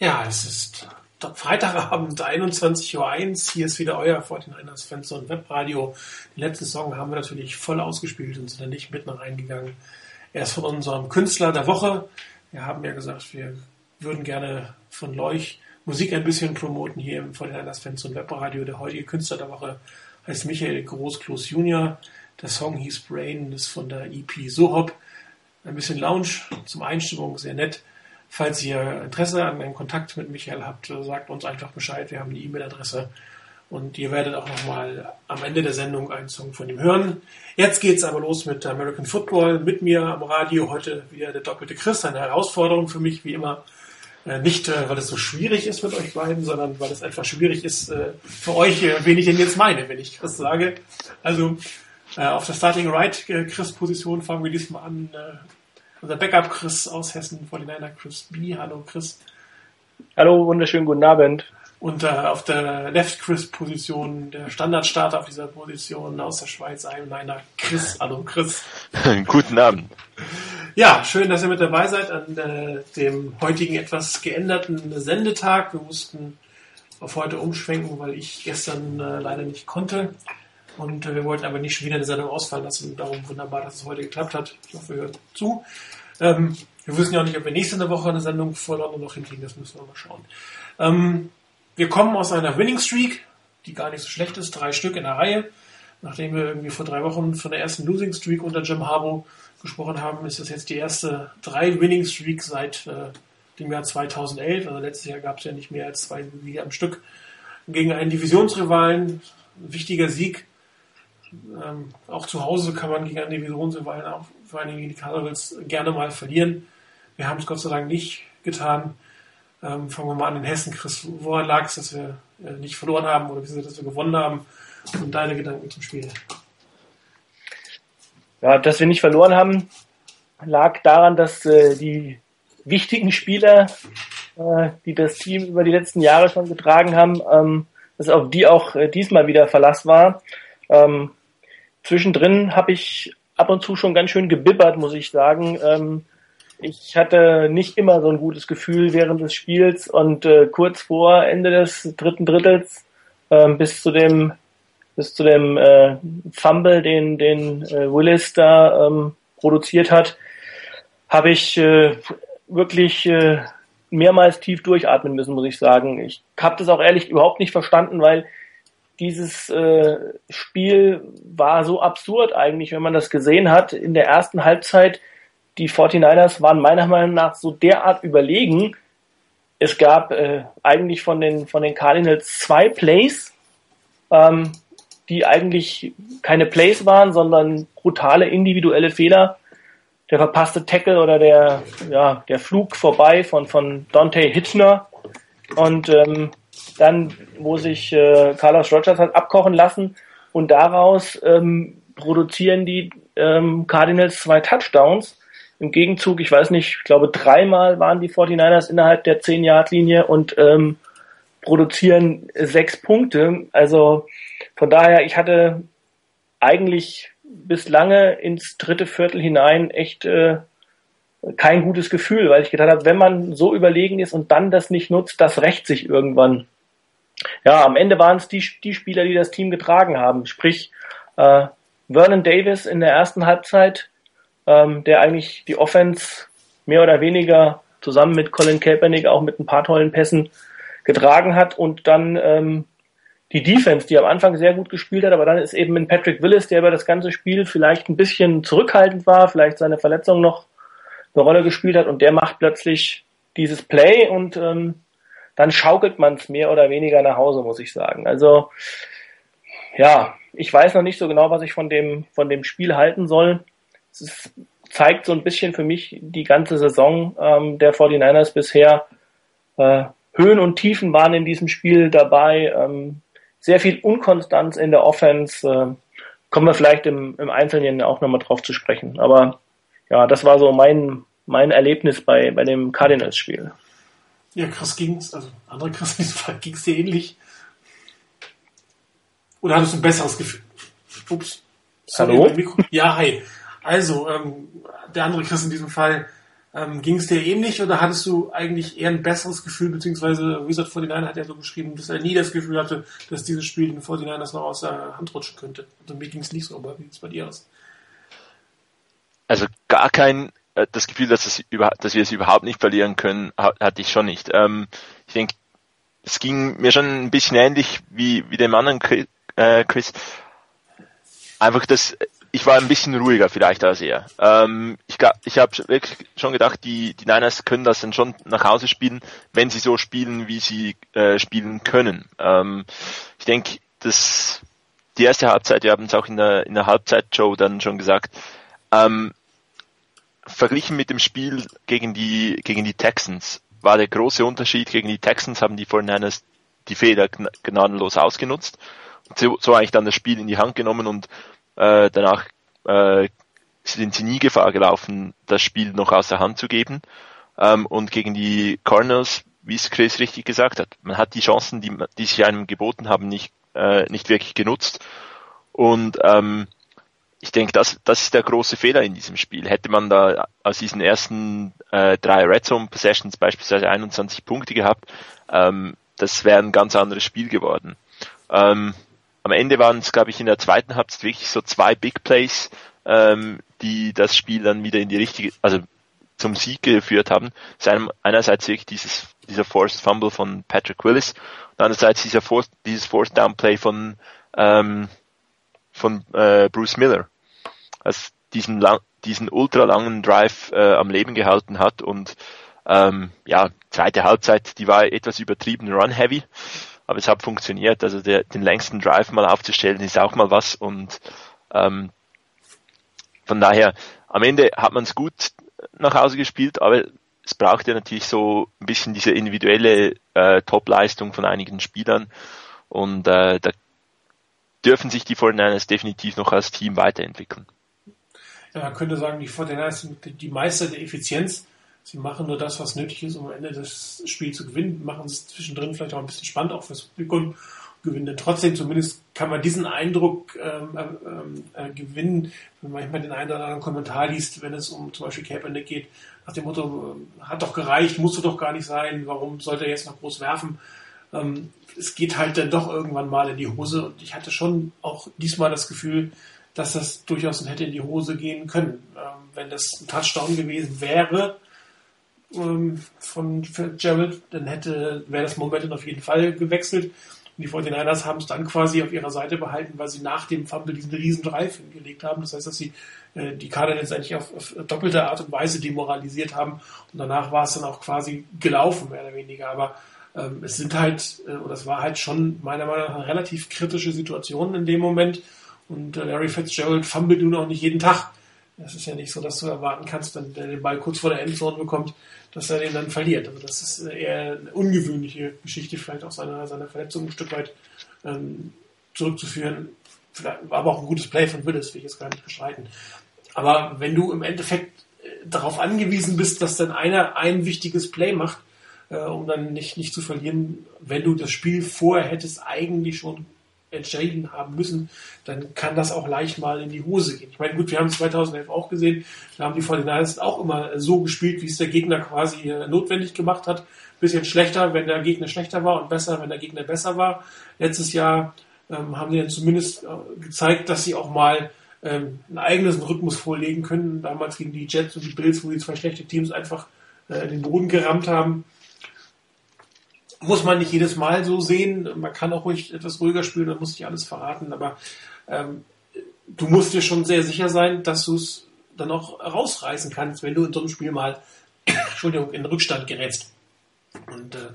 Ja, es ist Freitagabend, 21.01 Uhr. Hier ist wieder euer 49ers Fans und Webradio. Den letzten Song haben wir natürlich voll ausgespielt und sind dann nicht mitten reingegangen. Er ist von unserem Künstler der Woche. Wir haben ja gesagt, wir würden gerne von Leuch Musik ein bisschen promoten hier im 49ers Fans und Webradio. Der heutige Künstler der Woche heißt Michael Großklos Jr. Der Song hieß Brain, ist von der EP Sohop. Ein bisschen Lounge zum Einstimmung, sehr nett. Falls ihr Interesse an einem Kontakt mit Michael habt, sagt uns einfach Bescheid. Wir haben die E-Mail-Adresse und ihr werdet auch nochmal am Ende der Sendung einen Song von ihm hören. Jetzt geht's aber los mit American Football. Mit mir am Radio heute wieder der doppelte Chris. Eine Herausforderung für mich, wie immer. Äh, nicht, äh, weil es so schwierig ist mit euch beiden, sondern weil es einfach schwierig ist äh, für euch, wen ich denn jetzt meine, wenn ich Chris sage. Also auf der Starting Right Chris Position fangen wir diesmal an. Unser Backup Chris aus Hessen, 49er Chris B. Hallo Chris. Hallo, wunderschönen guten Abend. Und äh, auf der Left Chris Position, der Standardstarter auf dieser Position aus der Schweiz, ein einer Chris. Hallo Chris. guten Abend. Ja, schön, dass ihr mit dabei seid an äh, dem heutigen etwas geänderten Sendetag. Wir mussten auf heute umschwenken, weil ich gestern äh, leider nicht konnte. Und äh, wir wollten aber nicht schon wieder eine Sendung ausfallen lassen. Darum wunderbar, dass es heute geklappt hat. Ich hoffe, ihr hört zu. Ähm, wir wissen ja auch nicht, ob wir nächste Woche eine Sendung vor London noch hinkriegen. Das müssen wir mal schauen. Ähm, wir kommen aus einer Winning Streak, die gar nicht so schlecht ist. Drei Stück in der Reihe. Nachdem wir irgendwie vor drei Wochen von der ersten Losing Streak unter Jim Harbour gesprochen haben, ist das jetzt die erste drei Winning Streak seit äh, dem Jahr 2011. Also letztes Jahr gab es ja nicht mehr als zwei Siege am Stück gegen einen Divisionsrivalen. Ein wichtiger Sieg ähm, auch zu Hause kann man gegen eine auch vor allem gegen die Cardinals, gerne mal verlieren. Wir haben es Gott sei Dank nicht getan. Ähm, fangen wir mal an in Hessen, Chris. Woran lag es, dass wir äh, nicht verloren haben oder dass wir gewonnen haben? Und deine Gedanken zum Spiel. Ja, dass wir nicht verloren haben, lag daran, dass äh, die wichtigen Spieler, äh, die das Team über die letzten Jahre schon getragen haben, ähm, dass auf die auch äh, diesmal wieder Verlass war. Ähm, zwischendrin habe ich ab und zu schon ganz schön gebibbert, muss ich sagen. Ähm, ich hatte nicht immer so ein gutes Gefühl während des Spiels und äh, kurz vor Ende des dritten Drittels äh, bis zu dem bis zu dem äh, Fumble, den den äh, Willis da ähm, produziert hat, habe ich äh, wirklich äh, mehrmals tief durchatmen müssen, muss ich sagen. Ich habe das auch ehrlich überhaupt nicht verstanden, weil dieses äh, Spiel war so absurd eigentlich, wenn man das gesehen hat. In der ersten Halbzeit, die 49ers waren meiner Meinung nach so derart überlegen. Es gab äh, eigentlich von den, von den Cardinals zwei Plays, ähm, die eigentlich keine Plays waren, sondern brutale individuelle Fehler. Der verpasste Tackle oder der, ja, der Flug vorbei von, von Dante Hitchner. Und ähm, dann, wo sich äh, Carlos Rogers hat abkochen lassen und daraus ähm, produzieren die ähm, Cardinals zwei Touchdowns. Im Gegenzug, ich weiß nicht, ich glaube dreimal waren die 49ers innerhalb der 10-Yard-Linie und ähm, produzieren sechs Punkte. Also von daher, ich hatte eigentlich bis lange ins dritte Viertel hinein echt äh, kein gutes Gefühl, weil ich gedacht habe, wenn man so überlegen ist und dann das nicht nutzt, das rächt sich irgendwann ja, am Ende waren es die, die Spieler, die das Team getragen haben. Sprich, äh, Vernon Davis in der ersten Halbzeit, ähm, der eigentlich die Offense mehr oder weniger zusammen mit Colin Kaepernick auch mit ein paar tollen Pässen getragen hat und dann ähm, die Defense, die am Anfang sehr gut gespielt hat, aber dann ist eben ein Patrick Willis, der über das ganze Spiel vielleicht ein bisschen zurückhaltend war, vielleicht seine Verletzung noch eine Rolle gespielt hat und der macht plötzlich dieses Play und ähm, dann schaukelt man es mehr oder weniger nach Hause, muss ich sagen. Also ja, ich weiß noch nicht so genau, was ich von dem, von dem Spiel halten soll. Es ist, zeigt so ein bisschen für mich die ganze Saison ähm, der 49ers bisher. Äh, Höhen und Tiefen waren in diesem Spiel dabei. Ähm, sehr viel Unkonstanz in der Offense. Äh, kommen wir vielleicht im, im Einzelnen auch nochmal drauf zu sprechen. Aber ja, das war so mein, mein Erlebnis bei, bei dem Cardinals-Spiel. Ja, Chris ging's, also andere Chris in diesem Fall ging's dir ähnlich. Oder hattest du ein besseres Gefühl? Ups. Sorry, Hallo? Ja, hi. Also, ähm, der andere Chris in diesem Fall, Ähm, Ging es dir ähnlich oder hattest du eigentlich eher ein besseres Gefühl, beziehungsweise Wizard 49 hat ja so geschrieben, dass er nie das Gefühl hatte, dass dieses Spiel den 49ers noch aus der Hand rutschen könnte. Also mir ging es nicht so, aber wie es bei dir aus? Also gar kein äh, das Gefühl, dass, es über, dass wir es überhaupt nicht verlieren können, hatte ich schon nicht. Ähm, ich denke, es ging mir schon ein bisschen ähnlich wie, wie dem anderen. Äh, Chris. Einfach das, ich war ein bisschen ruhiger vielleicht als er. Ähm, ich ich habe wirklich schon gedacht, die, die Niners können das dann schon nach Hause spielen, wenn sie so spielen, wie sie äh, spielen können. Ähm, ich denke, dass die erste Halbzeit, wir haben es auch in der, in der Halbzeitshow dann schon gesagt, ähm, verglichen mit dem Spiel gegen die, gegen die Texans war der große Unterschied. Gegen die Texans haben die 49ers die Fehler gnadenlos ausgenutzt so, so eigentlich dann das Spiel in die Hand genommen und äh, danach äh, sind sie nie Gefahr gelaufen, das Spiel noch aus der Hand zu geben. Ähm, und gegen die Cardinals, wie es Chris richtig gesagt hat, man hat die Chancen, die, die sich einem geboten haben, nicht, äh, nicht wirklich genutzt. Und ähm, ich denke, das, das ist der große Fehler in diesem Spiel. Hätte man da aus diesen ersten äh, drei Red Zone Possessions beispielsweise 21 Punkte gehabt, ähm, das wäre ein ganz anderes Spiel geworden. Ähm, am Ende waren es, glaube ich, in der zweiten Halbzeit wirklich so zwei Big Plays, ähm, die das Spiel dann wieder in die richtige, also zum Sieg geführt haben. Einem, einerseits wirklich dieses, dieser Forced Fumble von Patrick Willis und andererseits dieser Forced, dieses Forced Down Play von, ähm, von äh, Bruce Miller. Also diesen, lang, diesen ultra langen Drive äh, am Leben gehalten hat und ähm, ja, zweite Halbzeit, die war etwas übertrieben run-heavy aber es hat funktioniert. Also der, den längsten Drive mal aufzustellen ist auch mal was und ähm, von daher am Ende hat man es gut nach Hause gespielt, aber es braucht ja natürlich so ein bisschen diese individuelle äh, Top-Leistung von einigen Spielern und äh, da dürfen sich die 49ers definitiv noch als Team weiterentwickeln. Ja, man könnte sagen, die 49ers sind die Meister der Effizienz. Sie machen nur das, was nötig ist, um am Ende das Spiel zu gewinnen, machen es zwischendrin vielleicht auch ein bisschen spannend, auch fürs Publikum, gewinnen trotzdem. Zumindest kann man diesen Eindruck ähm, ähm, äh, gewinnen, wenn man manchmal den einen oder anderen Kommentar liest, wenn es um zum Beispiel Kaepernick geht, nach dem Motto, äh, hat doch gereicht, musste doch gar nicht sein, warum sollte er jetzt noch groß werfen? Ähm, es geht halt dann doch irgendwann mal in die Hose und ich hatte schon auch diesmal das Gefühl, dass das durchaus hätte in die Hose gehen können. Ähm, wenn das ein Touchdown gewesen wäre, ähm, von Jared, dann hätte, wäre das Momentum auf jeden Fall gewechselt. Und die 49ers haben es dann quasi auf ihrer Seite behalten, weil sie nach dem Fumble diesen riesen Drive hingelegt haben. Das heißt, dass sie äh, die Kader jetzt eigentlich auf, auf doppelte Art und Weise demoralisiert haben. Und danach war es dann auch quasi gelaufen, mehr oder weniger. Aber ähm, es sind halt, äh, oder es war halt schon meiner Meinung nach relativ kritische Situation in dem Moment. Und äh, Larry Fitzgerald fummelt nun auch nicht jeden Tag. Es ist ja nicht so, dass du erwarten kannst, wenn der den Ball kurz vor der Endzone bekommt, dass er den dann verliert. Also das ist eher eine ungewöhnliche Geschichte, vielleicht auch seiner, seiner Verletzung ein Stück weit ähm, zurückzuführen. Vielleicht, aber auch ein gutes Play von Willis, will ich jetzt gar nicht bestreiten. Aber wenn du im Endeffekt äh, darauf angewiesen bist, dass dann einer ein wichtiges Play macht, äh, um dann nicht, nicht zu verlieren, wenn du das Spiel vorher hättest eigentlich schon entschieden haben müssen, dann kann das auch leicht mal in die Hose gehen. Ich meine, gut, wir haben es 2011 auch gesehen, da haben die 49ers auch immer so gespielt, wie es der Gegner quasi äh, notwendig gemacht hat. Bisschen schlechter, wenn der Gegner schlechter war und besser, wenn der Gegner besser war. Letztes Jahr ähm, haben sie dann zumindest äh, gezeigt, dass sie auch mal ähm, einen eigenen Rhythmus vorlegen können. Damals gegen die Jets und die Bills, wo die zwei schlechte Teams einfach äh, in den Boden gerammt haben muss man nicht jedes Mal so sehen. Man kann auch ruhig etwas ruhiger spielen, man muss nicht alles verraten, aber ähm, du musst dir schon sehr sicher sein, dass du es dann auch rausreißen kannst, wenn du in so einem Spiel mal, Entschuldigung, in Rückstand gerätst. Und äh,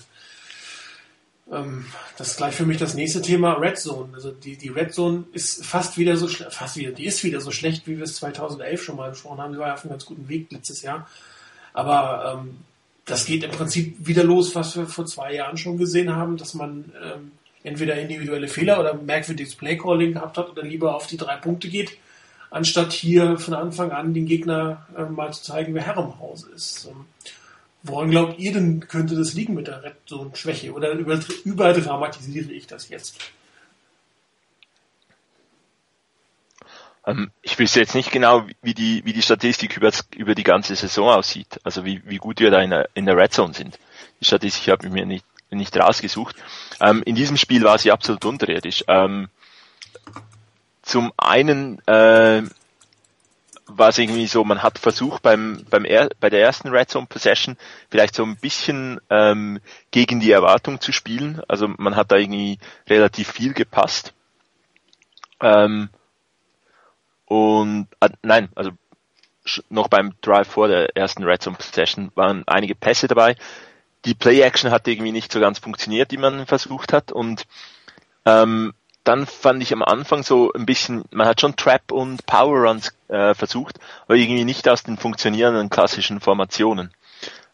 ähm, das ist gleich für mich das nächste Thema, Red Zone. Also die, die Red Zone ist fast wieder so schlecht, fast wieder, die ist wieder so schlecht, wie wir es 2011 schon mal besprochen haben. Die war ja auf einem ganz guten Weg letztes Jahr. Aber ähm, das geht im Prinzip wieder los, was wir vor zwei Jahren schon gesehen haben, dass man ähm, entweder individuelle Fehler oder merkwürdiges Playcalling gehabt hat oder lieber auf die drei Punkte geht, anstatt hier von Anfang an den Gegner äh, mal zu zeigen, wer Herr im Hause ist. Ähm, woran glaubt ihr denn, könnte das liegen mit der Red Zone Schwäche? Oder überdramatisiere ich das jetzt? Ich wüsste jetzt nicht genau, wie die, wie die Statistik über, über die ganze Saison aussieht. Also wie, wie gut wir da in der, in der Red Zone sind. Die Statistik habe ich mir nicht, nicht rausgesucht. Ähm, in diesem Spiel war sie absolut unterirdisch. Ähm, zum einen äh, war es irgendwie so, man hat versucht beim, beim er, bei der ersten Red Zone Possession vielleicht so ein bisschen ähm, gegen die Erwartung zu spielen. Also man hat da irgendwie relativ viel gepasst. Ähm, und äh, nein, also noch beim Drive vor der ersten Red Zone Possession waren einige Pässe dabei. Die Play Action hat irgendwie nicht so ganz funktioniert, die man versucht hat. Und ähm, dann fand ich am Anfang so ein bisschen, man hat schon Trap und Power Runs äh, versucht, aber irgendwie nicht aus den funktionierenden klassischen Formationen.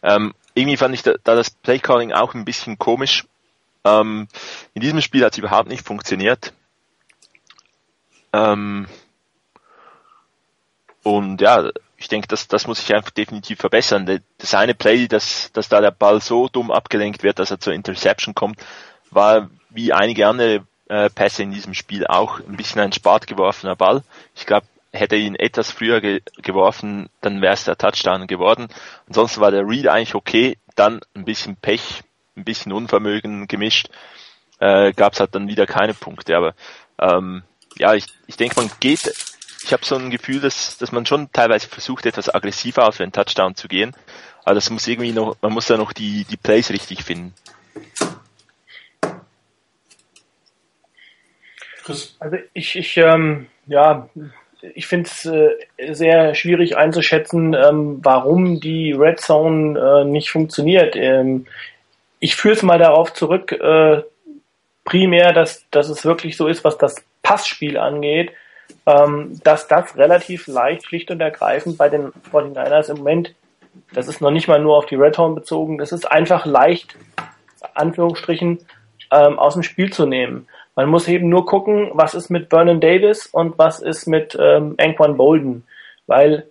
Ähm, irgendwie fand ich da, da das Playcalling auch ein bisschen komisch. Ähm, in diesem Spiel hat es überhaupt nicht funktioniert. Ähm, und ja, ich denke, das, das muss sich einfach definitiv verbessern. Das eine Play, dass, dass da der Ball so dumm abgelenkt wird, dass er zur Interception kommt, war wie einige andere äh, Pässe in diesem Spiel auch ein bisschen ein spart geworfener Ball. Ich glaube, hätte er ihn etwas früher ge geworfen, dann wäre es der Touchdown geworden. Ansonsten war der Read eigentlich okay, dann ein bisschen Pech, ein bisschen Unvermögen gemischt, äh, gab es halt dann wieder keine Punkte. Aber ähm, ja, ich, ich denke, man geht, ich habe so ein Gefühl, dass, dass man schon teilweise versucht, etwas aggressiver auf den Touchdown zu gehen. Aber das muss irgendwie noch, man muss da noch die, die Plays richtig finden. Also ich, ich ähm, ja, ich finde es äh, sehr schwierig einzuschätzen, ähm, warum die Red Zone äh, nicht funktioniert. Ähm, ich führe es mal darauf zurück, äh, primär, dass, dass es wirklich so ist, was das Passspiel angeht, ähm, dass das relativ leicht, schlicht und ergreifend bei den 49ers im Moment, das ist noch nicht mal nur auf die Red Zone bezogen, das ist einfach leicht, Anführungsstrichen, ähm, aus dem Spiel zu nehmen. Man muss eben nur gucken, was ist mit Vernon Davis und was ist mit ähm, Anquan Bolden, weil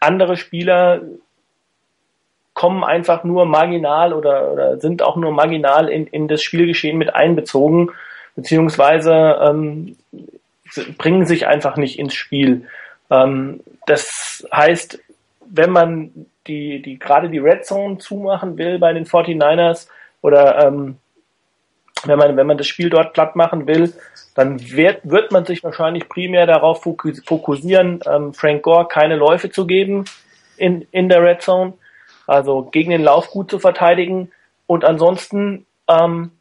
andere Spieler kommen einfach nur marginal oder, oder sind auch nur marginal in, in das Spielgeschehen mit einbezogen, beziehungsweise ähm, bringen sich einfach nicht ins Spiel. Ähm, das heißt, wenn man die, die gerade die Red Zone zumachen will bei den 49ers oder ähm, wenn man, wenn man das Spiel dort platt machen will, dann wird, wird man sich wahrscheinlich primär darauf fokussieren, ähm, Frank Gore keine Läufe zu geben in, in der Red Zone, also gegen den Lauf gut zu verteidigen und ansonsten, ähm,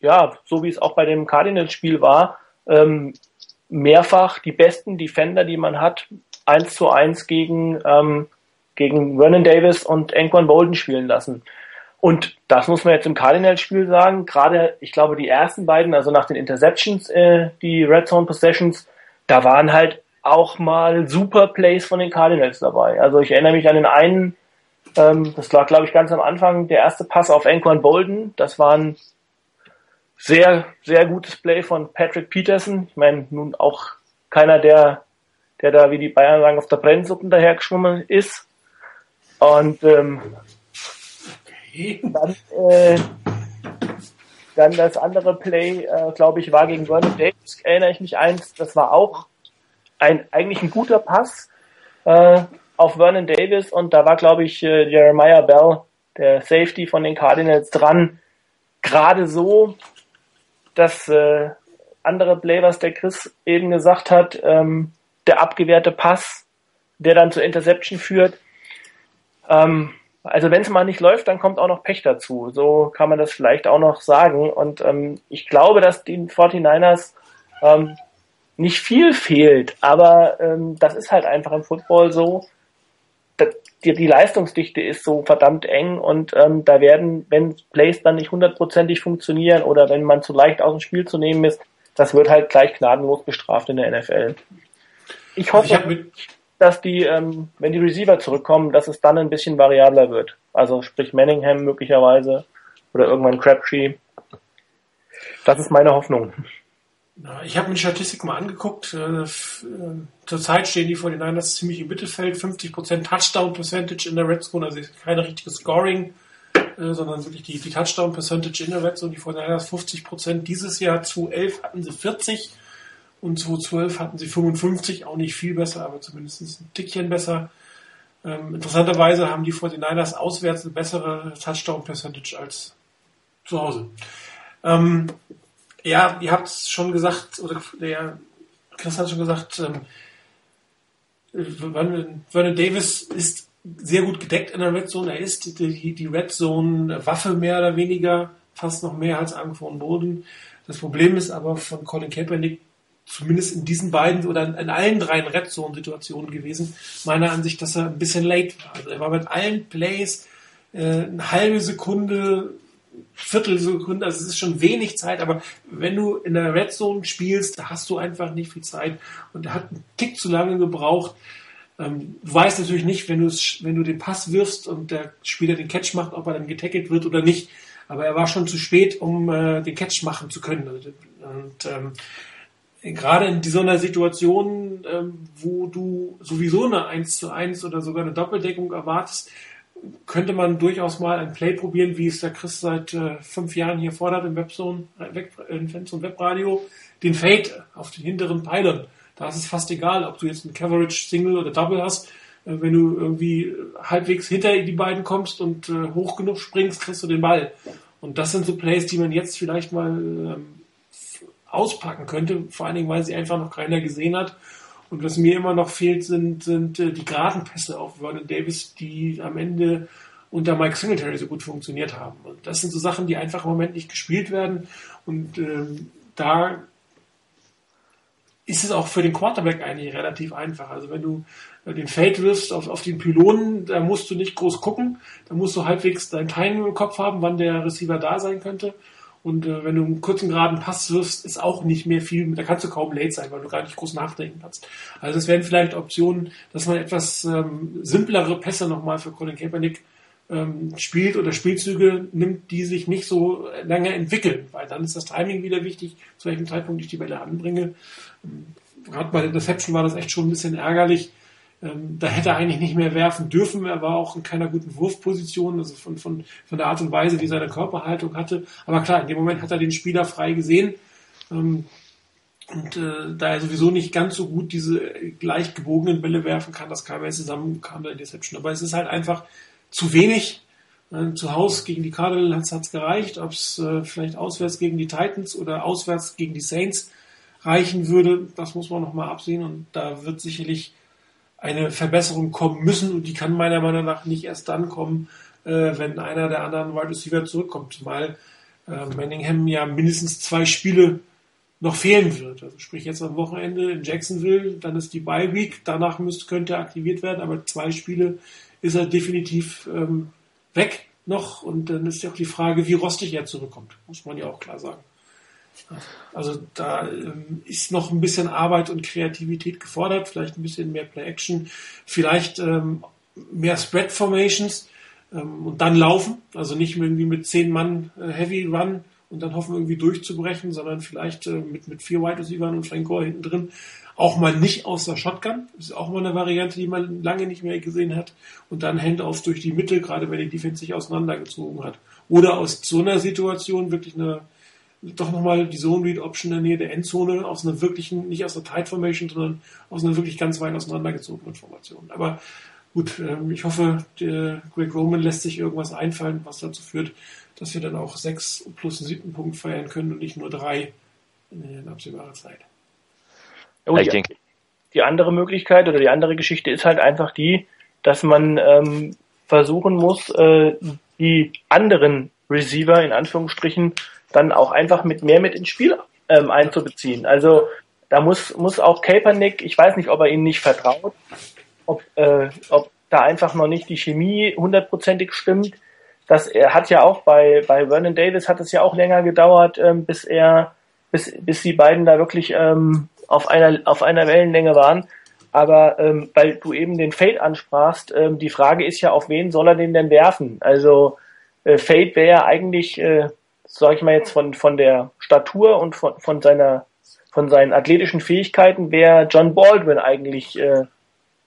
ja, so wie es auch bei dem Cardinals-Spiel war, ähm, mehrfach die besten Defender, die man hat, eins zu eins gegen, ähm, gegen Vernon Davis und Anquan Bolden spielen lassen. Und das muss man jetzt im Cardinals-Spiel sagen. Gerade, ich glaube, die ersten beiden, also nach den Interceptions, äh, die Red Zone Possessions, da waren halt auch mal super Plays von den Cardinals dabei. Also ich erinnere mich an den einen, ähm, das lag, glaube ich, ganz am Anfang, der erste Pass auf Anquan Bolden. Das war ein sehr, sehr gutes Play von Patrick Peterson. Ich meine, nun auch keiner, der, der da, wie die Bayern sagen, auf der Brennsuppen dahergeschwommen ist. Und ähm, dann, äh, dann das andere Play, äh, glaube ich, war gegen Vernon Davis, erinnere ich mich eins, das war auch ein eigentlich ein guter Pass äh, auf Vernon Davis und da war, glaube ich, äh, Jeremiah Bell, der Safety von den Cardinals, dran. Gerade so, das äh, andere Play, was der Chris eben gesagt hat, ähm, der abgewehrte Pass, der dann zur Interception führt. Ähm, also wenn es mal nicht läuft, dann kommt auch noch Pech dazu. So kann man das vielleicht auch noch sagen. Und ähm, ich glaube, dass den 49ers ähm, nicht viel fehlt, aber ähm, das ist halt einfach im Football so. Die, die Leistungsdichte ist so verdammt eng und ähm, da werden, wenn Plays dann nicht hundertprozentig funktionieren oder wenn man zu leicht aus dem Spiel zu nehmen ist, das wird halt gleich gnadenlos bestraft in der NFL. Ich hoffe, ich dass die, ähm, wenn die Receiver zurückkommen, dass es dann ein bisschen variabler wird. Also sprich Manningham möglicherweise oder irgendwann Crabtree. Das ist meine Hoffnung. Ich habe mir die Statistik mal angeguckt. Zurzeit stehen die vor den Niners ziemlich im Mittelfeld, 50% Touchdown Percentage in der Red Zone, also kein richtiges Scoring, äh, sondern wirklich die, die Touchdown Percentage in der Red Zone. Die vor den Niners 50%. Dieses Jahr zu 11 hatten sie 40 und 2012 hatten sie 55, auch nicht viel besser, aber zumindest ein Tickchen besser. Ähm, interessanterweise haben die 49ers auswärts eine bessere Touchdown-Percentage als zu Hause. Ähm, ja, ihr habt es schon gesagt, oder der Chris hat schon gesagt, ähm, Vernon, Davis ist sehr gut gedeckt in der Red Zone. Er ist die, die Red Zone Waffe mehr oder weniger, fast noch mehr als Anquan Boden. Das Problem ist aber von Colin Kaepernick zumindest in diesen beiden oder in allen drei Red Zone Situationen gewesen, meiner Ansicht, dass er ein bisschen late war. Also er war mit allen Plays äh, eine halbe Sekunde, Viertelsekunde, also es ist schon wenig Zeit, aber wenn du in der Red Zone spielst, da hast du einfach nicht viel Zeit und er hat einen Tick zu lange gebraucht. Ähm, du weißt natürlich nicht, wenn du, wenn du den Pass wirfst und der Spieler den Catch macht, ob er dann getackelt wird oder nicht. Aber er war schon zu spät, um äh, den Catch machen zu können. Und ähm, gerade in so einer Situation, ähm, wo du sowieso eine 1 zu 1 oder sogar eine Doppeldeckung erwartest, könnte man durchaus mal ein Play probieren, wie es der Chris seit äh, fünf Jahren hier fordert im Webzone, äh, Web, im Webradio, den Fade auf den hinteren Pylon. Da ist es fast egal, ob du jetzt ein Coverage Single oder Double hast. Äh, wenn du irgendwie halbwegs hinter die beiden kommst und äh, hoch genug springst, kriegst du den Ball. Und das sind so Plays, die man jetzt vielleicht mal ähm, auspacken könnte, vor allen Dingen, weil sie einfach noch keiner gesehen hat. Und was mir immer noch fehlt, sind, sind äh, die geraden Pässe auf Vernon Davis, die am Ende unter Mike Singletary so gut funktioniert haben. Und das sind so Sachen, die einfach im Moment nicht gespielt werden. Und ähm, da ist es auch für den Quarterback eigentlich relativ einfach. Also wenn du äh, den Fade wirfst auf, auf den Pylonen, da musst du nicht groß gucken. Da musst du halbwegs dein Timing im Kopf haben, wann der Receiver da sein könnte. Und äh, wenn du einen kurzen geraden Pass wirfst, ist auch nicht mehr viel, da kannst du kaum late sein, weil du gar nicht groß nachdenken kannst. Also es wären vielleicht Optionen, dass man etwas ähm, simplere Pässe nochmal für Colin Kaepernick ähm, spielt oder Spielzüge nimmt, die sich nicht so lange entwickeln, weil dann ist das Timing wieder wichtig, zu welchem Zeitpunkt ich die Bälle anbringe. Ähm, Gerade bei Interception war das echt schon ein bisschen ärgerlich, da hätte er eigentlich nicht mehr werfen dürfen. Er war auch in keiner guten Wurfposition, also von, von, von der Art und Weise, wie seine Körperhaltung hatte. Aber klar, in dem Moment hat er den Spieler frei gesehen. Ähm, und äh, da er sowieso nicht ganz so gut diese leicht gebogenen Bälle werfen kann, das kam er zusammen, kam da Deception. Aber es ist halt einfach zu wenig. Äh, zu Hause gegen die Cardinals hat es gereicht. Ob es äh, vielleicht auswärts gegen die Titans oder auswärts gegen die Saints reichen würde, das muss man nochmal absehen. Und da wird sicherlich eine Verbesserung kommen müssen und die kann meiner Meinung nach nicht erst dann kommen, äh, wenn einer der anderen Wide Receiver zurückkommt, zumal äh, Manningham ja mindestens zwei Spiele noch fehlen wird. Also sprich jetzt am Wochenende in Jacksonville, dann ist die Bye Week, danach müsste, könnte er aktiviert werden, aber zwei Spiele ist er definitiv ähm, weg noch und dann ist ja auch die Frage, wie rostig er zurückkommt, muss man ja auch klar sagen. Also da ähm, ist noch ein bisschen Arbeit und Kreativität gefordert, vielleicht ein bisschen mehr Play-Action, vielleicht ähm, mehr Spread-Formations ähm, und dann laufen. Also nicht irgendwie mit zehn Mann äh, Heavy Run und dann hoffen irgendwie durchzubrechen, sondern vielleicht äh, mit, mit vier Wide Receivers und Frank Gore hinten drin auch mal nicht aus der Shotgun. Das ist auch mal eine Variante, die man lange nicht mehr gesehen hat. Und dann Handoffs durch die Mitte, gerade wenn die Defense sich auseinandergezogen hat. Oder aus so einer Situation wirklich eine doch nochmal die Zone Read Option in der Nähe der Endzone aus einer wirklichen, nicht aus einer Tight Formation, sondern aus einer wirklich ganz weit auseinandergezogenen Formation. Aber gut, ähm, ich hoffe, der Greg Roman lässt sich irgendwas einfallen, was dazu führt, dass wir dann auch sechs plus einen siebten Punkt feiern können und nicht nur drei in absehbarer Zeit. Ja, ich denke. Die andere Möglichkeit oder die andere Geschichte ist halt einfach die, dass man ähm, versuchen muss, äh, die anderen Receiver in Anführungsstrichen dann auch einfach mit mehr mit ins Spiel ähm, einzubeziehen. Also da muss, muss auch Kaepernick, ich weiß nicht, ob er ihnen nicht vertraut, ob, äh, ob da einfach noch nicht die Chemie hundertprozentig stimmt. Das er hat ja auch bei, bei Vernon Davis hat es ja auch länger gedauert, ähm, bis er, bis, bis die beiden da wirklich ähm, auf einer, auf einer Wellenlänge waren. Aber ähm, weil du eben den Fade ansprachst, ähm, die Frage ist ja, auf wen soll er den denn werfen? Also äh, Fade wäre ja eigentlich äh, sage ich mal jetzt von, von der Statur und von, von seiner von seinen athletischen Fähigkeiten wäre John Baldwin eigentlich äh,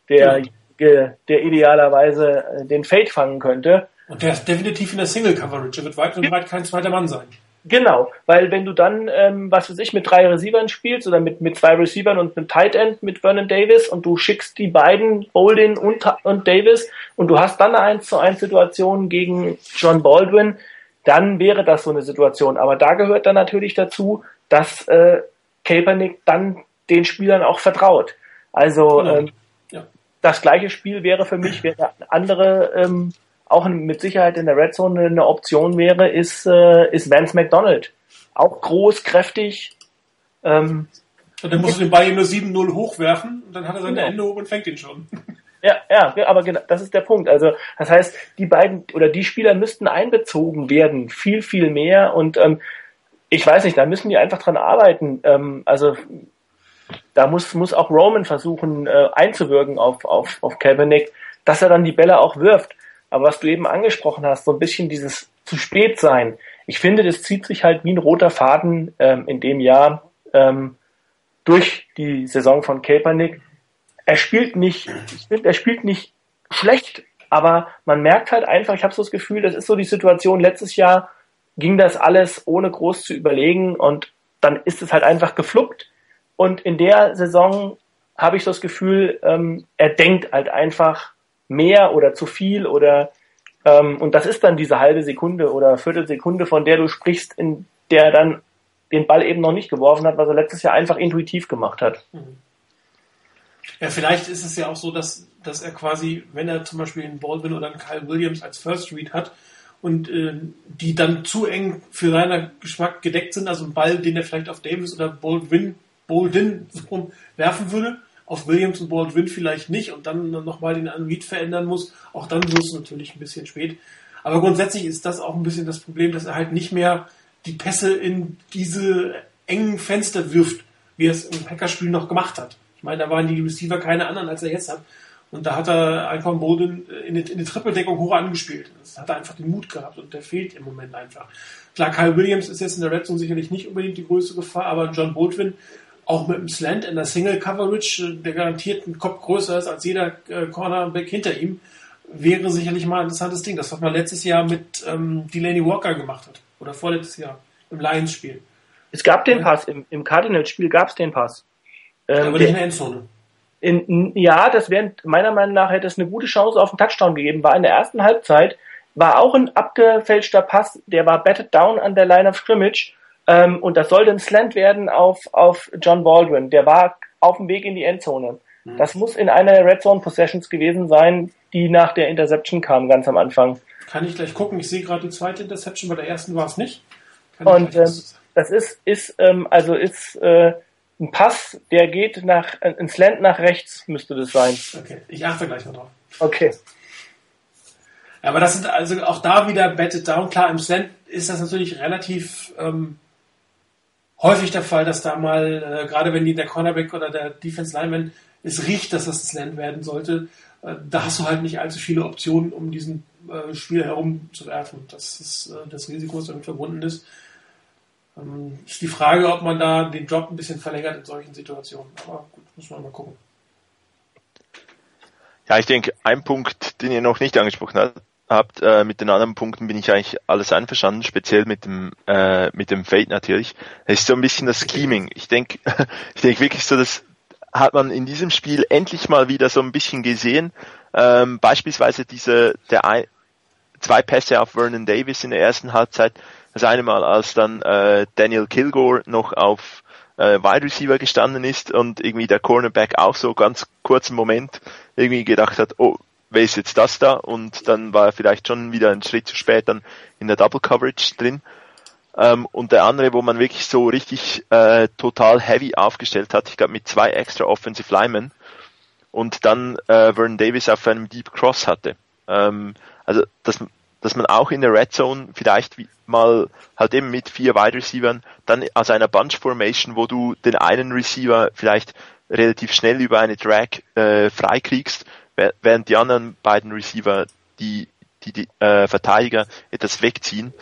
der, ja. der idealerweise äh, den Fade fangen könnte. Und der ist definitiv in der Single Coverage. Er wird weit und breit kein zweiter Mann sein. Genau, weil wenn du dann, ähm, was weiß ich, mit drei Receivern spielst oder mit, mit zwei Receivern und einem Tight End mit Vernon Davis und du schickst die beiden, Bolden und, und Davis und du hast dann eine 1 zu 1 Situation gegen John Baldwin, dann wäre das so eine Situation. Aber da gehört dann natürlich dazu, dass äh, Kaepernick dann den Spielern auch vertraut. Also genau. ähm, ja. das gleiche Spiel wäre für mich, wäre andere ähm, auch mit Sicherheit in der Red Zone eine Option wäre, ist, äh, ist Vance McDonald. Auch groß, kräftig. Ähm, und dann musst du den Ball nur 7-0 hochwerfen und dann hat er seine genau. Ende hoch und fängt ihn schon. Ja, ja, aber genau, das ist der Punkt. Also das heißt, die beiden oder die Spieler müssten einbezogen werden, viel, viel mehr. Und ähm, ich weiß nicht, da müssen die einfach dran arbeiten. Ähm, also da muss, muss auch Roman versuchen äh, einzuwirken auf, auf, auf Kaepernick, dass er dann die Bälle auch wirft. Aber was du eben angesprochen hast, so ein bisschen dieses zu spät sein. Ich finde, das zieht sich halt wie ein roter Faden ähm, in dem Jahr ähm, durch die Saison von Kaepernick. Er spielt nicht, ich finde, er spielt nicht schlecht, aber man merkt halt einfach, ich habe so das Gefühl, das ist so die Situation, letztes Jahr ging das alles ohne groß zu überlegen und dann ist es halt einfach gefluppt. Und in der Saison habe ich so das Gefühl, ähm, er denkt halt einfach mehr oder zu viel oder ähm, und das ist dann diese halbe Sekunde oder Viertelsekunde, von der du sprichst, in der er dann den Ball eben noch nicht geworfen hat, was er letztes Jahr einfach intuitiv gemacht hat. Mhm. Ja, vielleicht ist es ja auch so, dass, dass er quasi, wenn er zum Beispiel einen Baldwin oder einen Kyle Williams als First Read hat und äh, die dann zu eng für seinen Geschmack gedeckt sind, also ein Ball, den er vielleicht auf Davis oder Baldwin, Baldwin werfen würde, auf Williams und Baldwin vielleicht nicht und dann nochmal den Read verändern muss, auch dann wird es natürlich ein bisschen spät. Aber grundsätzlich ist das auch ein bisschen das Problem, dass er halt nicht mehr die Pässe in diese engen Fenster wirft, wie er es im Hackerspiel noch gemacht hat. Ich meine, da waren die Receiver keine anderen, als er jetzt hat. Und da hat er einfach Boden in die, in die Trippeldeckung hoch angespielt. Das hat er einfach den Mut gehabt und der fehlt im Moment einfach. Klar, Kyle Williams ist jetzt in der Red Zone sicherlich nicht unbedingt die größte Gefahr, aber John Baldwin auch mit dem Slant in der Single Coverage, äh, der garantiert einen Kopf größer ist als jeder äh, Cornerback hinter ihm, wäre sicherlich mal ein interessantes Ding. Das, was man letztes Jahr mit ähm, Delaney Walker gemacht hat. Oder vorletztes Jahr im Lions-Spiel. Es gab den Pass, im, im Cardinals-Spiel gab es den Pass. Ähm, aber nicht in der Endzone. In, ja, das wäre meiner Meinung nach hätte es eine gute Chance auf den Touchdown gegeben. War in der ersten Halbzeit, war auch ein abgefälschter Pass, der war batted down an der Line of Scrimmage ähm, und das sollte ein Slant werden auf, auf John Baldwin. Der war auf dem Weg in die Endzone. Mhm. Das muss in einer der Red Zone Possessions gewesen sein, die nach der Interception kam, ganz am Anfang. Kann ich gleich gucken. Ich sehe gerade die zweite Interception, bei der ersten war es nicht. Kann und ähm, das ist, ist ähm, also ist äh, ein Pass, der geht nach, ein Slant nach rechts müsste das sein. Okay, ich achte gleich mal drauf. Okay. Aber das sind also auch da wieder betted down. Klar, im Slant ist das natürlich relativ ähm, häufig der Fall, dass da mal, äh, gerade wenn die der Cornerback oder der Defense Lineman es riecht, dass das Slant werden sollte, äh, da hast du halt nicht allzu viele Optionen, um diesen äh, Spieler herumzuwerfen. Das ist äh, das Risiko, das damit verbunden ist. Ist die Frage, ob man da den Drop ein bisschen verlängert in solchen Situationen. Aber gut, muss man mal gucken. Ja, ich denke, ein Punkt, den ihr noch nicht angesprochen habt, habt. Äh, mit den anderen Punkten bin ich eigentlich alles einverstanden, speziell mit dem äh, mit dem Fade natürlich. Es ist so ein bisschen das Scheming. Ich denke, ich denke wirklich so, das hat man in diesem Spiel endlich mal wieder so ein bisschen gesehen. Ähm, beispielsweise diese der ein, zwei Pässe auf Vernon Davis in der ersten Halbzeit. Das eine Mal, als dann äh, Daniel Kilgore noch auf äh, Wide Receiver gestanden ist und irgendwie der Cornerback auch so ganz kurzen Moment irgendwie gedacht hat, oh, wer ist jetzt das da? Und dann war er vielleicht schon wieder einen Schritt zu spät dann in der Double Coverage drin. Ähm, und der andere, wo man wirklich so richtig äh, total heavy aufgestellt hat, ich glaube mit zwei extra Offensive Linemen und dann äh, Vernon Davis auf einem Deep Cross hatte. Ähm, also dass, dass man auch in der Red Zone vielleicht mal halt eben mit vier Wide Receivern dann aus einer Bunch Formation, wo du den einen Receiver vielleicht relativ schnell über eine Drag äh, freikriegst während die anderen beiden Receiver die, die, die äh, Verteidiger etwas wegziehen.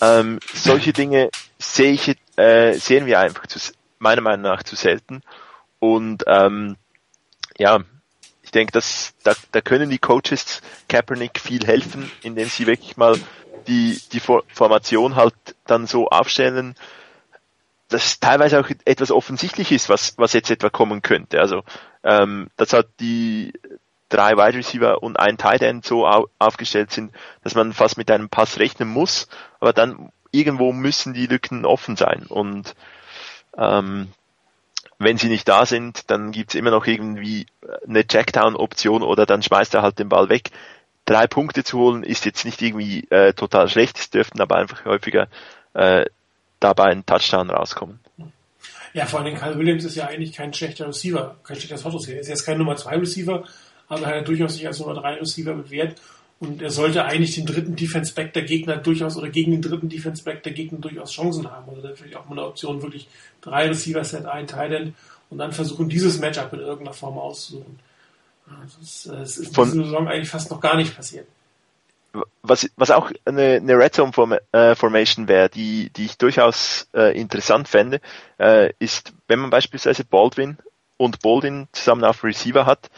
Ähm, solche Dinge sehe ich, äh, sehen wir einfach zu, meiner Meinung nach zu selten. Und ähm, ja, ich denke, dass da, da können die Coaches Kaepernick viel helfen, indem sie wirklich mal die, die Formation halt dann so aufstellen, dass teilweise auch etwas offensichtlich ist, was, was jetzt etwa kommen könnte. Also, ähm, dass halt die drei Wide Receiver und ein Tight End so au aufgestellt sind, dass man fast mit einem Pass rechnen muss, aber dann irgendwo müssen die Lücken offen sein und ähm, wenn sie nicht da sind, dann gibt's immer noch irgendwie eine Checkdown-Option oder dann schmeißt er halt den Ball weg. Drei Punkte zu holen ist jetzt nicht irgendwie äh, total schlecht, es dürften aber einfach häufiger äh, dabei ein Touchdown rauskommen. Ja, vor allem Kyle Williams ist ja eigentlich kein schlechter Receiver, kein schlechter Receiver. Er ist jetzt kein Nummer 2 Receiver, aber er hat durchaus sich als Nummer 3 Receiver bewährt. Und er sollte eigentlich den dritten Defense Back der Gegner durchaus oder gegen den dritten Defense Back der Gegner durchaus Chancen haben. Also natürlich auch mal eine Option, wirklich drei Receiver Set, ein Tight End und dann versuchen, dieses Matchup in irgendeiner Form auszusuchen. Das ist, das ist in dieser Saison eigentlich fast noch gar nicht passiert was, was auch eine, eine Red Zone äh, Formation wäre, die, die ich durchaus äh, interessant fände, äh, ist, wenn man beispielsweise Baldwin und Baldwin zusammen auf Receiver hat,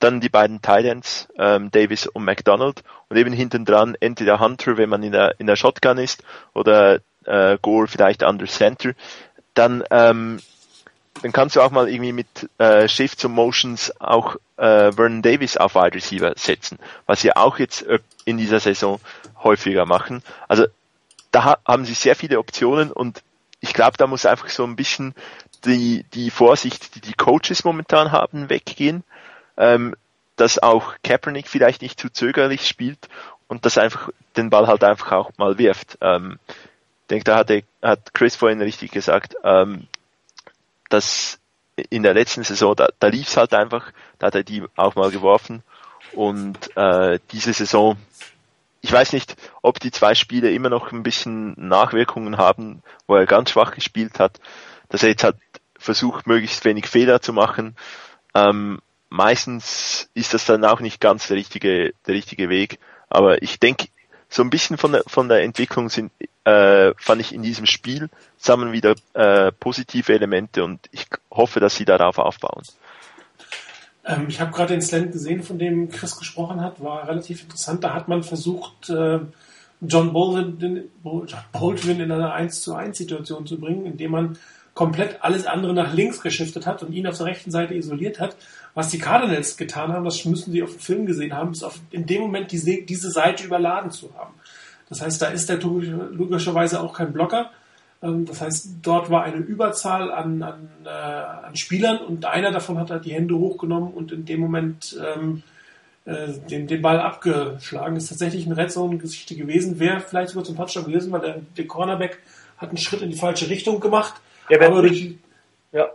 dann die beiden Titans, ähm, Davis und McDonald. Und eben hinten dran entweder Hunter, wenn man in der, in der Shotgun ist, oder äh, Gore vielleicht under Center, dann ähm, dann kannst du auch mal irgendwie mit äh, Shifts und Motions auch äh, Vernon Davis auf Wide Receiver setzen, was sie auch jetzt äh, in dieser Saison häufiger machen. Also da haben sie sehr viele Optionen und ich glaube, da muss einfach so ein bisschen die, die Vorsicht, die die Coaches momentan haben, weggehen, ähm, dass auch Kaepernick vielleicht nicht zu zögerlich spielt und dass einfach den Ball halt einfach auch mal wirft. Ähm, ich denke, da hat, hat Chris vorhin richtig gesagt, ähm, dass in der letzten Saison, da, da lief es halt einfach, da hat er die auch mal geworfen und äh, diese Saison, ich weiß nicht, ob die zwei Spiele immer noch ein bisschen Nachwirkungen haben, wo er ganz schwach gespielt hat, dass er jetzt hat versucht, möglichst wenig Fehler zu machen. Ähm, meistens ist das dann auch nicht ganz der richtige, der richtige Weg, aber ich denke, so ein bisschen von der, von der Entwicklung sind, äh, fand ich in diesem Spiel zusammen wieder äh, positive Elemente und ich hoffe, dass sie darauf aufbauen. Ähm, ich habe gerade den Slant gesehen, von dem Chris gesprochen hat, war relativ interessant. Da hat man versucht, äh, John Baldwin, Baldwin in eine 1 zu 1 Situation zu bringen, indem man komplett alles andere nach links geschiftet hat und ihn auf der rechten Seite isoliert hat. Was die Cardinals getan haben, das müssen sie auf dem Film gesehen haben, ist auf, in dem Moment diese, diese Seite überladen zu haben. Das heißt, da ist der logischerweise auch kein Blocker. Ähm, das heißt, dort war eine Überzahl an, an, äh, an Spielern und einer davon hat halt die Hände hochgenommen und in dem Moment ähm, äh, den, den Ball abgeschlagen. Das ist tatsächlich eine Red Zone-Geschichte gewesen. Wäre vielleicht sogar zum Touchdown gewesen, weil der, der Cornerback hat einen Schritt in die falsche Richtung gemacht. Ja, aber durch, ja.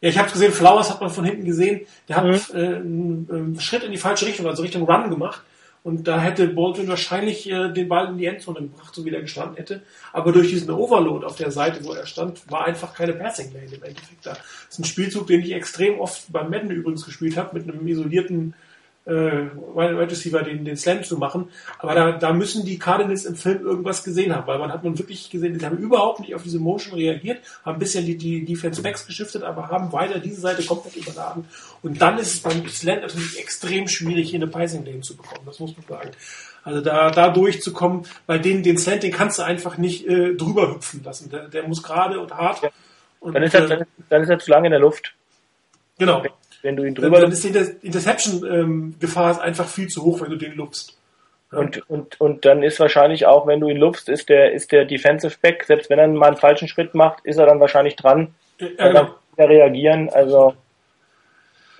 Ja, ich habe gesehen, Flowers hat man von hinten gesehen, der hat mhm. äh, einen, einen Schritt in die falsche Richtung, also Richtung Run gemacht. Und da hätte Baldwin wahrscheinlich äh, den Ball in die Endzone gebracht, so wie er gestanden hätte. Aber durch diesen Overload auf der Seite, wo er stand, war einfach keine Passing Lane im Endeffekt da. Das ist ein Spielzug, den ich extrem oft beim Madden übrigens gespielt habe, mit einem isolierten äh, Wide Receiver den, den Slam zu machen. Aber da, da müssen die Cardinals im Film irgendwas gesehen haben, weil man hat man wirklich gesehen, die haben überhaupt nicht auf diese Motion reagiert, haben ein bisschen die, die Defense Backs geschiftet, aber haben weiter diese Seite komplett überladen. Und dann ist es beim Slam natürlich extrem schwierig, hier eine Passing Lane zu bekommen. Das muss man sagen. Also da, da durchzukommen, bei denen den Slant, den kannst du einfach nicht äh, drüber hüpfen lassen. Der, der muss gerade und hart. Ja. Und, dann, ist er, äh, dann ist er zu lange in der Luft. Genau wenn du ihn drüber. Dann ist die Interception-Gefahr ähm, einfach viel zu hoch, wenn du den lupst. Ja. Und, und, und dann ist wahrscheinlich auch, wenn du ihn lupst, ist der, ist der Defensive Back, selbst wenn er mal einen falschen Schritt macht, ist er dann wahrscheinlich dran. Ja, genau. Dann reagieren, also.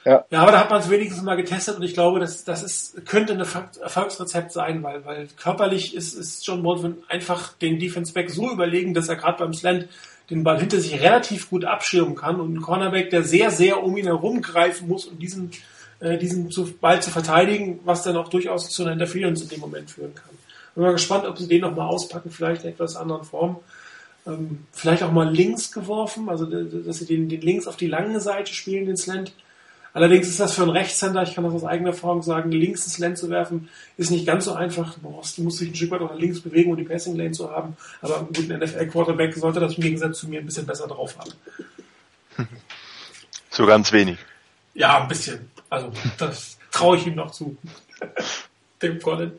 Ja. ja, aber da hat man es wenigstens mal getestet und ich glaube, das, das ist, könnte ein Erfolgsrezept sein, weil, weil körperlich ist, ist John Baldwin einfach den Defense Back so überlegen, dass er gerade beim Slant den Ball hinter sich relativ gut abschirmen kann und ein Cornerback, der sehr, sehr um ihn herum greifen muss, um diesen, äh, diesen Ball zu verteidigen, was dann auch durchaus zu einer Interference in dem Moment führen kann. Bin mal gespannt, ob sie den nochmal auspacken, vielleicht in etwas anderen Form. Ähm, vielleicht auch mal links geworfen, also dass sie den, den links auf die lange Seite spielen, den Slant. Allerdings ist das für einen Rechtshänder, ich kann das aus eigener Erfahrung sagen, links ins Lane zu werfen, ist nicht ganz so einfach. Du musst, du musst dich ein Stück weit auch nach links bewegen, um die Passing Lane zu haben. Aber einen guten NFL-Quarterback sollte das im Gegensatz zu mir ein bisschen besser drauf haben. So ganz wenig. Ja, ein bisschen. Also, das traue ich ihm noch zu. Dem Colin.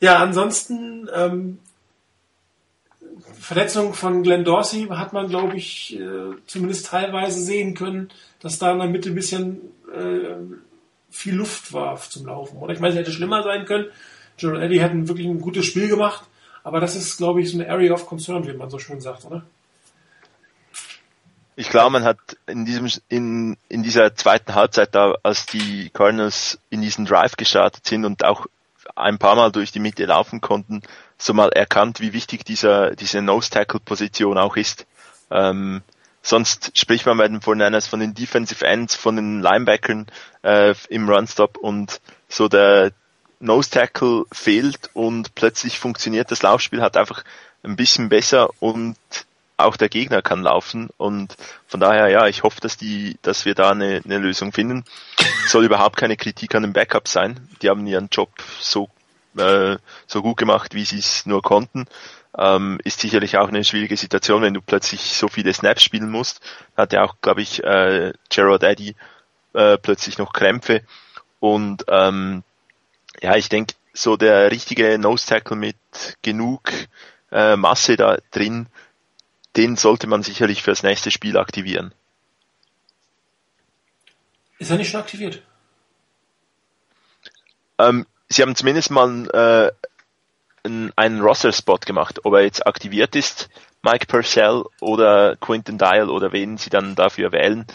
Ja, ansonsten ähm, Verletzung von Glenn Dorsey hat man, glaube ich, äh, zumindest teilweise sehen können, dass da in der Mitte ein bisschen äh, viel Luft war zum Laufen. Oder ich meine, es hätte schlimmer sein können. Gerald Eddy hat wirklich ein gutes Spiel gemacht, aber das ist, glaube ich, so eine Area of Concern, wie man so schön sagt, oder? Ich glaube, man hat in diesem in, in dieser zweiten Halbzeit da, als die Cardinals in diesen Drive gestartet sind und auch ein paar Mal durch die Mitte laufen konnten, so mal erkannt, wie wichtig dieser diese Nose Tackle Position auch ist. Ähm, sonst spricht man bei den 49ers von den Defensive Ends, von den Linebackern äh, im Runstop und so der Nose Tackle fehlt und plötzlich funktioniert das Laufspiel hat einfach ein bisschen besser und auch der Gegner kann laufen und von daher ja, ich hoffe, dass die, dass wir da eine, eine Lösung finden. Soll überhaupt keine Kritik an den Backup sein. Die haben ihren Job so äh, so gut gemacht, wie sie es nur konnten. Ähm, ist sicherlich auch eine schwierige Situation, wenn du plötzlich so viele Snaps spielen musst. Hat ja auch, glaube ich, äh, Gerard Eddy äh, plötzlich noch Krämpfe und ähm, ja, ich denke, so der richtige Nose Tackle mit genug äh, Masse da drin, den sollte man sicherlich fürs nächste Spiel aktivieren. Ist er nicht schon aktiviert? Ähm, sie haben zumindest mal äh, einen, einen Roster-Spot gemacht. Ob er jetzt aktiviert ist, Mike Purcell oder Quinton Dial oder wen sie dann dafür wählen,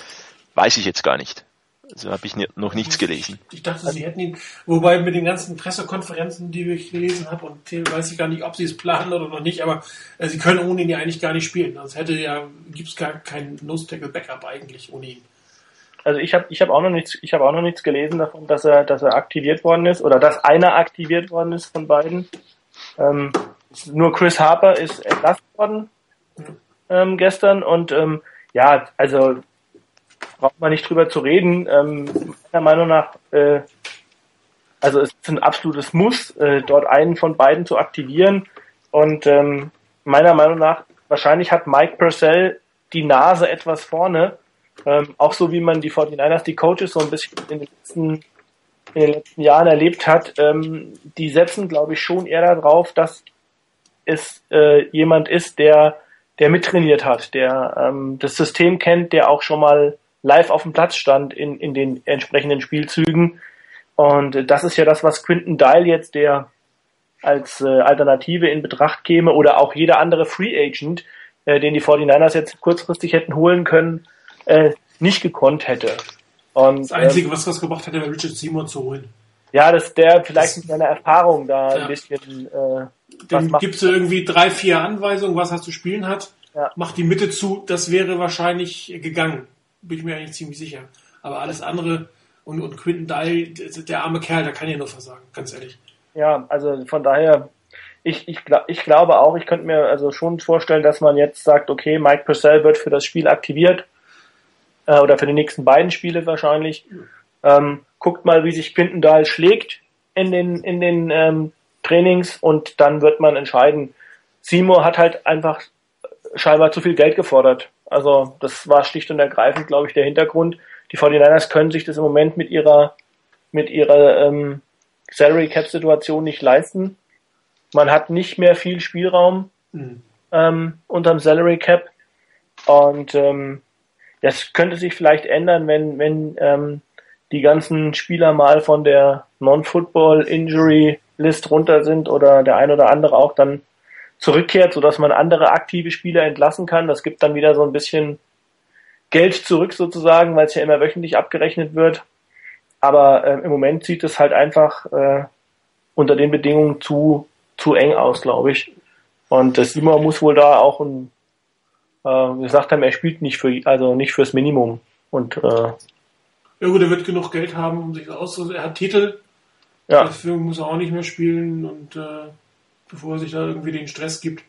weiß ich jetzt gar nicht. Also habe ich noch nichts gelesen. Ich dachte, sie hätten ihn, wobei mit den ganzen Pressekonferenzen, die ich gelesen habe, und weiß ich gar nicht, ob sie es planen oder noch nicht, aber äh, sie können ohne ihn ja eigentlich gar nicht spielen. Also hätte ja, gibt es gar kein Nose Tackle Backup eigentlich ohne ihn. Also ich habe ich habe auch noch nichts ich habe auch noch nichts gelesen davon, dass er dass er aktiviert worden ist oder dass einer aktiviert worden ist von beiden. Ähm, nur Chris Harper ist entlassen worden ähm, gestern und ähm, ja also braucht man nicht drüber zu reden. Ähm, meiner Meinung nach, äh, also es ist ein absolutes Muss, äh, dort einen von beiden zu aktivieren. Und ähm, meiner Meinung nach, wahrscheinlich hat Mike Purcell die Nase etwas vorne. Ähm, auch so wie man die 49ers, die Coaches so ein bisschen in den letzten, in den letzten Jahren erlebt hat, ähm, die setzen, glaube ich, schon eher darauf, dass es äh, jemand ist, der, der mittrainiert hat, der ähm, das System kennt, der auch schon mal live auf dem Platz stand in, in den entsprechenden Spielzügen. Und das ist ja das, was Quinton Dial jetzt, der als äh, Alternative in Betracht käme, oder auch jeder andere Free Agent, äh, den die 49ers jetzt kurzfristig hätten holen können, äh, nicht gekonnt hätte. Und, das Einzige, ähm, was was gebracht hätte, wäre Richard Seymour zu holen. Ja, dass der vielleicht mit seiner Erfahrung da ja. ein bisschen. Äh, Dem gibst du irgendwie drei, vier Anweisungen, was er zu spielen hat. Ja. Macht die Mitte zu, das wäre wahrscheinlich gegangen bin ich mir eigentlich ziemlich sicher. Aber alles andere und, und Quinton Dye, der arme Kerl, der kann ja nur versagen, ganz ehrlich. Ja, also von daher, ich, ich, ich glaube auch, ich könnte mir also schon vorstellen, dass man jetzt sagt, okay, Mike Purcell wird für das Spiel aktiviert äh, oder für die nächsten beiden Spiele wahrscheinlich. Ähm, guckt mal, wie sich Quinton Dahl schlägt in den, in den ähm, Trainings und dann wird man entscheiden. Seymour hat halt einfach scheinbar zu viel Geld gefordert. Also das war schlicht und ergreifend, glaube ich, der Hintergrund. Die 49ers können sich das im Moment mit ihrer, mit ihrer ähm, Salary Cap Situation nicht leisten. Man hat nicht mehr viel Spielraum mhm. ähm, unterm Salary Cap. Und ähm, das könnte sich vielleicht ändern, wenn, wenn ähm, die ganzen Spieler mal von der Non-Football Injury List runter sind oder der ein oder andere auch dann zurückkehrt, sodass man andere aktive Spieler entlassen kann. Das gibt dann wieder so ein bisschen Geld zurück sozusagen, weil es ja immer wöchentlich abgerechnet wird. Aber äh, im Moment sieht es halt einfach äh, unter den Bedingungen zu, zu eng aus, glaube ich. Und das Simon muss wohl da auch ein, äh, gesagt haben, er spielt nicht für, also nicht fürs Minimum. Und äh, ja gut, er wird genug Geld haben, um sich auszusuchen. Er hat Titel. Ja. Deswegen muss er auch nicht mehr spielen und äh, bevor er sich da irgendwie den Stress gibt.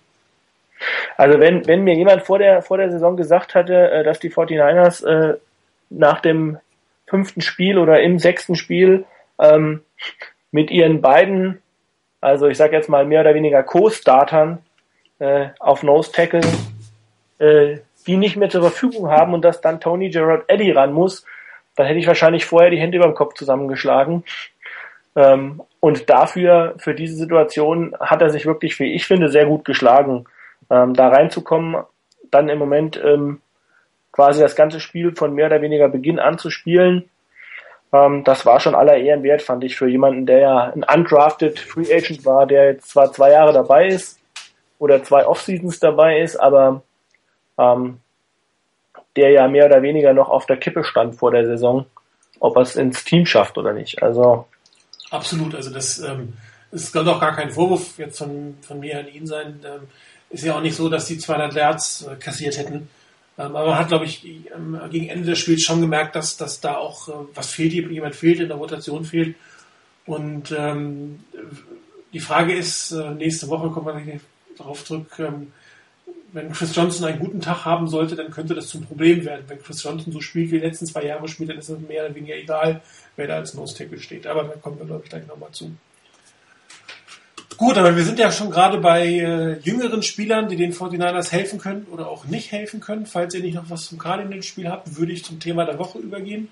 Also wenn, wenn mir jemand vor der, vor der Saison gesagt hatte, äh, dass die 49ers äh, nach dem fünften Spiel oder im sechsten Spiel ähm, mit ihren beiden, also ich sage jetzt mal mehr oder weniger Co-Startern äh, auf Nose Tackle, äh, die nicht mehr zur Verfügung haben und dass dann Tony Gerard Eddy ran muss, dann hätte ich wahrscheinlich vorher die Hände über dem Kopf zusammengeschlagen. Ähm, und dafür, für diese Situation, hat er sich wirklich, wie ich finde, sehr gut geschlagen. Ähm, da reinzukommen, dann im Moment ähm, quasi das ganze Spiel von mehr oder weniger Beginn an zu spielen, ähm, das war schon aller Ehren wert, fand ich, für jemanden, der ja ein undrafted Free Agent war, der jetzt zwar zwei Jahre dabei ist oder zwei Off-Seasons dabei ist, aber ähm, der ja mehr oder weniger noch auf der Kippe stand vor der Saison, ob er es ins Team schafft oder nicht. Also Absolut, also das ähm, ist doch gar kein Vorwurf jetzt von, von mir an ihn sein. Ähm, ist ja auch nicht so, dass die 200 Yards äh, kassiert hätten. Ähm, aber man hat, glaube ich, ähm, gegen Ende des Spiels schon gemerkt, dass, dass da auch äh, was fehlt, jemand fehlt, in der Rotation fehlt. Und ähm, die Frage ist, äh, nächste Woche kommen wir darauf zurück, ähm, wenn Chris Johnson einen guten Tag haben sollte, dann könnte das zum Problem werden. Wenn Chris Johnson so spielt wie die letzten zwei Jahre spielt, dann ist es mehr oder weniger egal, wer da als Nose Tackle steht. Aber da kommen wir, glaube ich, gleich nochmal zu. Gut, aber wir sind ja schon gerade bei äh, jüngeren Spielern, die den 49ers helfen können oder auch nicht helfen können. Falls ihr nicht noch was zum Cardinals-Spiel habt, würde ich zum Thema der Woche übergehen.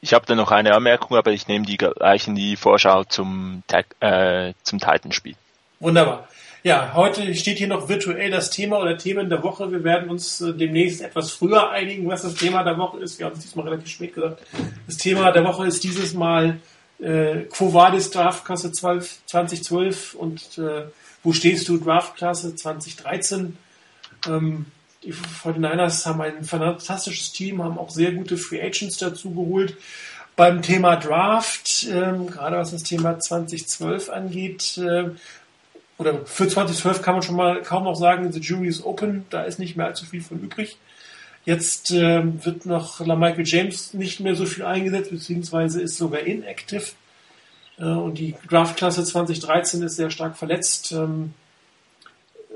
Ich habe da noch eine Anmerkung, aber ich nehme die gleich in die Vorschau zum, äh, zum Titanspiel. Wunderbar. Ja, heute steht hier noch virtuell das Thema oder Themen der Woche. Wir werden uns äh, demnächst etwas früher einigen, was das Thema der Woche ist. Wir haben es diesmal relativ spät gesagt. Das Thema der Woche ist dieses Mal äh, Quo Vadis Draftklasse 12, 2012 und äh, wo stehst du Draftklasse 2013? Ähm, die 49ers haben ein fantastisches Team, haben auch sehr gute Free Agents dazu geholt. Beim Thema Draft, ähm, gerade was das Thema 2012 angeht, äh, oder für 2012 kann man schon mal kaum noch sagen, the jury is open, da ist nicht mehr allzu viel von übrig. Jetzt äh, wird noch LaMichael James nicht mehr so viel eingesetzt, beziehungsweise ist sogar inactive. Äh, und die Draftklasse 2013 ist sehr stark verletzt. Ähm, äh,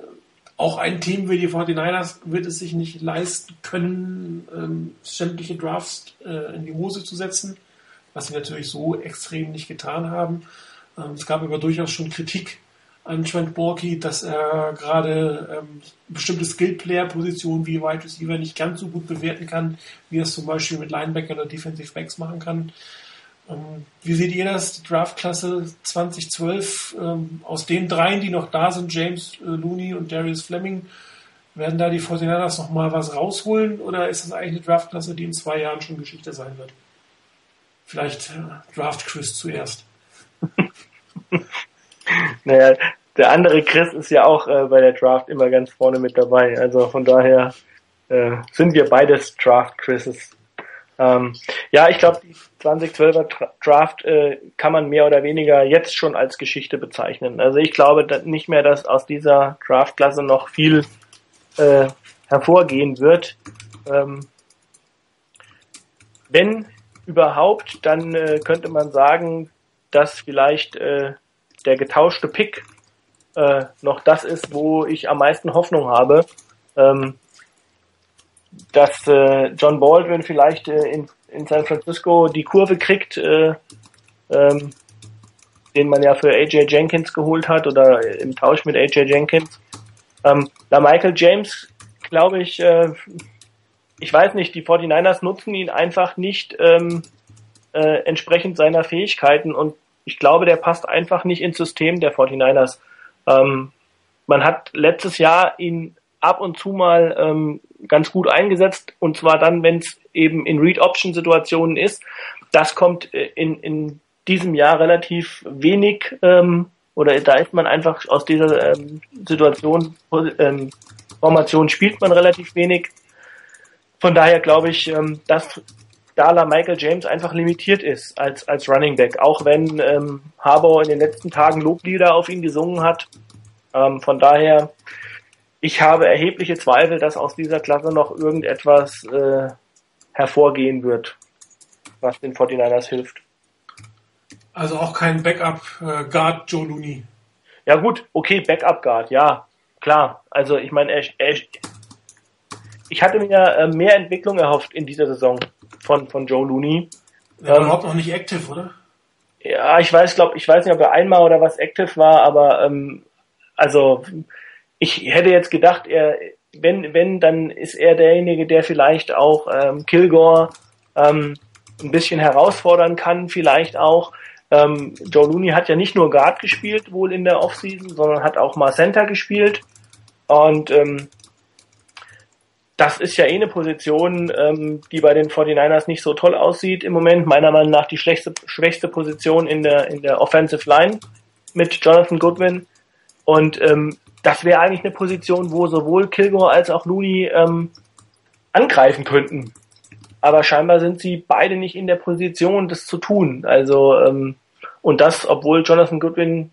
auch ein Team wie die 49ers wird es sich nicht leisten können, ähm, sämtliche Drafts äh, in die Hose zu setzen, was sie natürlich so extrem nicht getan haben. Ähm, es gab aber durchaus schon Kritik an Trent Borky, dass er gerade ähm, bestimmte Skill-Player-Positionen wie Wide Receiver nicht ganz so gut bewerten kann, wie er es zum Beispiel mit Linebacker oder Defensive Backs machen kann. Ähm, wie seht ihr das, die Draftklasse 2012? Ähm, aus den dreien, die noch da sind, James äh, Looney und Darius Fleming, werden da die 49ers noch mal was rausholen oder ist das eigentlich eine Draftklasse, die in zwei Jahren schon Geschichte sein wird? Vielleicht äh, Draft Chris zuerst. naja, der andere Chris ist ja auch äh, bei der Draft immer ganz vorne mit dabei. Also von daher äh, sind wir beides Draft Chrises. Ähm, ja, ich glaube, die 2012er Draft äh, kann man mehr oder weniger jetzt schon als Geschichte bezeichnen. Also ich glaube nicht mehr, dass aus dieser Draftklasse noch viel äh, hervorgehen wird. Ähm, wenn überhaupt, dann äh, könnte man sagen, dass vielleicht äh, der getauschte Pick äh, noch das ist, wo ich am meisten Hoffnung habe, ähm, dass äh, John Baldwin vielleicht äh, in, in San Francisco die Kurve kriegt, äh, ähm, den man ja für AJ Jenkins geholt hat oder im Tausch mit AJ Jenkins. Ähm, da Michael James, glaube ich, äh, ich weiß nicht, die 49ers nutzen ihn einfach nicht ähm, äh, entsprechend seiner Fähigkeiten und ich glaube, der passt einfach nicht ins System der 49ers. Ähm, man hat letztes Jahr ihn ab und zu mal ähm, ganz gut eingesetzt und zwar dann, wenn es eben in Read-Option-Situationen ist. Das kommt äh, in, in diesem Jahr relativ wenig ähm, oder da ist man einfach aus dieser ähm, Situation, ähm, Formation spielt man relativ wenig. Von daher glaube ich, ähm, dass Dala Michael James einfach limitiert ist als, als Running Back, auch wenn ähm, Harbour in den letzten Tagen Loblieder auf ihn gesungen hat. Ähm, von daher, ich habe erhebliche Zweifel, dass aus dieser Klasse noch irgendetwas äh, hervorgehen wird, was den 49ers hilft. Also auch kein Backup äh, Guard Joe Looney. Ja gut, okay, Backup Guard, ja, klar. Also ich meine, er, er, ich hatte mir äh, mehr Entwicklung erhofft in dieser Saison von, von Joe Looney. Er war ähm, überhaupt noch nicht active, oder? Ja, ich weiß, glaube ich weiß nicht, ob er einmal oder was active war, aber ähm, also ich hätte jetzt gedacht, er, wenn, wenn, dann ist er derjenige, der vielleicht auch ähm, Kilgore ähm, ein bisschen herausfordern kann, vielleicht auch. Ähm, Joe Looney hat ja nicht nur Guard gespielt, wohl in der Offseason, sondern hat auch mal Center gespielt. Und ähm, das ist ja eh eine Position, ähm, die bei den 49ers nicht so toll aussieht im Moment. Meiner Meinung nach die schwächste, schwächste Position in der, in der Offensive Line mit Jonathan Goodwin. Und ähm, das wäre eigentlich eine Position, wo sowohl Kilgore als auch Looney ähm, angreifen könnten. Aber scheinbar sind sie beide nicht in der Position, das zu tun. Also ähm, und das, obwohl Jonathan Goodwin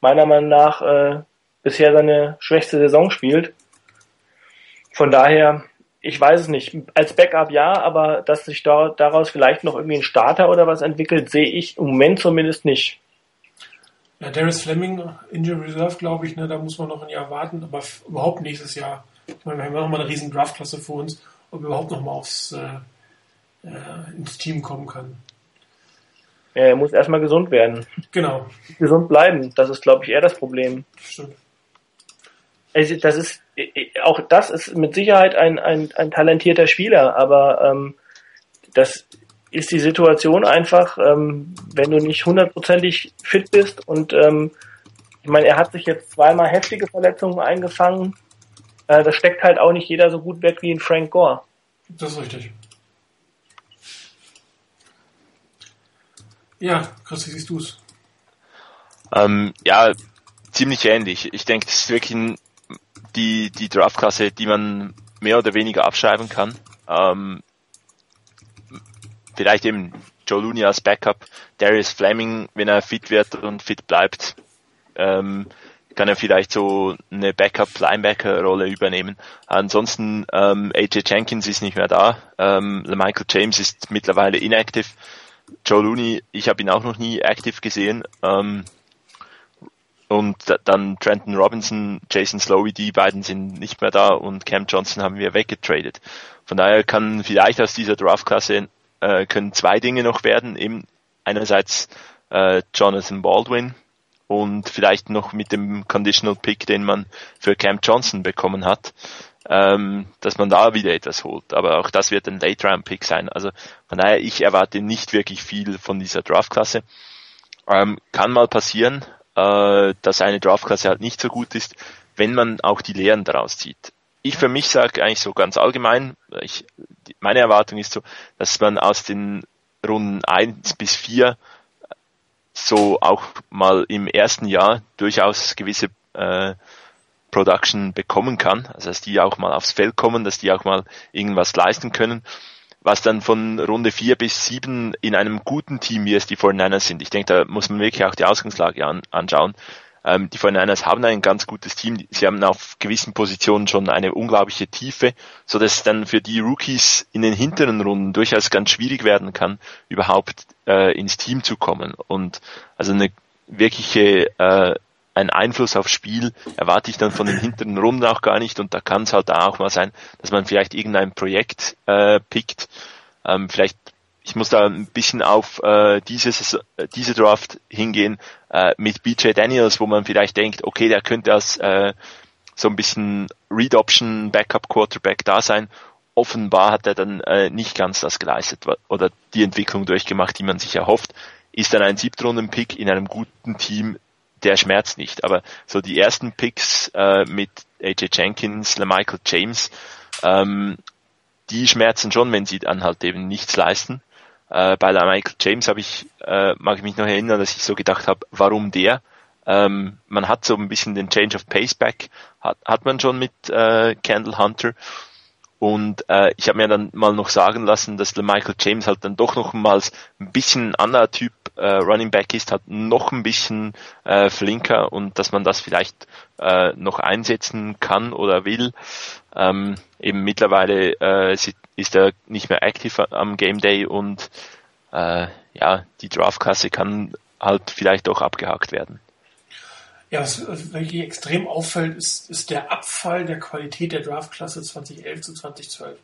meiner Meinung nach äh, bisher seine schwächste Saison spielt. Von daher, ich weiß es nicht. Als Backup ja, aber dass sich da, daraus vielleicht noch irgendwie ein Starter oder was entwickelt, sehe ich im Moment zumindest nicht. Ja, Darius Fleming, Injury Reserve, glaube ich, ne, da muss man noch ein Jahr warten, aber überhaupt nächstes Jahr. Ich meine, wir haben ja noch mal eine riesen Draftklasse vor uns, ob er überhaupt noch mal aufs, äh, äh, ins Team kommen kann. Ja, er muss erstmal gesund werden. Genau. Gesund bleiben, das ist, glaube ich, eher das Problem. Stimmt. Also, das ist, auch das ist mit Sicherheit ein, ein, ein talentierter Spieler, aber ähm, das ist die Situation einfach, ähm, wenn du nicht hundertprozentig fit bist und ähm, ich meine, er hat sich jetzt zweimal heftige Verletzungen eingefangen. Äh, das steckt halt auch nicht jeder so gut weg wie ein Frank Gore. Das ist richtig. Ja, Chris, wie siehst du es? Ähm, ja, ziemlich ähnlich. Ich denke, das ist wirklich ein, die, die Draftklasse, die man mehr oder weniger abschreiben kann. Ähm, vielleicht eben Joe Looney als Backup, Darius Fleming, wenn er fit wird und fit bleibt, ähm, kann er vielleicht so eine Backup-Linebacker-Rolle übernehmen. Ansonsten ähm, AJ Jenkins ist nicht mehr da, ähm, Michael James ist mittlerweile inactive, Joe Looney, ich habe ihn auch noch nie aktiv gesehen. Ähm, und dann Trenton Robinson, Jason Slowey, die beiden sind nicht mehr da und Cam Johnson haben wir weggetradet. Von daher kann vielleicht aus dieser Draftklasse äh, können zwei Dinge noch werden. Eben einerseits äh, Jonathan Baldwin und vielleicht noch mit dem Conditional Pick, den man für Cam Johnson bekommen hat, ähm, dass man da wieder etwas holt. Aber auch das wird ein Late Round Pick sein. Also von daher, ich erwarte nicht wirklich viel von dieser Draftklasse. Ähm, kann mal passieren, äh, dass eine Draftklasse halt nicht so gut ist, wenn man auch die Lehren daraus zieht. Ich für mich sage eigentlich so ganz allgemein, ich, meine Erwartung ist so, dass man aus den Runden eins bis vier so auch mal im ersten Jahr durchaus gewisse äh, Production bekommen kann, also dass die auch mal aufs Feld kommen, dass die auch mal irgendwas leisten können, was dann von Runde vier bis sieben in einem guten Team, wie es die 49ers sind. Ich denke, da muss man wirklich auch die Ausgangslage an, anschauen. Ähm, die 49ers haben ein ganz gutes Team. Sie haben auf gewissen Positionen schon eine unglaubliche Tiefe, so dass es dann für die Rookies in den hinteren Runden durchaus ganz schwierig werden kann, überhaupt äh, ins Team zu kommen. Und also eine wirkliche äh, ein Einfluss aufs Spiel erwarte ich dann von den hinteren Runden auch gar nicht und da kann es halt auch mal sein, dass man vielleicht irgendein Projekt äh, pickt, ähm, vielleicht ich muss da ein bisschen auf äh, dieses, diese Draft hingehen äh, mit BJ Daniels, wo man vielleicht denkt, okay, der könnte als äh, so ein bisschen Read Option Backup Quarterback da sein. Offenbar hat er dann äh, nicht ganz das geleistet oder die Entwicklung durchgemacht, die man sich erhofft. Ist dann ein Siebtrunden-Pick in einem guten Team, der schmerzt nicht. Aber so die ersten Picks äh, mit AJ Jenkins, Michael James, ähm, die schmerzen schon, wenn sie dann halt eben nichts leisten. Äh, bei Michael James habe ich, äh, mag ich mich noch erinnern, dass ich so gedacht habe, warum der? Ähm, man hat so ein bisschen den Change of Pace back, hat, hat man schon mit äh, Candle Hunter. Und äh, ich habe mir dann mal noch sagen lassen, dass Michael James halt dann doch noch mal ein bisschen ein anderer Typ äh, Running Back ist, hat noch ein bisschen äh, flinker und dass man das vielleicht äh, noch einsetzen kann oder will. Ähm, eben mittlerweile äh, ist er nicht mehr aktiv am Game Day und äh, ja, die Draftkasse kann halt vielleicht auch abgehakt werden. Ja, was wirklich extrem auffällt, ist, ist der Abfall der Qualität der Draftklasse 2011 zu 2012.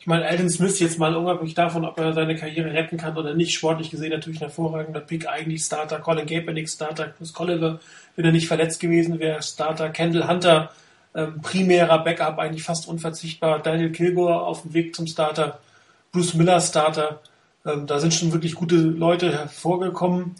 Ich meine, Alden Smith jetzt mal unabhängig davon, ob er seine Karriere retten kann oder nicht, sportlich gesehen natürlich ein hervorragender Pick, eigentlich Starter, Colin Kaepernick Starter, Chris Colliver, wenn er nicht verletzt gewesen wäre, Starter, Kendall Hunter, ähm, primärer Backup, eigentlich fast unverzichtbar, Daniel Kilgore auf dem Weg zum Starter, Bruce Miller Starter, Ähm, da sind schon wirklich gute Leute hervorgekommen.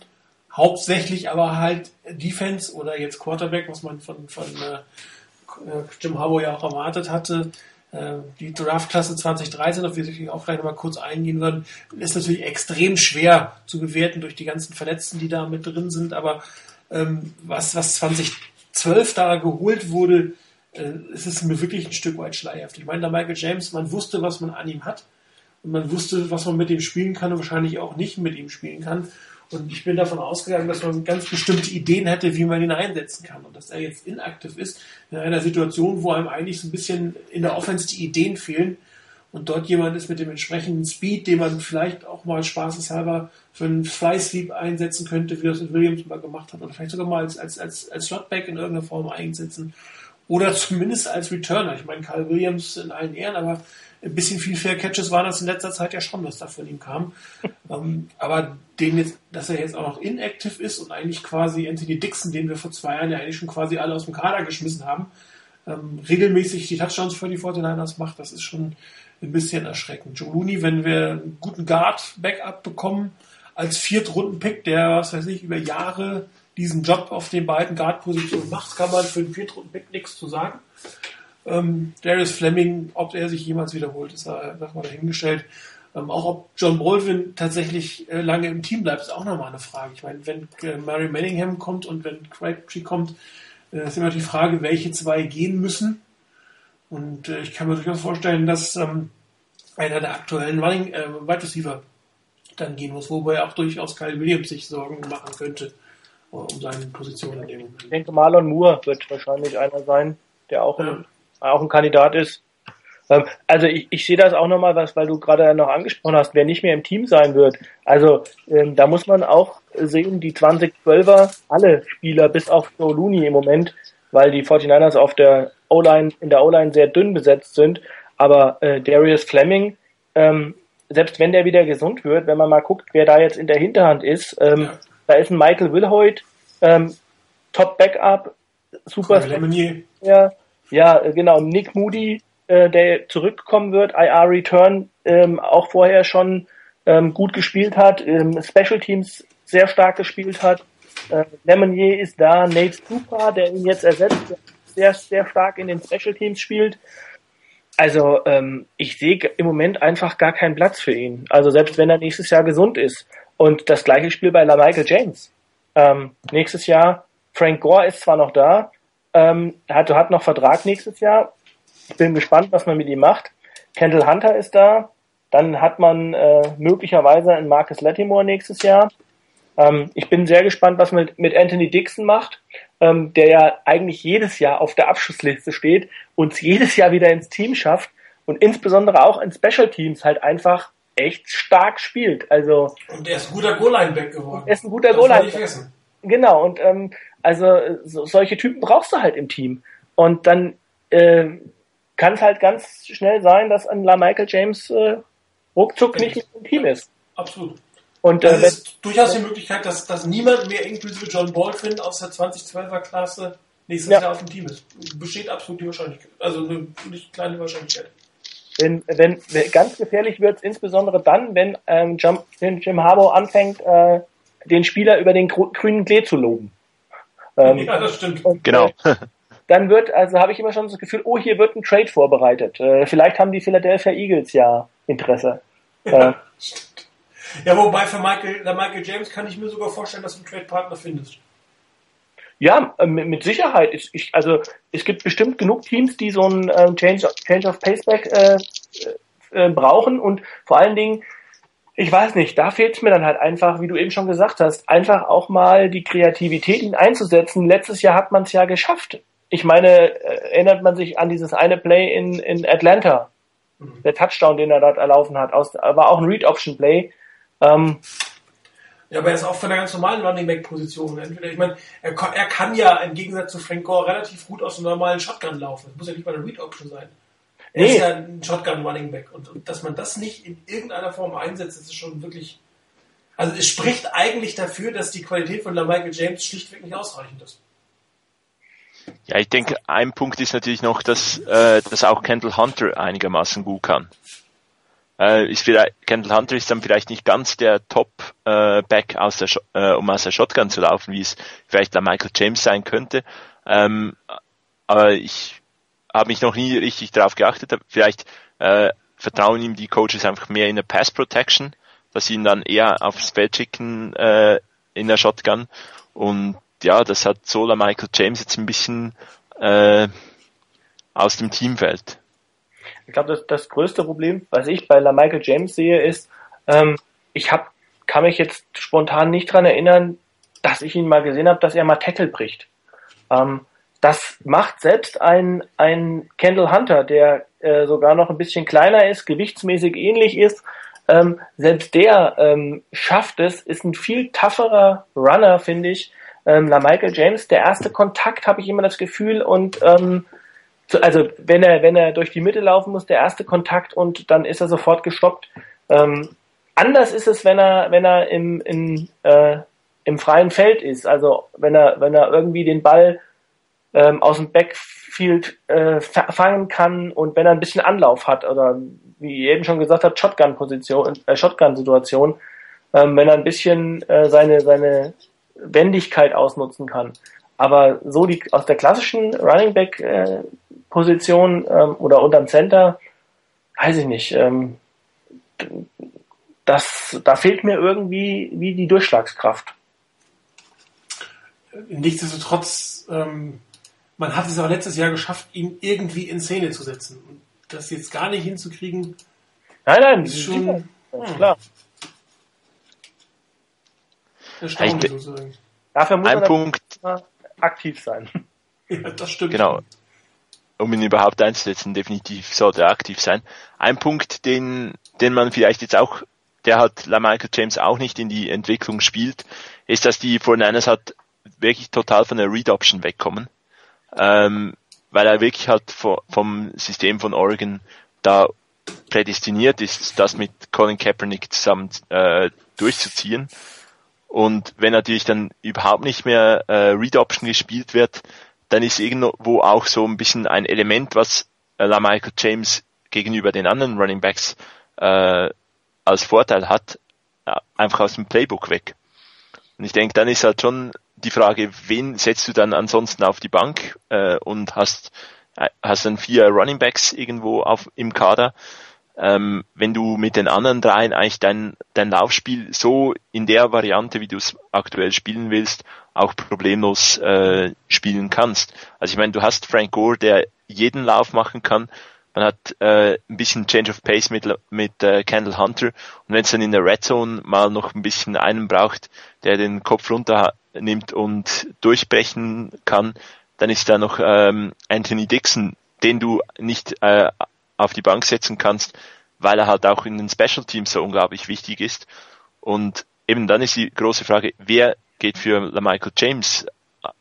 Hauptsächlich aber halt Defense oder jetzt Quarterback, was man von, von äh, Jim Harbaugh ja auch erwartet hatte. Äh, die Draftklasse 2013, auf die wir auch gleich nochmal kurz eingehen würden, ist natürlich extrem schwer zu bewerten durch die ganzen Verletzten, die da mit drin sind. Aber ähm, was, was 2012 da geholt wurde, äh, ist es mir wirklich ein Stück weit schleierhaft. Ich meine, da Michael James, man wusste, was man an ihm hat. Und man wusste, was man mit ihm spielen kann und wahrscheinlich auch nicht mit ihm spielen kann. Und ich bin davon ausgegangen, dass man ganz bestimmte Ideen hätte, wie man ihn einsetzen kann. Und dass er jetzt inaktiv ist, in einer Situation, wo einem eigentlich so ein bisschen in der Offense die Ideen fehlen. Und dort jemand ist mit dem entsprechenden Speed, den man vielleicht auch mal spaßeshalber für einen Fly Sweep einsetzen könnte, wie das Williams mal gemacht hat. Oder vielleicht sogar mal als, als, als, als Slotback in irgendeiner Form einsetzen. Oder zumindest als Returner. Ich meine, Carl Williams in allen Ehren, aber ein bisschen viel Fair Catches waren das in letzter Zeit ja schon, was da von ihm kam. ähm, aber den jetzt, dass er jetzt auch noch inactive ist und eigentlich quasi Anthony Dixon, den wir vor zwei Jahren ja eigentlich schon quasi alle aus dem Kader geschmissen haben, ähm, regelmäßig die Touchdowns für die 49ers macht, das ist schon ein bisschen erschreckend. Joe Looney, wenn wir einen guten Guard-Backup bekommen, als Viertrunden-Pick, der, was weiß ich, über Jahre diesen Job auf den beiden Guard-Positionen macht, kann man für einen Viertrunden-Pick nichts zu sagen. Ähm, Darius Fleming, ob er sich jemals wiederholt, ist da mal dahingestellt. Ähm, auch ob John Baldwin tatsächlich äh, lange im Team bleibt, ist auch nochmal eine Frage. Ich meine, wenn äh, Mary Manningham kommt und wenn Crabtree kommt, äh, ist immer die Frage, welche zwei gehen müssen. Und äh, ich kann mir durchaus vorstellen, dass ähm, einer der aktuellen Running äh, Wide Receiver dann gehen muss, wobei auch durchaus Kyle Williams sich Sorgen machen könnte äh, um seine Position in dem Moment. Ich denke, Marlon Moore wird wahrscheinlich einer sein, der auch ja auch ein Kandidat ist. Ähm, also ich, ich sehe das auch nochmal, was, weil du gerade noch angesprochen hast, wer nicht mehr im Team sein wird. Also ähm, da muss man auch sehen, die 2012er, alle Spieler, bis auf Joe Looney im Moment, weil die 49ers auf der O-Line, in der O-Line sehr dünn besetzt sind. Aber äh, Darius Fleming, ähm, selbst wenn der wieder gesund wird, wenn man mal guckt, wer da jetzt in der Hinterhand ist, ähm, da ist ein Michael Wilhoit, ähm, Top Backup, super. Ja, ja, äh, genau. Nick Moody, äh, der zurückkommen wird, IR Return, ähm, auch vorher schon ähm, gut gespielt hat, ähm, Special Teams sehr stark gespielt hat. Äh, Lemonnier ist da, Nate Stupa, der ihn jetzt ersetzt, sehr, sehr stark in den Special Teams spielt. Also ähm, ich sehe im Moment einfach gar keinen Platz für ihn. Also selbst wenn er nächstes Jahr gesund ist. Und das gleiche Spiel bei La Michael James. Ähm, nächstes Jahr, Frank Gore ist zwar noch da, ähm, hat, hat noch Vertrag nächstes Jahr. Ich bin gespannt, was man mit ihm macht. Kendall Hunter ist da. Dann hat man äh, möglicherweise einen Marcus Latimore nächstes Jahr. Ähm, ich bin sehr gespannt, was man mit, Anthony Dixon macht, ähm, der ja eigentlich jedes Jahr auf der Abschussliste steht, und jedes Jahr wieder ins Team schafft und insbesondere auch in Special Teams halt einfach echt stark spielt. Also und er ist ein guter Goal-Line-Back geworden. Er ist ein guter Goal-Line-Back. Genau, und ähm, also so, solche Typen brauchst du halt im Team. Und dann äh, kann es halt ganz schnell sein, dass ein La Michael James äh, ruckzuck nicht mit im Team ist. Absolut. Und äh, es ist durchaus die Möglichkeit, dass, dass niemand mehr inklusive John Baldwin aus der 2012er Klasse nächstes ja. Jahr auf dem Team ist. Besteht absolut die Wahrscheinlichkeit. Also eine nicht kleine Wahrscheinlichkeit. Wenn, wenn, wenn ganz gefährlich wird es insbesondere dann, wenn ähm, Jim, Jim Harbour anfängt, äh, den Spieler über den grünen Klee zu loben. Ähm, ja, das stimmt. Und, genau. Äh, dann wird, also habe ich immer schon das Gefühl, oh, hier wird ein Trade vorbereitet. Äh, vielleicht haben die Philadelphia Eagles ja Interesse. Ja, äh, ja wobei für Michael, der Michael James kann ich mir sogar vorstellen, dass du einen Trade-Partner findest. Ja, äh, mit Sicherheit. Ich, ich, also es gibt bestimmt genug Teams, die so einen äh, Change, Change of Paceback äh, äh, brauchen und vor allen Dingen ich weiß nicht, da fehlt es mir dann halt einfach, wie du eben schon gesagt hast, einfach auch mal die Kreativität ihn einzusetzen. Letztes Jahr hat man es ja geschafft. Ich meine, äh, erinnert man sich an dieses eine Play in, in Atlanta, mhm. der Touchdown, den er dort erlaufen hat, aus, war auch ein Read-Option-Play. Ähm, ja, aber er ist auch von der ganz normalen Running Back Position. Entweder, ich meine, er, er kann ja im Gegensatz zu Frank Gore relativ gut aus einem normalen Shotgun laufen. Das muss ja nicht mal eine Read Option sein. Er nee. ist ja ein Shotgun Running Back. Und, und dass man das nicht in irgendeiner Form einsetzt, das ist schon wirklich. Also es spricht eigentlich dafür, dass die Qualität von Michael James schlichtweg nicht ausreichend ist. Ja, ich denke, ein Punkt ist natürlich noch, dass, äh, dass auch Kendall Hunter einigermaßen gut kann. äh, ist vielleicht, Kendall Hunter ist dann vielleicht nicht ganz der Top-Back äh, aus der, äh, um aus der Shotgun zu laufen, wie es vielleicht der Michael James sein könnte. Ähm, aber ich habe mich noch nie richtig darauf geachtet. Vielleicht äh, vertrauen ihm die Coaches einfach mehr in der Pass Protection, dass sie ihn dann eher aufs Feld schicken äh, in der Shotgun. Und ja, das hat Sola Michael James jetzt ein bisschen äh, aus dem Teamfeld. Ich glaube, das, das größte Problem, was ich bei La Michael James sehe, ist, ähm, ich hab, kann mich jetzt spontan nicht dran erinnern, dass ich ihn mal gesehen habe, dass er mal Tackle bricht. Ähm, das macht selbst ein, ein Kendall Hunter, der äh, sogar noch ein bisschen kleiner ist, gewichtsmäßig ähnlich ist, ähm, selbst der ähm, schafft es, ist ein viel tougherer Runner, finde ich. Ähm, La Michael James, der erste Kontakt, habe ich immer das Gefühl, und ähm, also wenn er, wenn er durch die Mitte laufen muss, der erste Kontakt und dann ist er sofort gestoppt. Ähm, anders ist es, wenn er, wenn er im, in, äh, im freien Feld ist. Also wenn er, wenn er irgendwie den Ball ähm, aus dem Backfield äh, fangen kann und wenn er ein bisschen Anlauf hat oder wie eben schon gesagt hat, Shotgun-Position, äh, Shotgun-Situation, ähm, wenn er ein bisschen äh, seine, seine Wendigkeit ausnutzen kann. Aber so die aus der klassischen Running Back äh, Position ähm, oder unterm Center, weiß ich nicht. Ähm, das, da fehlt mir irgendwie wie die Durchschlagskraft. Nichtsdestotrotz, ähm, man hat es aber letztes Jahr geschafft, ihn irgendwie in Szene zu setzen. Und das jetzt gar nicht hinzukriegen. Nein, nein, ist schon hm. klar. Erstaunlich, sozusagen. Dafür muss Ein man Punkt. aktiv sein. Ja, das stimmt. Genau um ihn überhaupt einzusetzen, definitiv sollte er aktiv sein. Ein Punkt, den, den man vielleicht jetzt auch, der hat La Michael James auch nicht in die Entwicklung spielt, ist, dass die 49ers hat wirklich total von der Read Option wegkommen, ähm, weil er wirklich halt vom System von Oregon da prädestiniert ist, das mit Colin Kaepernick zusammen äh, durchzuziehen. Und wenn natürlich dann überhaupt nicht mehr äh, Read Option gespielt wird, dann ist irgendwo auch so ein bisschen ein Element, was äh, La Michael James gegenüber den anderen Running Backs äh, als Vorteil hat, äh, einfach aus dem Playbook weg. Und ich denke, dann ist halt schon die Frage, wen setzt du dann ansonsten auf die Bank äh, und hast äh, hast dann vier Running Backs irgendwo auf im Kader. Ähm, wenn du mit den anderen dreien eigentlich dein, dein Laufspiel so in der Variante, wie du es aktuell spielen willst, auch problemlos äh, spielen kannst. Also ich meine, du hast Frank Gore, der jeden Lauf machen kann. Man hat äh, ein bisschen Change of Pace mit, mit äh, Kendall Hunter. Und wenn es dann in der Red Zone mal noch ein bisschen einen braucht, der den Kopf runter nimmt und durchbrechen kann, dann ist da noch ähm, Anthony Dixon, den du nicht äh, auf die Bank setzen kannst, weil er halt auch in den Special Teams so unglaublich wichtig ist. Und eben dann ist die große Frage, wer geht für Michael James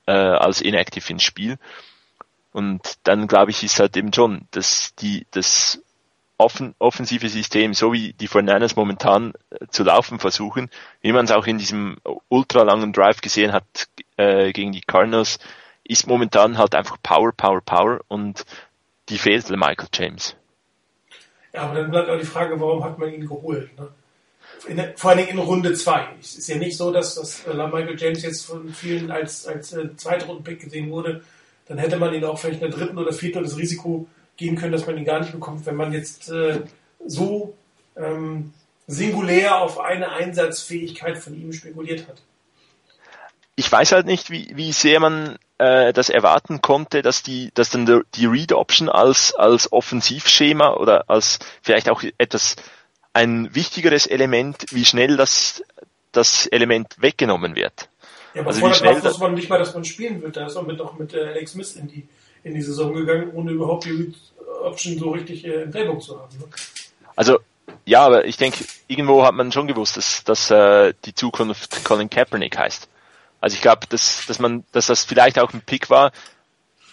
äh, als inactive ins Spiel. Und dann glaube ich, ist halt eben schon, dass die, das offen, offensive System, so wie die 49 momentan äh, zu laufen versuchen, wie man es auch in diesem ultralangen Drive gesehen hat äh, gegen die Cardinals, ist momentan halt einfach Power, Power, Power und die fehlt Michael James. Ja, aber dann bleibt auch die Frage, warum hat man ihn geholt? Ne? in, vor allen Dingen in Runde 2. Es ist ja nicht so, dass, dass äh, Michael James jetzt von vielen als, als äh, Zweitrunden-Pick gesehen wurde. Dann hätte man ihn auch vielleicht in der dritten oder vierten das Risiko gehen können, dass man ihn gar nicht bekommt, wenn man jetzt äh, so ähm, singulär auf eine Einsatzfähigkeit von ihm spekuliert hat. Ich weiß halt nicht, wie, wie sehr man äh, das erwarten konnte, dass die, dass dann die Read Option als als Offensivschema oder als vielleicht auch etwas ein wichtigeres Element, wie schnell das, das Element weggenommen wird. Ja, aber also vorher schnell wusste man nicht mal, dass man spielen wird. Da ist man mit, auch mit äh, Alex Smith in die, in die Saison gegangen, ohne überhaupt die Option so richtig äh, im Playbook zu haben. Ne? Also, ja, aber ich denke, irgendwo hat man schon gewusst, dass, dass äh, die Zukunft Colin Kaepernick heißt. Also ich glaube, dass, dass man, dass das vielleicht auch ein Pick war,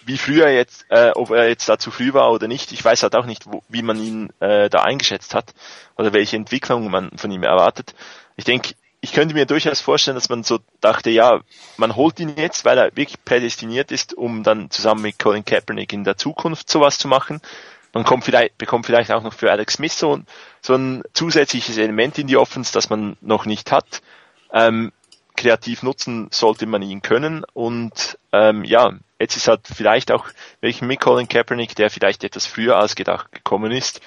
wie früher jetzt, äh, ob er jetzt da zu früh war oder nicht, ich weiß halt auch nicht, wo, wie man ihn äh, da eingeschätzt hat oder welche Entwicklung man von ihm erwartet. Ich denke, ich könnte mir durchaus vorstellen, dass man so dachte, ja, man holt ihn jetzt, weil er wirklich prädestiniert ist, um dann zusammen mit Colin Kaepernick in der Zukunft sowas zu machen. man kommt vielleicht, bekommt vielleicht auch noch für Alex Smith so, so ein zusätzliches Element in die Offense, das man noch nicht hat. Ähm, kreativ nutzen sollte man ihn können und ähm, ja, jetzt ist halt vielleicht auch welchen mit Colin Kaepernick, der vielleicht etwas früher als gedacht gekommen ist.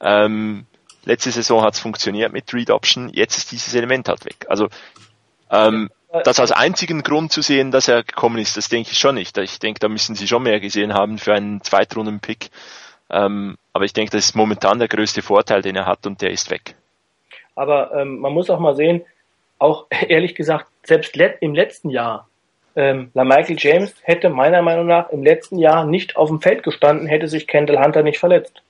Ähm, letzte Saison hat es funktioniert mit Read Option, jetzt ist dieses Element halt weg. Also ähm, das als einzigen Grund zu sehen, dass er gekommen ist, das denke ich schon nicht. Ich denke, da müssen sie schon mehr gesehen haben für einen Zweitrunden-Pick. Ähm, aber ich denke, das ist momentan der größte Vorteil, den er hat und der ist weg. Aber ähm, man muss auch mal sehen, auch ehrlich gesagt, selbst let im letzten Jahr, ähm, Michael James hätte meiner Meinung nach im letzten Jahr nicht auf dem Feld gestanden, hätte sich Kendall Hunter nicht verletzt.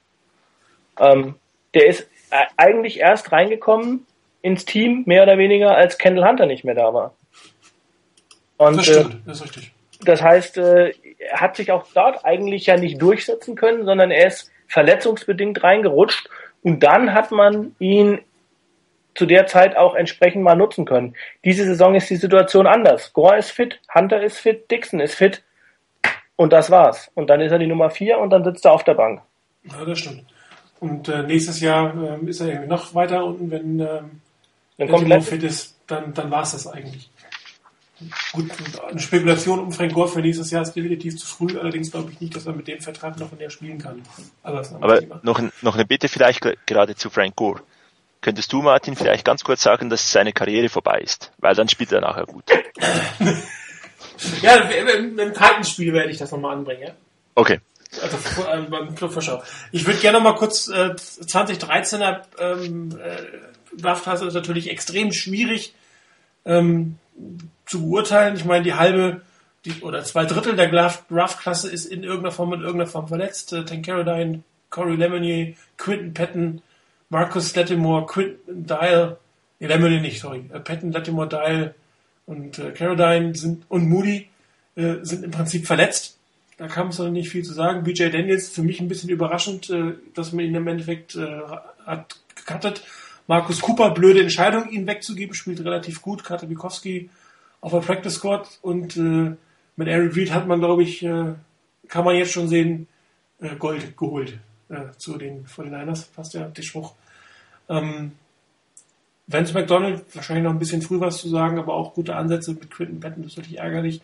Ähm, der ist eigentlich erst reingekommen ins Team, mehr oder weniger, als Kendall Hunter nicht mehr da war. Und, das stimmt, äh, das ist richtig. Das heißt, äh, er hat sich auch dort eigentlich ja nicht durchsetzen können, sondern er ist verletzungsbedingt reingerutscht und dann hat man ihn zu der Zeit auch entsprechend mal nutzen können. Diese Saison ist die Situation anders. Gore ist fit, Hunter ist fit, Dixon ist fit und das war's. Und dann ist er die Nummer vier und dann sitzt er auf der Bank. Ja, das stimmt. Und äh, nächstes Jahr äh, ist er irgendwie noch weiter unten, wenn ähm, dann kommt fit ist, dann, dann war es das eigentlich. Gut, eine Spekulation um Frank Gore für nächstes Jahr ist definitiv zu früh, allerdings glaube ich nicht, dass er mit dem Vertrag noch der spielen kann. Aber, Aber noch, noch eine Bitte vielleicht gerade zu Frank Gore. Könntest du, Martin, vielleicht ganz kurz sagen, dass seine Karriere vorbei ist? Weil dann spielt er nachher gut. ja, im, im Titans-Spiel werde ich das nochmal anbringen. Ja? Okay. Also äh, beim Clubvorschau. Ich würde gerne mal kurz äh, 2013er ähm, äh, Draft-Klasse ist natürlich extrem schwierig ähm, zu beurteilen. Ich meine, die halbe die, oder zwei Drittel der Draft-Klasse ist in irgendeiner Form in irgendeiner Form verletzt. Äh, Tank Corey Lemonier, Quinton Patton, Marcus Lattimore, Quinton Dial, nee, Lemonier nicht, sorry, äh, Patton, Lattimore, Dial und äh, Carradine sind und Moody äh, sind im Prinzip verletzt. Da kam es noch nicht viel zu sagen. BJ Daniels, für mich ein bisschen überraschend, äh, dass man ihn im Endeffekt äh, hat gecuttet. Markus Cooper, blöde Entscheidung, ihn wegzugeben, spielt relativ gut. Katabikowski auf der Practice Squad und äh, mit Eric Reed hat man, glaube ich, kann man jetzt schon sehen, Gold geholt zu den 49ers, passt ja der Spruch. Ähm, Vance McDonald, wahrscheinlich noch ein bisschen früh was zu sagen, aber auch gute Ansätze mit Quinton Patton, das ist natürlich ärgerlich.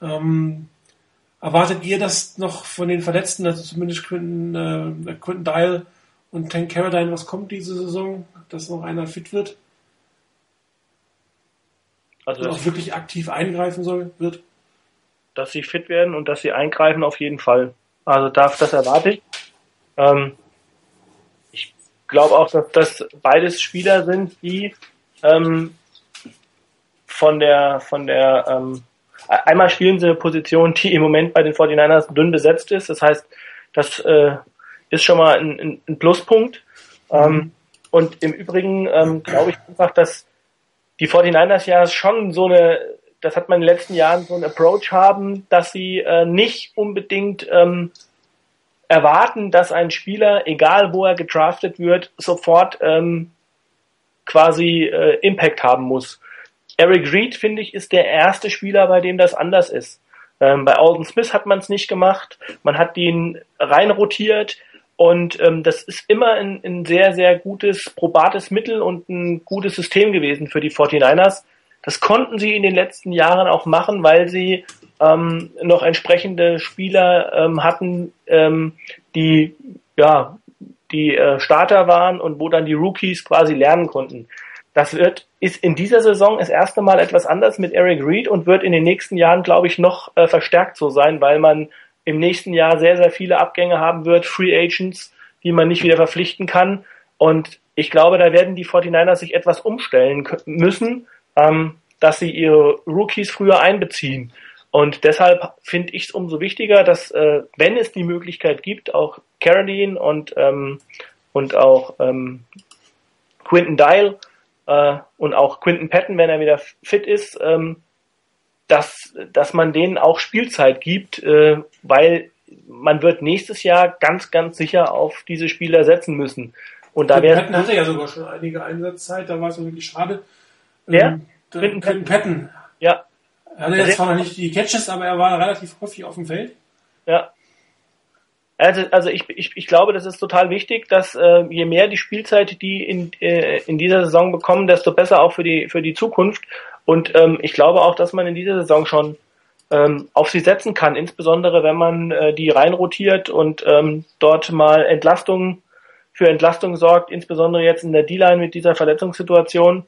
Ähm, erwartet ihr das noch von den Verletzten, also zumindest Quinton, äh, Quinton Dial und Tank Carradine, was kommt diese Saison, dass noch einer fit wird? Also auch wirklich aktiv eingreifen soll, wird? Dass sie fit werden und dass sie eingreifen auf jeden Fall. Also darf das erwarte ich. Ähm, ich glaube auch, dass das beides Spieler sind, die ähm, von der von der ähm, einmal spielen sie eine Position, die im Moment bei den 49ers dünn besetzt ist. Das heißt, das äh, ist schon mal ein, ein Pluspunkt. Mhm. Ähm, und im Übrigen ähm, glaube ich einfach, dass die 49ers ja schon so eine, das hat man in den letzten Jahren so einen Approach haben, dass sie äh, nicht unbedingt ähm, erwarten, dass ein Spieler, egal wo er gedraftet wird, sofort ähm, quasi äh, Impact haben muss. Eric Reed, finde ich, ist der erste Spieler, bei dem das anders ist. Ähm, bei Alden Smith hat man es nicht gemacht. Man hat ihn reinrotiert. Und ähm, das ist immer ein, ein sehr, sehr gutes, probates Mittel und ein gutes System gewesen für die 49ers. Das konnten sie in den letzten Jahren auch machen, weil sie ähm, noch entsprechende Spieler ähm, hatten, ähm, die ja die äh, Starter waren und wo dann die Rookies quasi lernen konnten. Das wird ist in dieser Saison das erste Mal etwas anders mit Eric Reed und wird in den nächsten Jahren, glaube ich, noch äh, verstärkt so sein, weil man im nächsten Jahr sehr, sehr viele Abgänge haben wird, Free Agents, die man nicht wieder verpflichten kann. Und ich glaube, da werden die 49ers sich etwas umstellen müssen, ähm, dass sie ihre Rookies früher einbeziehen. Und deshalb finde ich es umso wichtiger, dass, äh, wenn es die Möglichkeit gibt, auch Caroline und, ähm, und auch ähm, Quinton Dial äh, und auch Quinton Patton, wenn er wieder fit ist, ähm, dass, dass man denen auch Spielzeit gibt, äh, weil man wird nächstes Jahr ganz, ganz sicher auf diese Spieler setzen müssen. Und da wäre Patton hatte ja sogar schon einige Einsatzzeit, da war es wirklich schade. Wer? Ähm, Quinton Patton. Ja. Er hatte jetzt zwar noch nicht die Catches, aber er war relativ häufig auf dem Feld. Ja. Also, also ich, ich, ich glaube, das ist total wichtig, dass äh, je mehr die Spielzeit die in, äh, in dieser Saison bekommen, desto besser auch für die für die Zukunft. Und ähm, ich glaube auch, dass man in dieser Saison schon ähm, auf sie setzen kann, insbesondere wenn man äh, die reinrotiert und ähm, dort mal Entlastung für Entlastung sorgt, insbesondere jetzt in der D-Line mit dieser Verletzungssituation,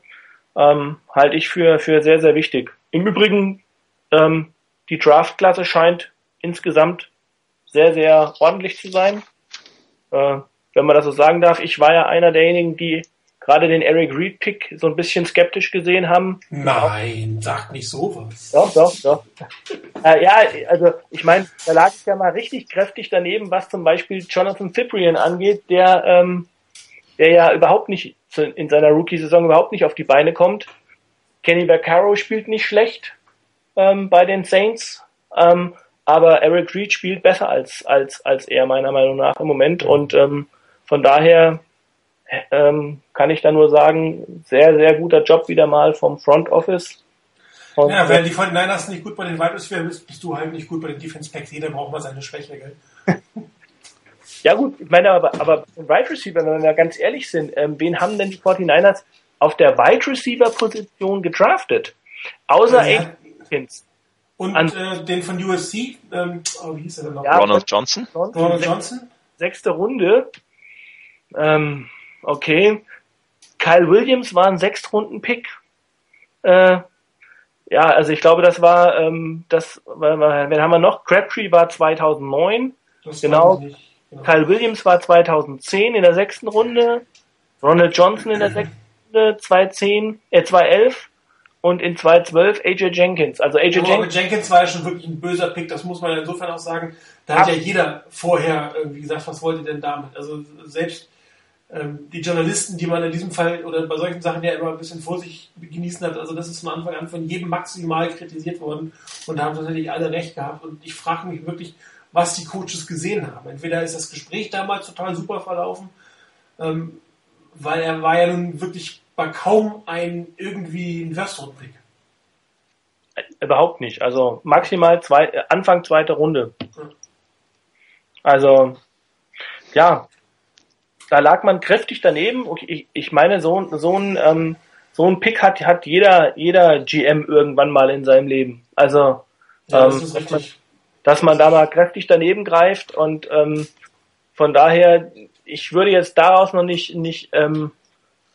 ähm, halte ich für, für sehr, sehr wichtig. Im Übrigen, ähm, die Draftklasse scheint insgesamt sehr, sehr ordentlich zu sein. Äh, wenn man das so sagen darf, ich war ja einer derjenigen, die gerade den Eric Reed Pick so ein bisschen skeptisch gesehen haben. Nein, sag nicht sowas. Doch, doch, doch. äh, ja, also ich meine, da lag ich ja mal richtig kräftig daneben, was zum Beispiel Jonathan Cyprian angeht, der, ähm, der ja überhaupt nicht in seiner Rookie-Saison überhaupt nicht auf die Beine kommt. Kenny Vaccaro spielt nicht schlecht ähm, bei den Saints. Ähm, aber Eric Reed spielt besser als, als, als er meiner Meinung nach im Moment und ähm, von daher ähm, kann ich da nur sagen, sehr, sehr guter Job wieder mal vom Front Office. Und, ja, wenn die von Niners nicht gut bei den Wide Receiver bist, bist du halt nicht gut bei den Defense Packs. Jeder braucht mal seine Schwäche, gell? ja gut, ich meine aber, aber Wide Receiver, wenn wir ganz ehrlich sind, ähm, wen haben denn die 49ers auf der Wide Receiver Position gedraftet? Außer ja, Aikens. Und An, äh, den von USC, ähm, oh, wie hieß er denn noch? Ja, Ronald Johnson. Ronald Johnson. Sechste Runde. Ähm, okay. Kyle Williams war ein Sechstrunden-Pick. Äh, ja, also ich glaube, das war, ähm, das, wen haben wir noch? Crabtree war 2009. Das genau. genau. Kyle Williams war 2010 in der sechsten Runde. Ronald Johnson in der sechsten Runde, 2010, äh, 2011 und in 2012 AJ Jenkins. Also AJ oh, Jenkins. Jenkins war ja schon wirklich ein böser Pick, das muss man insofern auch sagen. Da hat ja jeder vorher irgendwie gesagt, was wollt ihr denn damit? Also selbst ähm, die Journalisten, die man in diesem Fall oder bei solchen Sachen ja immer ein bisschen Vorsicht genießen hat, also das ist von Anfang an von jedem maximal kritisiert worden und da haben tatsächlich alle recht gehabt. Und ich frage mich wirklich, was die Coaches gesehen haben. Entweder ist das Gespräch damals total super verlaufen, ähm, weil er war ja nun wirklich bei kaum ein irgendwie ein First-Round-Pick. Überhaupt nicht. Also maximal zwei, äh, Anfang zweite Runde. Also, ja, da lag man kräftig daneben. Ich, ich meine, so, so ein, ähm, so ein Pick hat, hat jeder, jeder GM irgendwann mal in seinem Leben. Also, ja, das ähm, dass, man, dass man da mal kräftig daneben greift und ähm, von daher, ich würde jetzt daraus noch nicht, nicht ähm,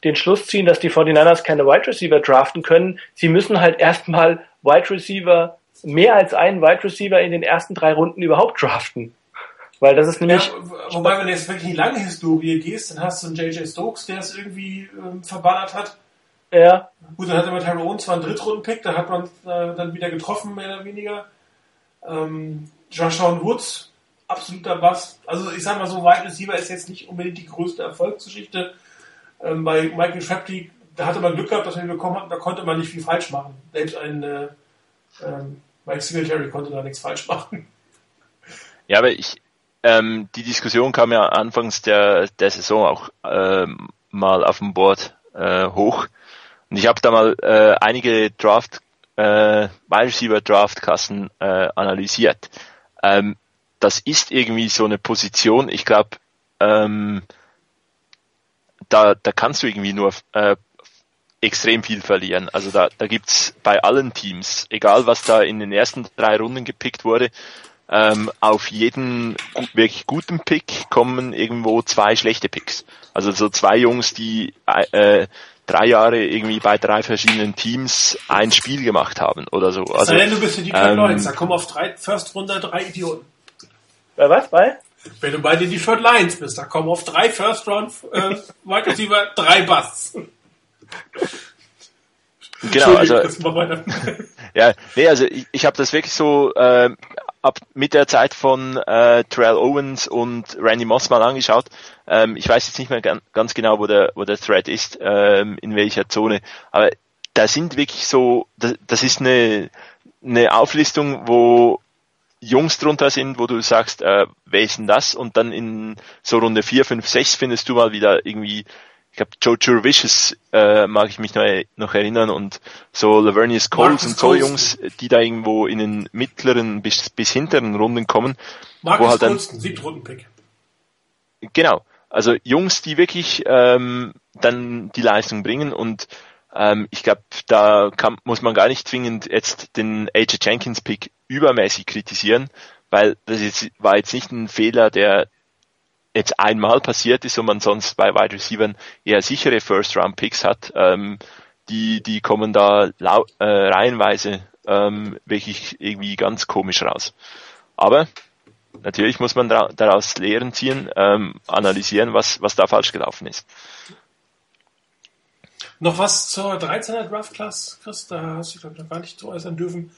den Schluss ziehen, dass die 49ers keine Wide Receiver draften können. Sie müssen halt erstmal Wide Receiver, mehr als einen Wide Receiver in den ersten drei Runden überhaupt draften. Weil das ist nämlich. Ja, wobei, wenn du jetzt wirklich in die lange Historie gehst, dann hast du einen JJ Stokes, der es irgendwie ähm, verballert hat. Ja. Gut, dann hat er mit Tyrone zwar einen Drittrunden-Pick, da hat man äh, dann wieder getroffen, mehr oder weniger. Ähm, Joshua Woods, absoluter Bass. Also ich sag mal so, Wide Receiver ist jetzt nicht unbedingt die größte Erfolgsgeschichte ähm, bei Michael Shapty, da hatte man Glück gehabt, dass wir ihn bekommen hatten, da konnte man nicht viel falsch machen. Selbst ein äh, ähm, Mike Singletary konnte da nichts falsch machen. Ja, aber ich, ähm, die Diskussion kam ja anfangs der, der Saison auch ähm, mal auf dem Board äh, hoch. Und ich habe da mal äh, einige Draft, äh, Wide Receiver Draftkassen äh, analysiert. Ähm, das ist irgendwie so eine Position, ich glaube, ähm, da, da kannst du irgendwie nur äh, extrem viel verlieren. Also da, da gibt's bei allen Teams, egal was da in den ersten drei Runden gepickt wurde, ähm, auf jeden wirklich guten Pick kommen irgendwo zwei schlechte Picks. Also so zwei Jungs, die äh, drei Jahre irgendwie bei drei verschiedenen Teams ein Spiel gemacht haben oder so. Also, Sei denn, du bist in die ähm, Lions, da kommen auf drei First Runde drei Idioten. Bei was? Bei? Wenn du bei den Detroit Lions bist, da kommen auf drei First Round äh, Wide Receiver drei Busts. Genau, also ja, nee, also ich, ich habe das wirklich so äh, ab mit der Zeit von äh, Terrell Owens und Randy Moss mal angeschaut. Ähm, ich weiß jetzt nicht mehr ganz genau, wo der wo der Thread ist, ähm, in welcher Zone, aber da sind wirklich so, das, das ist eine eine Auflistung, wo Jungs drunter sind, wo du sagst, äh, wer ist denn das? Und dann in so Runde 4, 5, 6 findest du mal wieder irgendwie glaube, Joe Jurvicious äh, mag ich mich noch, noch erinnern und so Lavernius Coles und so Colston. Jungs, die da irgendwo in den mittleren bis, bis hinteren Runden kommen. Marcus wo halt dann, Siebtrunden-Pick. Genau. Also Jungs, die wirklich ähm, dann die Leistung bringen und ähm, ich glaube, da kann, muss man gar nicht zwingend jetzt den AJ Jenkins Pick übermäßig kritisieren, weil das jetzt, war jetzt nicht ein Fehler, der jetzt einmal passiert ist und man sonst bei Wide Receivers eher sichere First-Round-Picks hat, ähm, die, die kommen da lau äh, reihenweise ähm, wirklich irgendwie ganz komisch raus. Aber natürlich muss man daraus Lehren ziehen, ähm, analysieren, was, was da falsch gelaufen ist. Noch was zur 13er Draft Class, Chris? Da hast du, glaube ich, noch gar nicht zu äußern dürfen.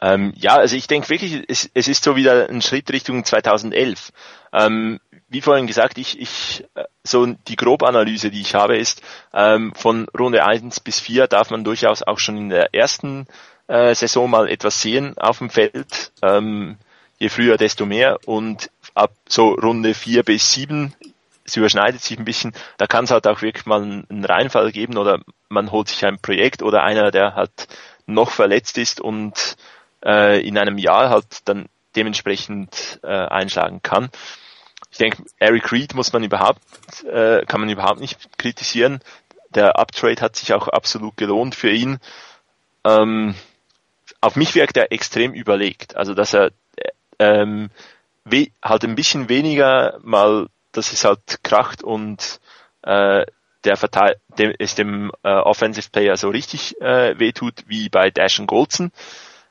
Ähm, ja, also ich denke wirklich, es, es ist so wieder ein Schritt Richtung 2011. Ähm, wie vorhin gesagt, ich, ich äh, so die Grobanalyse, die ich habe, ist ähm, von Runde 1 bis 4 darf man durchaus auch schon in der ersten äh, Saison mal etwas sehen auf dem Feld. Ähm, je früher, desto mehr. Und ab so Runde 4 bis 7 es überschneidet sich ein bisschen, da kann es halt auch wirklich mal einen Reinfall geben oder man holt sich ein Projekt oder einer, der halt noch verletzt ist und äh, in einem Jahr halt dann dementsprechend äh, einschlagen kann ich denke, Eric Reed muss man überhaupt, äh, kann man überhaupt nicht kritisieren. Der Uptrade hat sich auch absolut gelohnt für ihn. Ähm, auf mich wirkt er extrem überlegt. Also dass er ähm, halt ein bisschen weniger mal, dass es halt kracht und äh, der Verteil dem, es dem äh, Offensive Player so richtig äh, wehtut wie bei Dashen Goldson.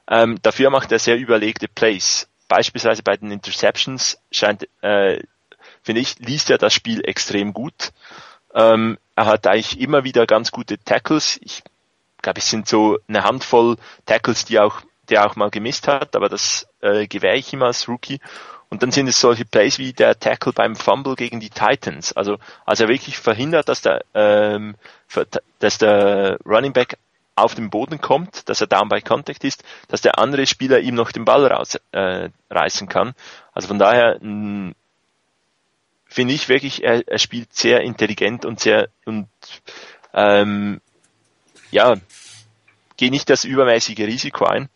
Ähm, dafür macht er sehr überlegte Plays. Beispielsweise bei den Interceptions scheint äh, finde ich, liest er das Spiel extrem gut. Ähm, er hat eigentlich immer wieder ganz gute Tackles. Ich glaube, es sind so eine Handvoll Tackles, die auch, der auch mal gemisst hat, aber das äh, gewähre ich ihm als Rookie. Und dann sind es solche Plays wie der Tackle beim Fumble gegen die Titans. Also, also er wirklich verhindert, dass der, ähm, dass der Running Back auf den Boden kommt, dass er down by contact ist, dass der andere Spieler ihm noch den Ball rausreißen äh, reißen kann. Also von daher ein finde ich wirklich, er, er spielt sehr intelligent und sehr und ähm, ja, geht nicht das übermäßige Risiko ein.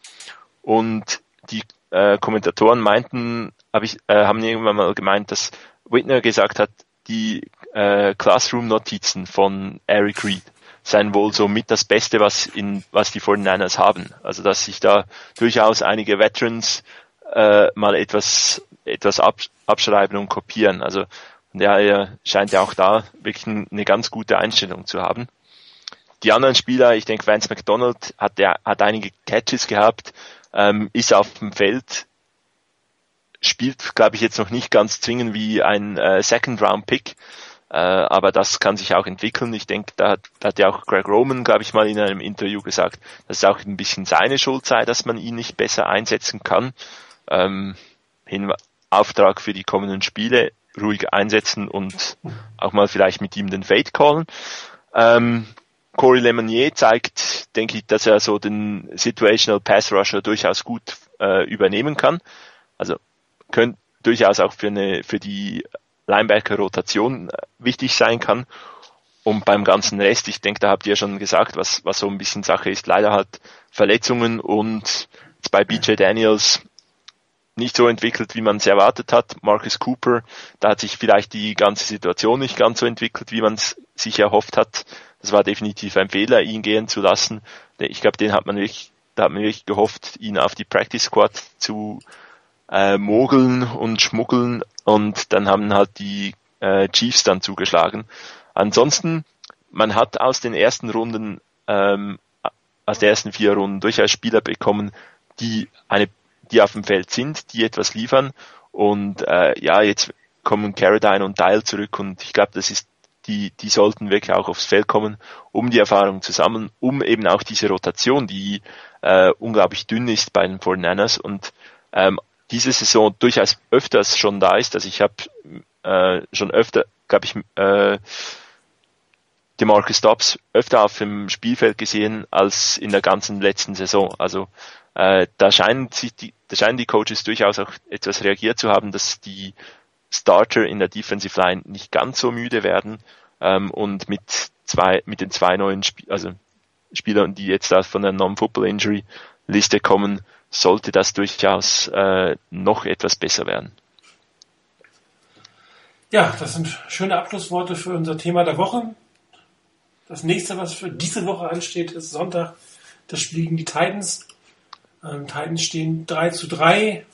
Und die äh, Kommentatoren meinten, hab ich, äh, haben irgendwann mal gemeint, dass Whitner gesagt hat, die äh, Classroom-Notizen von Eric Reed seien wohl so mit das Beste, was in was die 49ers haben. Also dass sich da durchaus einige Veterans äh, mal etwas etwas abschreiben und kopieren. Also ja, er scheint ja auch da wirklich eine ganz gute Einstellung zu haben. Die anderen Spieler, ich denke, Vance McDonald hat, der, hat einige Catches gehabt, ähm, ist auf dem Feld, spielt, glaube ich, jetzt noch nicht ganz zwingend wie ein äh, Second-Round-Pick, äh, aber das kann sich auch entwickeln. Ich denke, da hat, da hat ja auch Greg Roman, glaube ich, mal in einem Interview gesagt, dass es auch ein bisschen seine Schuld sei, dass man ihn nicht besser einsetzen kann. Ähm, Auftrag für die kommenden Spiele ruhig einsetzen und auch mal vielleicht mit ihm den Fade callen. Ähm, Corey Lemonnier zeigt, denke ich, dass er so den Situational Pass Rusher durchaus gut äh, übernehmen kann. Also könnte durchaus auch für eine für die Linebacker Rotation äh, wichtig sein kann. Und beim ganzen Rest, ich denke, da habt ihr schon gesagt, was, was so ein bisschen Sache ist, leider halt Verletzungen und bei BJ Daniels nicht so entwickelt, wie man es erwartet hat. Marcus Cooper, da hat sich vielleicht die ganze Situation nicht ganz so entwickelt, wie man es sich erhofft hat. Das war definitiv ein Fehler, ihn gehen zu lassen. Ich glaube, den hat man wirklich, da hat man wirklich gehofft, ihn auf die Practice Squad zu äh, mogeln und schmuggeln und dann haben halt die äh, Chiefs dann zugeschlagen. Ansonsten, man hat aus den ersten Runden, ähm, aus den ersten vier Runden durchaus Spieler bekommen, die eine die auf dem Feld sind, die etwas liefern. Und äh, ja, jetzt kommen Caradine und Dial zurück und ich glaube, das ist die, die sollten wirklich auch aufs Feld kommen, um die Erfahrung zu sammeln, um eben auch diese Rotation, die äh, unglaublich dünn ist bei den 49ers und ähm, diese Saison durchaus öfters schon da ist. Also ich habe äh, schon öfter, glaube ich, äh, Marcus Dobbs öfter auf dem Spielfeld gesehen als in der ganzen letzten Saison. Also äh, da scheinen sich die, da scheinen die Coaches durchaus auch etwas reagiert zu haben, dass die Starter in der Defensive Line nicht ganz so müde werden. ähm, und mit zwei, mit den zwei neuen Sp also Spielern, die jetzt von der Non-Football-Injury-Liste kommen, sollte das durchaus äh, noch etwas besser werden. Ja, das sind schöne Abschlussworte für unser Thema der Woche. Das nächste, was für diese Woche ansteht, ist Sonntag. Das Spiel gegen die Titans. Ähm, Titans stehen 3 zu 3.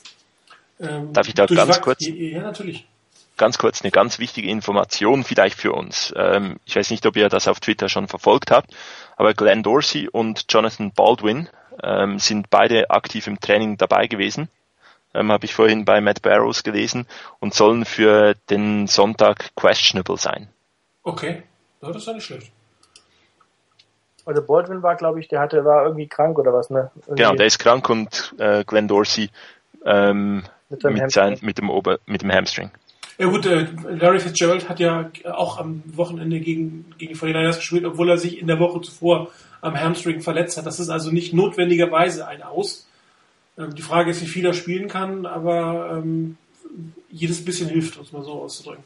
Ähm, Darf ich da ganz kurz? Ja, natürlich. Ganz kurz eine ganz wichtige Information vielleicht für uns. Ähm, ich weiß nicht, ob ihr das auf Twitter schon verfolgt habt, aber Glenn Dorsey und Jonathan Baldwin ähm, sind beide aktiv im Training dabei gewesen ähm, habe ich vorhin bei Matt Barrows gelesen, und sollen für den Sonntag questionable sein. Okay, ja, das ist ja nicht schlecht. Also Baldwin war, glaube ich, der hatte, war irgendwie krank oder was, ne? Irgendwie genau, der ist krank und äh, Glenn Dorsey ähm, mit, mit, sein, mit, dem Ober, mit dem Hamstring. Ja gut, äh, Larry Fitzgerald hat ja auch am Wochenende gegen, gegen die 49ers gespielt, obwohl er sich in der Woche zuvor am Hamstring verletzt hat. Das ist also nicht notwendigerweise ein Aus. Ähm, die Frage ist, wie viel er spielen kann, aber ähm, jedes bisschen hilft, um es mal so auszudrücken.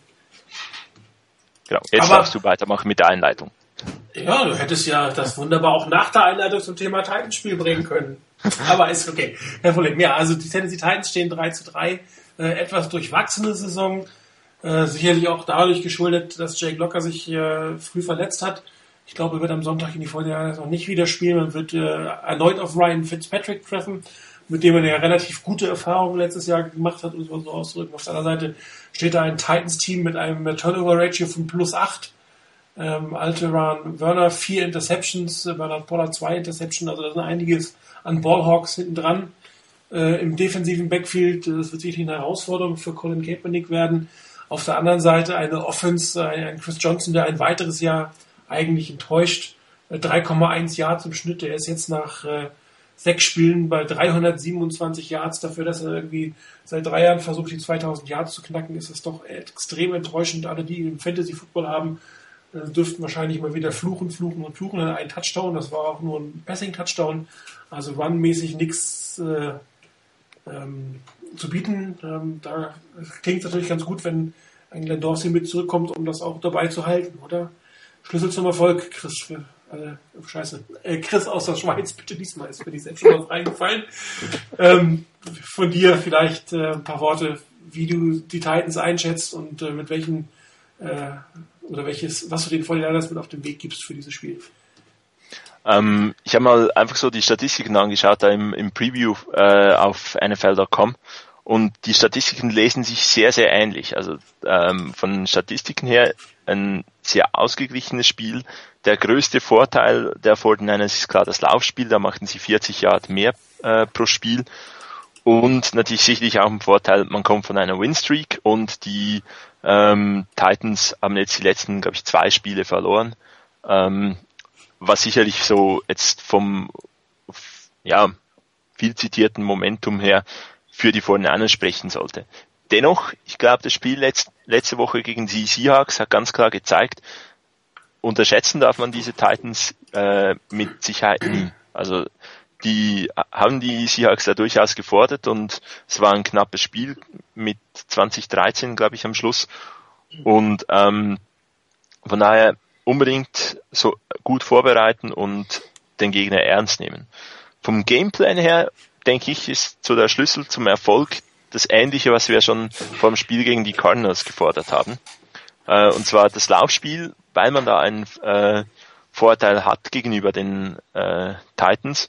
Genau, jetzt aber, darfst du weitermachen mit der Einleitung. Ja, du hättest ja das wunderbar auch nach der Einleitung zum Thema Titans-Spiel bringen können. Aber ist okay, kein Problem. Ja, also die Tennessee Titans stehen 3 zu 3. Äh, etwas durchwachsene Saison. Äh, sicherlich auch dadurch geschuldet, dass Jake Locker sich äh, früh verletzt hat. Ich glaube, er wird am Sonntag in die Vorderjahre noch nicht wieder spielen. Man wird äh, erneut auf Ryan Fitzpatrick treffen mit dem er eine relativ gute Erfahrung letztes Jahr gemacht hat, um es mal so auszudrücken. Auf der anderen Seite steht da ein Titans-Team mit einem Turnover-Ratio von plus 8. Ähm, Alteran Werner vier Interceptions, äh, Bernard Pollard zwei Interceptions, also da sind einiges an Ballhawks hinten dran. Äh, Im defensiven Backfield, äh, das wird sicherlich eine Herausforderung für Colin Kaepernick werden. Auf der anderen Seite eine Offense, äh, ein Chris Johnson, der ein weiteres Jahr eigentlich enttäuscht. 3,1 äh, Yards im Schnitt, der ist jetzt nach äh, sechs Spielen bei 327 Yards dafür, dass er irgendwie seit drei Jahren versucht, die 2000 Yards zu knacken, ist das doch extrem enttäuschend. Alle, die im Fantasy Football haben, äh, dürften wahrscheinlich mal wieder fluchen, fluchen und fluchen. Ein Touchdown, das war auch nur ein Passing-Touchdown, also run-mäßig nichts äh, ähm, zu bieten. Ähm, da klingt es natürlich ganz gut, wenn ein Glenn Dorsey mit zurückkommt, um das auch dabei zu halten, oder? Schlüssel zum Erfolg, Chris, äh, scheiße, äh, Chris aus der Schweiz, bitte diesmal ist mir die selbst schon was eingefallen. Ähm, von dir vielleicht äh, ein paar Worte, wie du die Titans einschätzt und äh, mit welchen äh, oder welches, was du den Vorderlanders mit auf den Weg gibst für dieses Spiel. Ähm, ich habe mal einfach so die Statistiken angeschaut da im, im Preview äh, auf NFL.com und die Statistiken lesen sich sehr, sehr ähnlich. Also ähm, von Statistiken her ein sehr ausgeglichenes Spiel. Der größte Vorteil der 49ers ist klar das Laufspiel, da machten sie 40 Yard mehr äh, pro Spiel. Und natürlich sicherlich auch ein Vorteil, man kommt von einer Winstreak und die ähm, Titans haben jetzt die letzten, glaube ich, zwei Spiele verloren. Ähm, was sicherlich so jetzt vom ja, viel zitierten Momentum her für die 49ers sprechen sollte. Dennoch, ich glaube, das Spiel letzt, letzte Woche gegen die Seahawks hat ganz klar gezeigt, unterschätzen darf man diese Titans äh, mit Sicherheit nie. Also die haben die Seahawks da durchaus gefordert und es war ein knappes Spiel mit 2013, glaube ich, am Schluss. Und ähm, von daher unbedingt so gut vorbereiten und den Gegner ernst nehmen. Vom Gameplan her, denke ich, ist so der Schlüssel zum Erfolg das Ähnliche, was wir schon vor dem Spiel gegen die Cardinals gefordert haben. Äh, und zwar das Laufspiel, weil man da einen äh, Vorteil hat gegenüber den äh, Titans,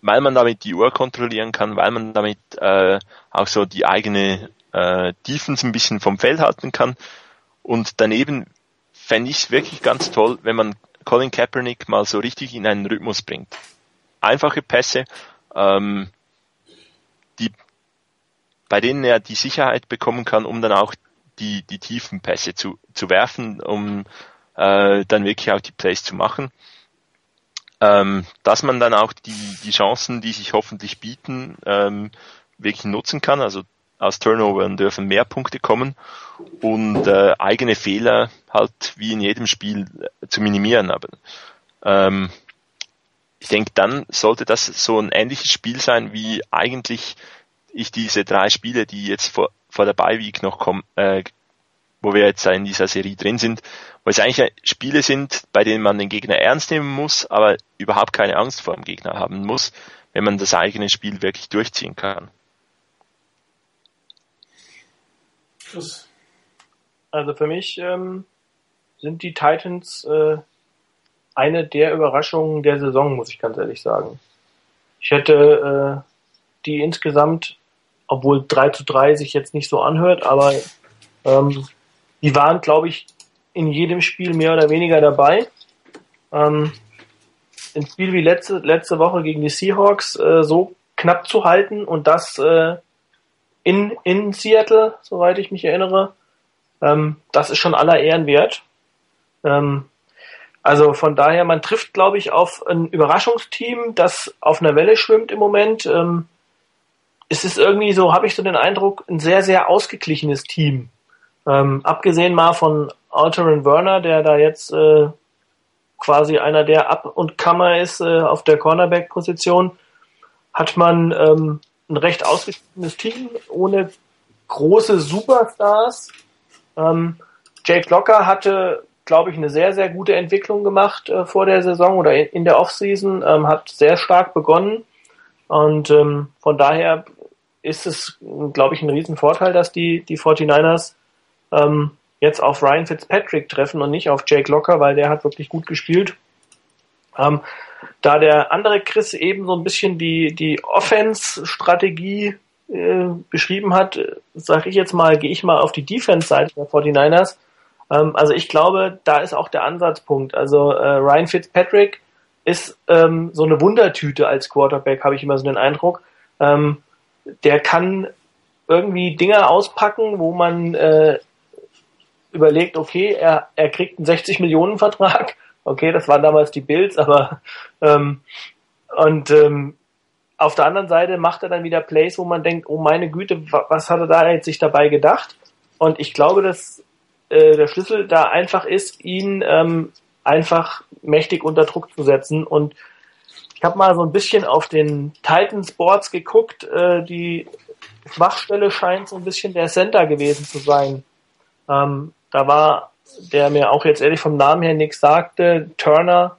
weil man damit die Uhr kontrollieren kann, weil man damit äh, auch so die eigene äh, Defense ein bisschen vom Feld halten kann. Und daneben fände ich es wirklich ganz toll, wenn man Colin Kaepernick mal so richtig in einen Rhythmus bringt. Einfache Pässe, ähm, die bei denen er die Sicherheit bekommen kann, um dann auch die, die tiefen Pässe zu, zu werfen, um äh, dann wirklich auch die Plays zu machen. Ähm, dass man dann auch die, die Chancen, die sich hoffentlich bieten, ähm, wirklich nutzen kann. Also aus Turnovern dürfen mehr Punkte kommen und äh, eigene Fehler halt wie in jedem Spiel äh, zu minimieren. Aber ähm, ich denke, dann sollte das so ein ähnliches Spiel sein wie eigentlich ich diese drei Spiele, die jetzt vor, vor der Bye Week noch kommen, äh, wo wir jetzt in dieser Serie drin sind, wo es eigentlich Spiele sind, bei denen man den Gegner ernst nehmen muss, aber überhaupt keine Angst vor dem Gegner haben muss, wenn man das eigene Spiel wirklich durchziehen kann. Also für mich ähm, sind die Titans äh, eine der Überraschungen der Saison, muss ich ganz ehrlich sagen. Ich hätte äh, die insgesamt, obwohl 3 zu 3 sich jetzt nicht so anhört, aber ähm, die waren, glaube ich, in jedem Spiel mehr oder weniger dabei. Ähm, ein Spiel wie letzte, letzte Woche gegen die Seahawks äh, so knapp zu halten und das äh, in, in Seattle, soweit ich mich erinnere, ähm, das ist schon aller Ehren wert. Ähm, also von daher, man trifft, glaube ich, auf ein Überraschungsteam, das auf einer Welle schwimmt im Moment. Ähm, es ist irgendwie so, habe ich so den Eindruck, ein sehr, sehr ausgeglichenes Team. Ähm, abgesehen mal von Alterin Werner, der da jetzt äh, quasi einer der Up- und Kammer ist äh, auf der Cornerback-Position, hat man ähm, ein recht ausgeglichenes Team ohne große Superstars. Ähm, Jake Locker hatte glaube ich, eine sehr, sehr gute Entwicklung gemacht äh, vor der Saison oder in, in der Offseason, ähm, hat sehr stark begonnen. Und ähm, von daher ist es, glaube ich, ein Riesenvorteil, dass die, die 49ers ähm, jetzt auf Ryan Fitzpatrick treffen und nicht auf Jake Locker, weil der hat wirklich gut gespielt. Ähm, da der andere Chris eben so ein bisschen die, die Offense-Strategie äh, beschrieben hat, sage ich jetzt mal, gehe ich mal auf die Defense-Seite der 49ers ähm, also ich glaube, da ist auch der Ansatzpunkt. Also äh, Ryan Fitzpatrick ist ähm, so eine Wundertüte als Quarterback, habe ich immer so den Eindruck. Ähm, der kann irgendwie Dinge auspacken, wo man äh, überlegt, okay, er, er kriegt einen 60 Millionen Vertrag. Okay, das waren damals die Bills, aber ähm, und ähm, auf der anderen Seite macht er dann wieder Plays, wo man denkt, oh meine Güte, was hat er da jetzt sich dabei gedacht? Und ich glaube, dass äh, der Schlüssel da einfach ist, ihn ähm, einfach mächtig unter Druck zu setzen. Und ich habe mal so ein bisschen auf den Titans Boards geguckt. Äh, die Schwachstelle scheint so ein bisschen der Center gewesen zu sein. Ähm, da war, der mir auch jetzt ehrlich vom Namen her nichts sagte, Turner,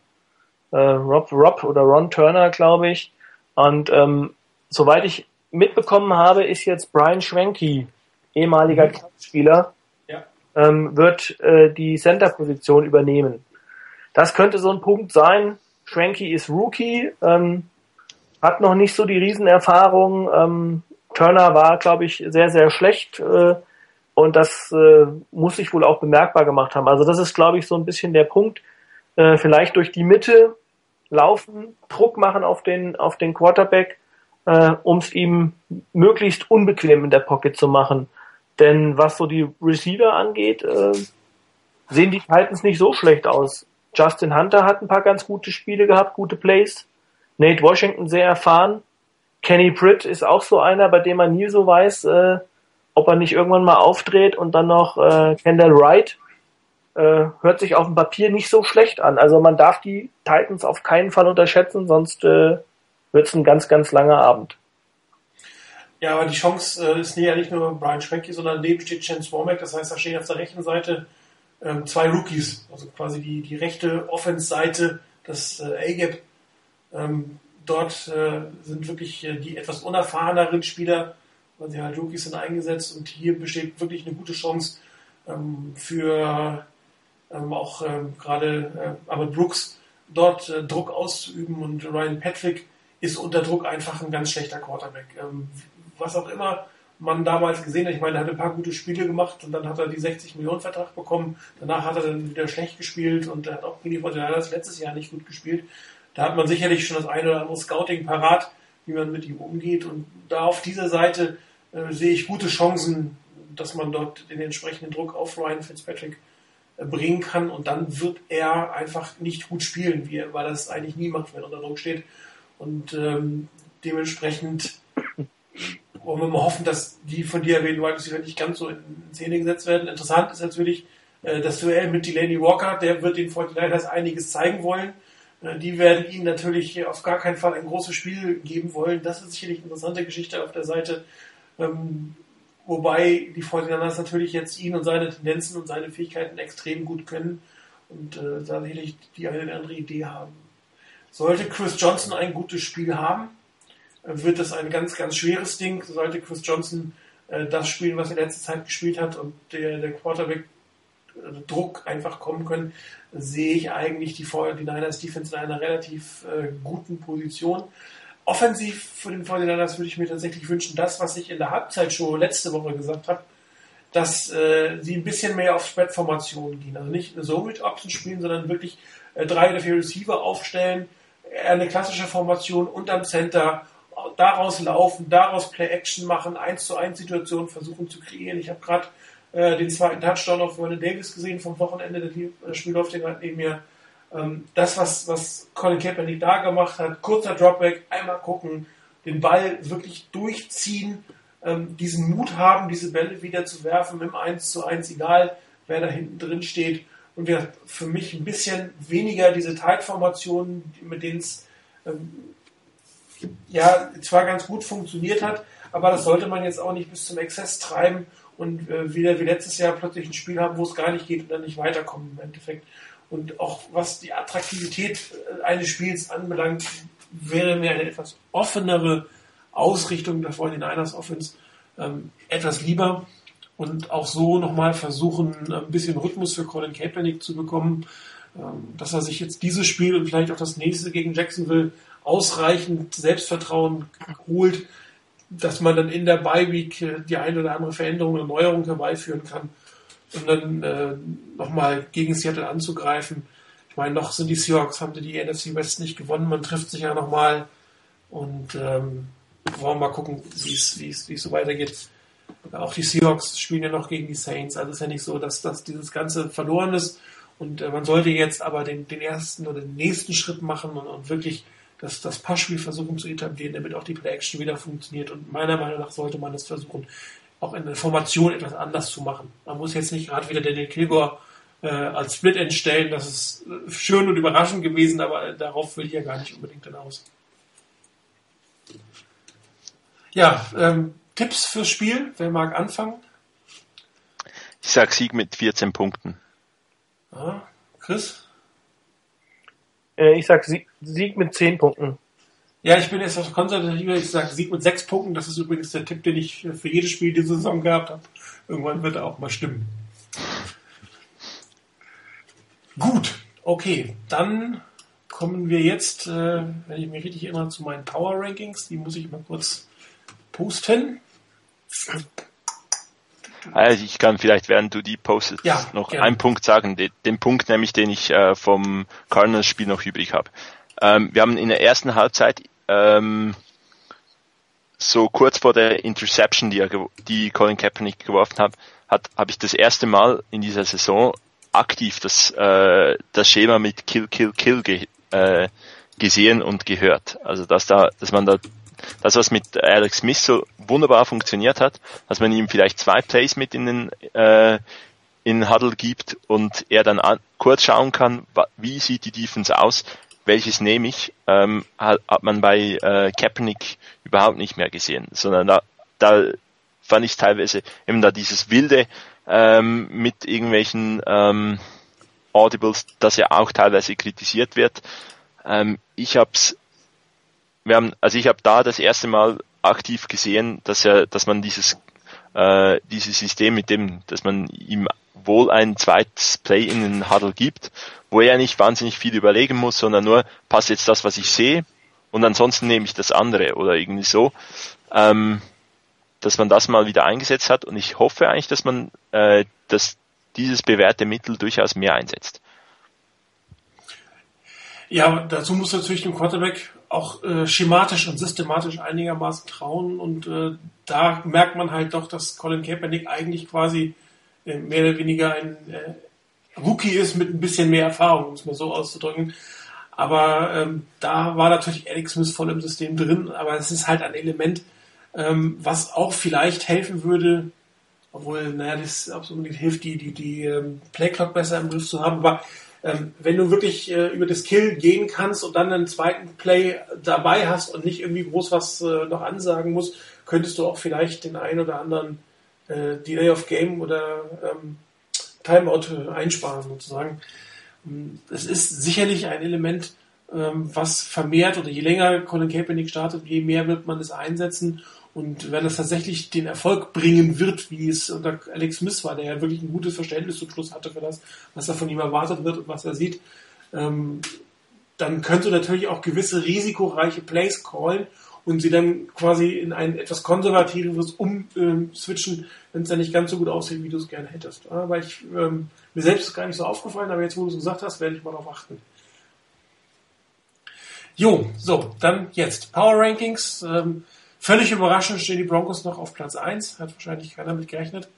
äh, Rob, Rob oder Ron Turner, glaube ich. Und ähm, soweit ich mitbekommen habe, ist jetzt Brian Schwenke, ehemaliger mhm. Spieler, ähm, wird äh, die Center-Position übernehmen. Das könnte so ein Punkt sein. Schwenky ist Rookie, ähm, hat noch nicht so die Riesenerfahrung. Ähm, Turner war, glaube ich, sehr, sehr schlecht äh, und das äh, muss sich wohl auch bemerkbar gemacht haben. Also das ist, glaube ich, so ein bisschen der Punkt. Äh, vielleicht durch die Mitte laufen, Druck machen auf den, auf den Quarterback, äh, um es ihm möglichst unbequem in der Pocket zu machen. Denn was so die Receiver angeht, äh, sehen die Titans nicht so schlecht aus. Justin Hunter hat ein paar ganz gute Spiele gehabt, gute Plays. Nate Washington sehr erfahren. Kenny Britt ist auch so einer, bei dem man nie so weiß, äh, ob er nicht irgendwann mal aufdreht und dann noch äh, Kendall Wright. Äh, hört sich auf dem Papier nicht so schlecht an. Also man darf die Titans auf keinen Fall unterschätzen, sonst äh, wird es ein ganz, ganz langer Abend. Ja, aber die Chance äh, ist ja nicht nur Brian Schwenke, sondern neben steht Chance Womack. Das heißt, da stehen auf der rechten Seite ähm, zwei Rookies, also quasi die, die rechte Offense-Seite, das äh, A-Gap. Ähm, dort äh, sind wirklich äh, die etwas unerfahreneren Spieler, weil sie halt Rookies sind eingesetzt und hier besteht wirklich eine gute Chance ähm, für ähm, auch ähm, gerade äh, Ahmed Brooks dort äh, Druck auszuüben und Ryan Patrick ist unter Druck einfach ein ganz schlechter Quarterback. Ähm, was auch immer man damals gesehen hat. Ich meine, er hat ein paar gute Spiele gemacht und dann hat er die 60 Millionen Vertrag bekommen. Danach hat er dann wieder schlecht gespielt und er hat auch gegen die Fortinanders letztes Jahr nicht gut gespielt. Da hat man sicherlich schon das eine oder andere Scouting parat, wie man mit ihm umgeht. Und da auf dieser Seite äh, sehe ich gute Chancen, dass man dort den entsprechenden Druck auf Ryan Fitzpatrick äh, bringen kann. Und dann wird er einfach nicht gut spielen, wie er, weil das eigentlich nie macht, wenn er unter Druck steht. Und ähm, dementsprechend wollen wir mal hoffen, dass die von dir erwähnten Wide Receiver nicht ganz so in Szene gesetzt werden. Interessant ist natürlich äh, das Duell mit Delaney Walker, der wird den 49ers einiges zeigen wollen. Äh, die werden ihnen natürlich auf gar keinen Fall ein großes Spiel geben wollen. Das ist sicherlich eine interessante Geschichte auf der Seite. Ähm, wobei die 49 natürlich jetzt ihn und seine Tendenzen und seine Fähigkeiten extrem gut können und äh, da sicherlich die eine oder andere Idee haben. Sollte Chris Johnson ein gutes Spiel haben, wird das ein ganz, ganz schweres Ding. Sollte Chris Johnson äh, das spielen, was er letzte Zeit gespielt hat und der, der Quarterback äh, einfach kommen können, sehe ich eigentlich die, die Niners Defense in einer relativ äh, guten Position. Offensiv für den 49ers würde ich mir tatsächlich wünschen, das, was ich in der Halbzeitshow letzte Woche gesagt habe, dass äh, sie ein bisschen mehr auf Spread-Formationen gehen. Also nicht so mit Option spielen, sondern wirklich äh, drei oder vier Receiver aufstellen, eine klassische Formation unterm Center, daraus laufen, daraus Play-Action machen, eins zu eins Situationen versuchen zu kreieren. Ich habe gerade äh, den zweiten Touchdown auf Vernon Davis gesehen vom Wochenende, der Spiel läuft gerade neben mir. Ähm, das, was, was Colin Kaepernick da gemacht hat, kurzer Dropback, einmal gucken, den Ball wirklich durchziehen, ähm, diesen Mut haben, diese Bälle wieder zu werfen im 1 zu 1, egal wer da hinten drin steht. Und wir für mich ein bisschen weniger diese Teilformationen, mit denen es ähm, ja zwar ganz gut funktioniert hat, aber das sollte man jetzt auch nicht bis zum Exzess treiben und äh, wieder wie letztes Jahr plötzlich ein Spiel haben, wo es gar nicht geht und dann nicht weiterkommen im Endeffekt. Und auch was die Attraktivität äh, eines Spiels anbelangt, wäre mir eine etwas offenere Ausrichtung der 49ers Offense ähm, etwas lieber und auch so nochmal versuchen, ein bisschen Rhythmus für Colin Kaepernick zu bekommen, dass er sich jetzt dieses Spiel und vielleicht auch das nächste gegen Jacksonville ausreichend Selbstvertrauen holt, dass man dann in der Bye-Week äh, die eine oder andere Veränderung oder Neuerung herbeiführen kann und dann äh, nochmal gegen Seattle anzugreifen. Ich meine, noch sind die Seahawks, haben die NFC West nicht gewonnen, man trifft sich ja nochmal und ähm, wollen wir mal gucken, wie es so weitergeht. Auch die Seahawks spielen ja noch gegen die Saints, also ist ja nicht so, dass, dass dieses Ganze verloren ist und äh, man sollte jetzt aber den, den ersten oder den nächsten Schritt machen und, und wirklich das, das Passspiel versuchen zu etablieren, damit auch die Play-Action wieder funktioniert. Und meiner Meinung nach sollte man das versuchen, auch in der Formation etwas anders zu machen. Man muss jetzt nicht gerade wieder Daniel Kilgore äh, als Split entstellen. Das ist äh, schön und überraschend gewesen, aber äh, darauf will ich ja gar nicht unbedingt hinaus. Ja, ähm, Tipps fürs Spiel. Wer mag anfangen? Ich sag Sieg mit 14 Punkten. Chris? Äh, ich sag Sieg, Sieg mit 10 Punkten. Ja, ich bin jetzt etwas konservativer. Ich sage Sieg mit 6 Punkten. Das ist übrigens der Tipp, den ich für jedes Spiel diese Saison gehabt habe. Irgendwann wird er auch mal stimmen. Gut, okay. Dann kommen wir jetzt, äh, wenn ich mich richtig erinnere, zu meinen Power Rankings. Die muss ich mal kurz posten. Also ich kann vielleicht, während du die postest, ja, noch gerne. einen Punkt sagen. Den, den, Punkt nämlich, den ich äh, vom Cardinals-Spiel noch übrig habe. Ähm, wir haben in der ersten Halbzeit ähm, so kurz vor der Interception, die, er, die Colin Kaepernick geworfen hat, hat habe ich das erste Mal in dieser Saison aktiv das, äh, das Schema mit Kill, Kill, Kill ge, äh, gesehen und gehört. Also dass da, dass man da das, was mit Alex Smith so wunderbar funktioniert hat, dass man ihm vielleicht zwei Plays mit in den äh, in Huddle gibt und er dann an, kurz schauen kann, wie sieht die Defense aus, welches nehme ich, ähm, hat, hat man bei äh, Kaepernick überhaupt nicht mehr gesehen, sondern da, da fand ich teilweise eben da dieses wilde ähm, mit irgendwelchen ähm, Audibles, das ja auch teilweise kritisiert wird. Ähm, ich habe es wir haben, also ich habe da das erste Mal aktiv gesehen, dass er, dass man dieses äh, dieses System mit dem, dass man ihm wohl ein zweites Play in den Huddle gibt, wo er nicht wahnsinnig viel überlegen muss, sondern nur passt jetzt das, was ich sehe, und ansonsten nehme ich das andere oder irgendwie so, ähm, dass man das mal wieder eingesetzt hat. Und ich hoffe eigentlich, dass man äh, dass dieses bewährte Mittel durchaus mehr einsetzt. Ja, dazu muss natürlich dem Quarterback auch äh, schematisch und systematisch einigermaßen trauen. Und äh, da merkt man halt doch, dass Colin Kaepernick eigentlich quasi äh, mehr oder weniger ein äh, Rookie ist mit ein bisschen mehr Erfahrung, um es mal so auszudrücken. Aber ähm, da war natürlich Alex Smith voll im System drin, aber es ist halt ein Element, ähm, was auch vielleicht helfen würde, obwohl, naja, das absolut hilft, die, die, die ähm, Playclock besser im Griff zu haben, aber ähm, wenn du wirklich äh, über das Kill gehen kannst und dann einen zweiten Play dabei hast und nicht irgendwie groß was äh, noch ansagen musst, könntest du auch vielleicht den einen oder anderen äh, Delay of Game oder ähm, Timeout einsparen sozusagen. Es ist sicherlich ein Element, ähm, was vermehrt oder je länger Colin Kaepernick startet, je mehr wird man es einsetzen. Und wenn es tatsächlich den Erfolg bringen wird, wie es unter Alex Smith war, der ja wirklich ein gutes Verständnis zum Schluss hatte für das, was da von ihm erwartet wird und was er sieht, ähm, dann könnte natürlich auch gewisse risikoreiche Plays callen und sie dann quasi in ein etwas konservativeres umswitchen, ähm, wenn es dann nicht ganz so gut aussieht, wie du es gerne hättest. Aber ich, ähm, mir selbst ist gar nicht so aufgefallen, aber jetzt, wo du es gesagt hast, werde ich mal darauf achten. Jo, so, dann jetzt. Power Rankings. Ähm, völlig überraschend stehen die Broncos noch auf Platz 1. Hat wahrscheinlich keiner mit gerechnet.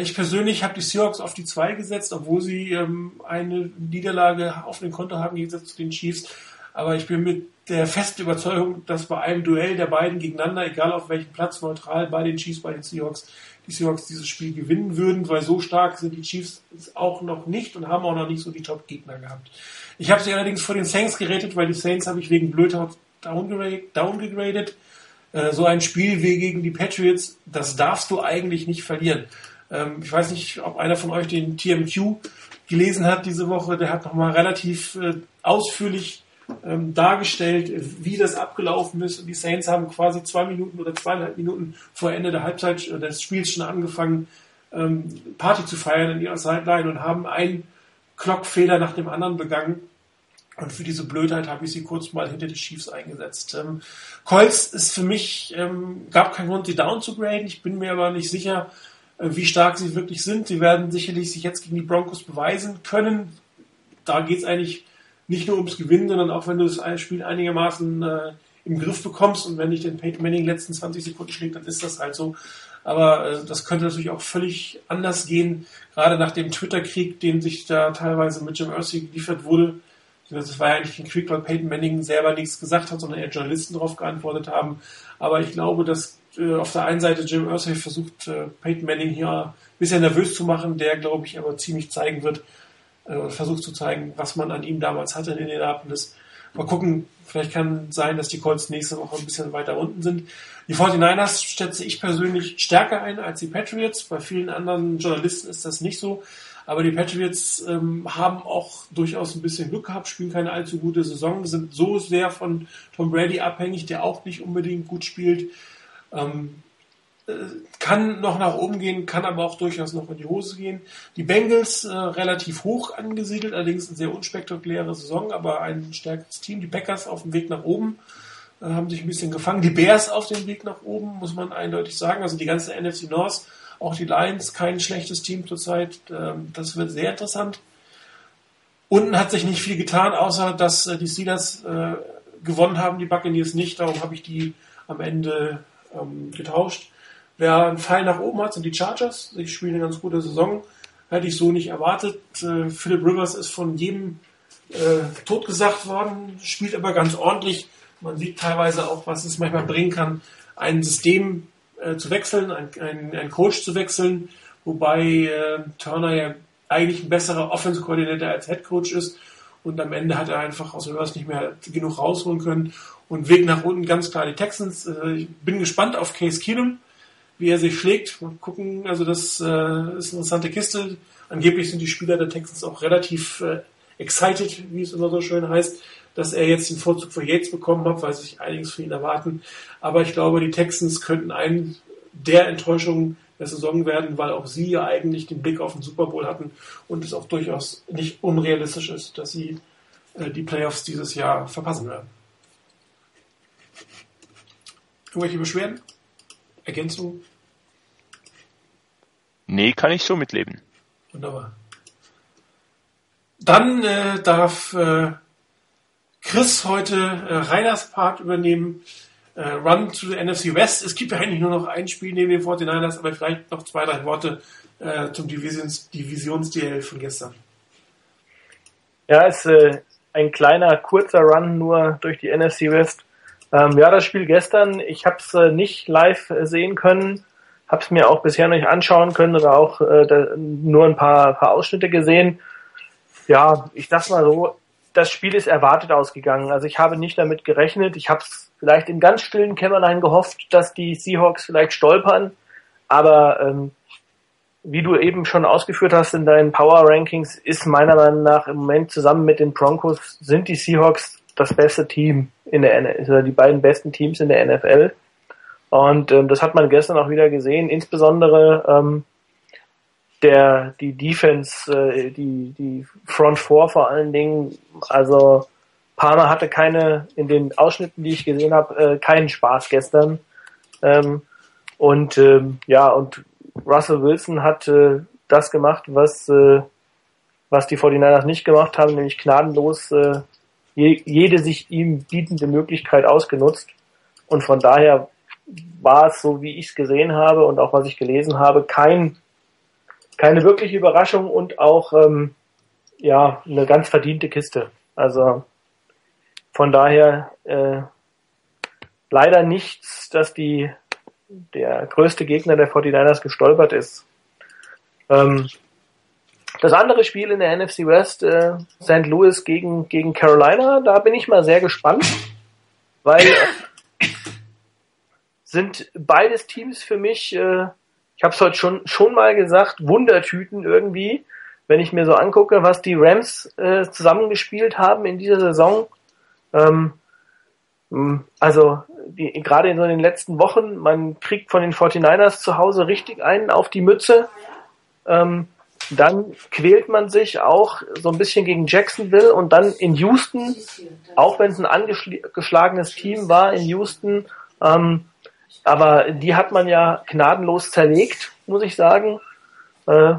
Ich persönlich habe die Seahawks auf die 2 gesetzt, obwohl sie ähm, eine Niederlage auf den Konto haben, gegenüber zu den Chiefs. Aber ich bin mit der festen Überzeugung, dass bei einem Duell der beiden gegeneinander, egal auf welchem Platz, neutral bei den Chiefs, bei den Seahawks, die Seahawks dieses Spiel gewinnen würden, weil so stark sind die Chiefs auch noch nicht und haben auch noch nicht so die Top-Gegner gehabt. Ich habe sie allerdings vor den Saints geredet, weil die Saints habe ich wegen Blödheit downgegradet. Äh, so ein Spiel wie gegen die Patriots, das darfst du eigentlich nicht verlieren. Ähm, ich weiß nicht, ob einer von euch den TMQ gelesen hat diese Woche. Der hat nochmal relativ äh, ausführlich ähm, dargestellt, wie das abgelaufen ist. Und die Saints haben quasi zwei Minuten oder zweieinhalb Minuten vor Ende der Halbzeit äh, des Spiels schon angefangen, ähm, Party zu feiern in ihrer Sideline und haben einen Clockfehler nach dem anderen begangen. Und für diese Blödheit habe ich sie kurz mal hinter die Chiefs eingesetzt. Ähm, Colts ist für mich, ähm, gab keinen Grund, sie down zu graden. Ich bin mir aber nicht sicher, äh, wie stark sie wirklich sind. Sie werden sicherlich sich jetzt gegen die Broncos beweisen können. Da geht es eigentlich nicht nur ums Gewinnen, sondern auch wenn du das Spiel einigermaßen äh, im Griff bekommst und wenn dich den Peyton Manning letzten 20 Sekunden schlägt, dann ist das halt so. Aber äh, das könnte natürlich auch völlig anders gehen, gerade nach dem Twitter-Krieg, den sich da teilweise mit Jim Irsay geliefert wurde. Das war ja eigentlich ein Krieg, weil Peyton Manning selber nichts gesagt hat, sondern eher Journalisten darauf geantwortet haben. Aber ich glaube, dass äh, auf der einen Seite Jim Irsay versucht, äh, Peyton Manning hier ein bisschen nervös zu machen, der, glaube ich, aber ziemlich zeigen wird, äh, versucht zu zeigen, was man an ihm damals hatte in Indianapolis. Mal gucken, vielleicht kann sein, dass die Colts nächste Woche ein bisschen weiter unten sind. Die 49ers schätze ich persönlich stärker ein als die Patriots. Bei vielen anderen Journalisten ist das nicht so. Aber die Patriots ähm, haben auch durchaus ein bisschen Glück gehabt, spielen keine allzu gute Saison, sind so sehr von Tom Brady abhängig, der auch nicht unbedingt gut spielt. Ähm, äh, kann noch nach oben gehen, kann aber auch durchaus noch in die Hose gehen. Die Bengals äh, relativ hoch angesiedelt, allerdings eine sehr unspektakuläre Saison, aber ein stärkeres Team. Die Packers auf dem Weg nach oben äh, haben sich ein bisschen gefangen. Die Bears auf dem Weg nach oben, muss man eindeutig sagen. Also die ganze NFC North, auch die Lions, kein schlechtes Team zurzeit. Ähm, das wird sehr interessant. Unten hat sich nicht viel getan, außer dass äh, die Steelers äh, gewonnen haben, die Buccaneers nicht. Darum habe ich die am Ende ähm, getauscht. Wer einen Pfeil nach oben hat, sind die Chargers. Sie spielen eine ganz gute Saison. Hätte ich so nicht erwartet. Äh, Philip Rivers ist von jedem totgesagt worden, spielt aber ganz ordentlich. Man sieht teilweise auch, was es manchmal bringen kann, ein System äh, zu wechseln, ein, ein, Coach zu wechseln, wobei äh, Turner ja eigentlich ein besserer Offense-Koordinator als Head Coach ist. Und am Ende hat er einfach aus Rivers nicht mehr genug rausholen können. Und Weg nach unten ganz klar die Texans. Äh, ich bin gespannt auf Case Keenum wie er sich schlägt. Mal gucken, also das äh, ist eine interessante Kiste. Angeblich sind die Spieler der Texans auch relativ äh, excited, wie es immer so schön heißt, dass er jetzt den Vorzug für Yates bekommen hat, weil sie sich einiges für ihn erwarten. Aber ich glaube, die Texans könnten einen der Enttäuschungen der Saison werden, weil auch sie ja eigentlich den Blick auf den Super Bowl hatten und es auch durchaus nicht unrealistisch ist, dass sie äh, die Playoffs dieses Jahr verpassen werden. Irgendwelche Beschwerden? Ergänzung? Nee, kann ich so mitleben. Wunderbar. Dann äh, darf äh, Chris heute äh, Reiners Part übernehmen. Äh, Run to the NFC West. Es gibt ja eigentlich nur noch ein Spiel neben den 49ers, aber vielleicht noch zwei, drei Worte äh, zum Divisions, Divisions-DL von gestern. Ja, es ist äh, ein kleiner, kurzer Run nur durch die NFC West. Ähm, ja, das Spiel gestern, ich habe es äh, nicht live äh, sehen können, habe es mir auch bisher nicht anschauen können oder auch äh, da, nur ein paar, paar Ausschnitte gesehen. Ja, ich sag mal so, das Spiel ist erwartet ausgegangen. Also ich habe nicht damit gerechnet. Ich habe vielleicht im ganz stillen Kämmerlein gehofft, dass die Seahawks vielleicht stolpern. aber ähm, wie du eben schon ausgeführt hast in deinen Power Rankings, ist meiner Meinung nach im Moment zusammen mit den Broncos sind die Seahawks das beste Team in der NFL, also die beiden besten Teams in der NFL. Und ähm, das hat man gestern auch wieder gesehen, insbesondere ähm, der die Defense, äh, die die Front Four vor allen Dingen. Also Palmer hatte keine in den Ausschnitten, die ich gesehen habe, äh, keinen Spaß gestern. Ähm, und ähm, ja und Russell Wilson hat äh, das gemacht, was äh, was die 49ers nicht gemacht haben, nämlich gnadenlos äh, je, jede sich ihm bietende Möglichkeit ausgenutzt. Und von daher war es so, wie ich es gesehen habe und auch was ich gelesen habe, kein, keine wirkliche Überraschung und auch ähm, ja eine ganz verdiente Kiste. Also von daher äh, leider nichts, dass die der größte Gegner der 49ers gestolpert ist. Ähm, das andere Spiel in der NFC West, äh, St. Louis gegen, gegen Carolina, da bin ich mal sehr gespannt, weil äh, sind beides Teams für mich, äh, ich habe es heute schon, schon mal gesagt, Wundertüten irgendwie, wenn ich mir so angucke, was die Rams äh, zusammengespielt haben in dieser Saison. Ähm, also die, gerade in so den letzten Wochen, man kriegt von den 49ers zu Hause richtig einen auf die Mütze. Ähm, dann quält man sich auch so ein bisschen gegen Jacksonville und dann in Houston, auch wenn es ein angeschlagenes Team war in Houston, ähm, aber die hat man ja gnadenlos zerlegt, muss ich sagen. Äh,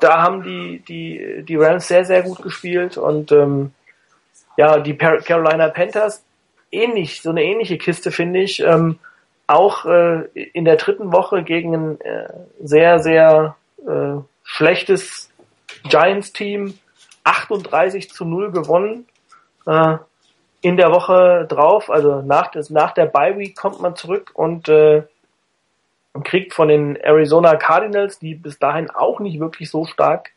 da haben die, die, die Rams sehr, sehr gut gespielt und ähm, ja, die Carolina Panthers ähnlich, so eine ähnliche Kiste finde ich. Ähm, auch äh, in der dritten Woche gegen ein äh, sehr, sehr äh, schlechtes Giants-Team 38 zu 0 gewonnen. Äh, in der Woche drauf, also nach, des, nach der Bye Week kommt man zurück und äh, kriegt von den Arizona Cardinals, die bis dahin auch nicht wirklich so stark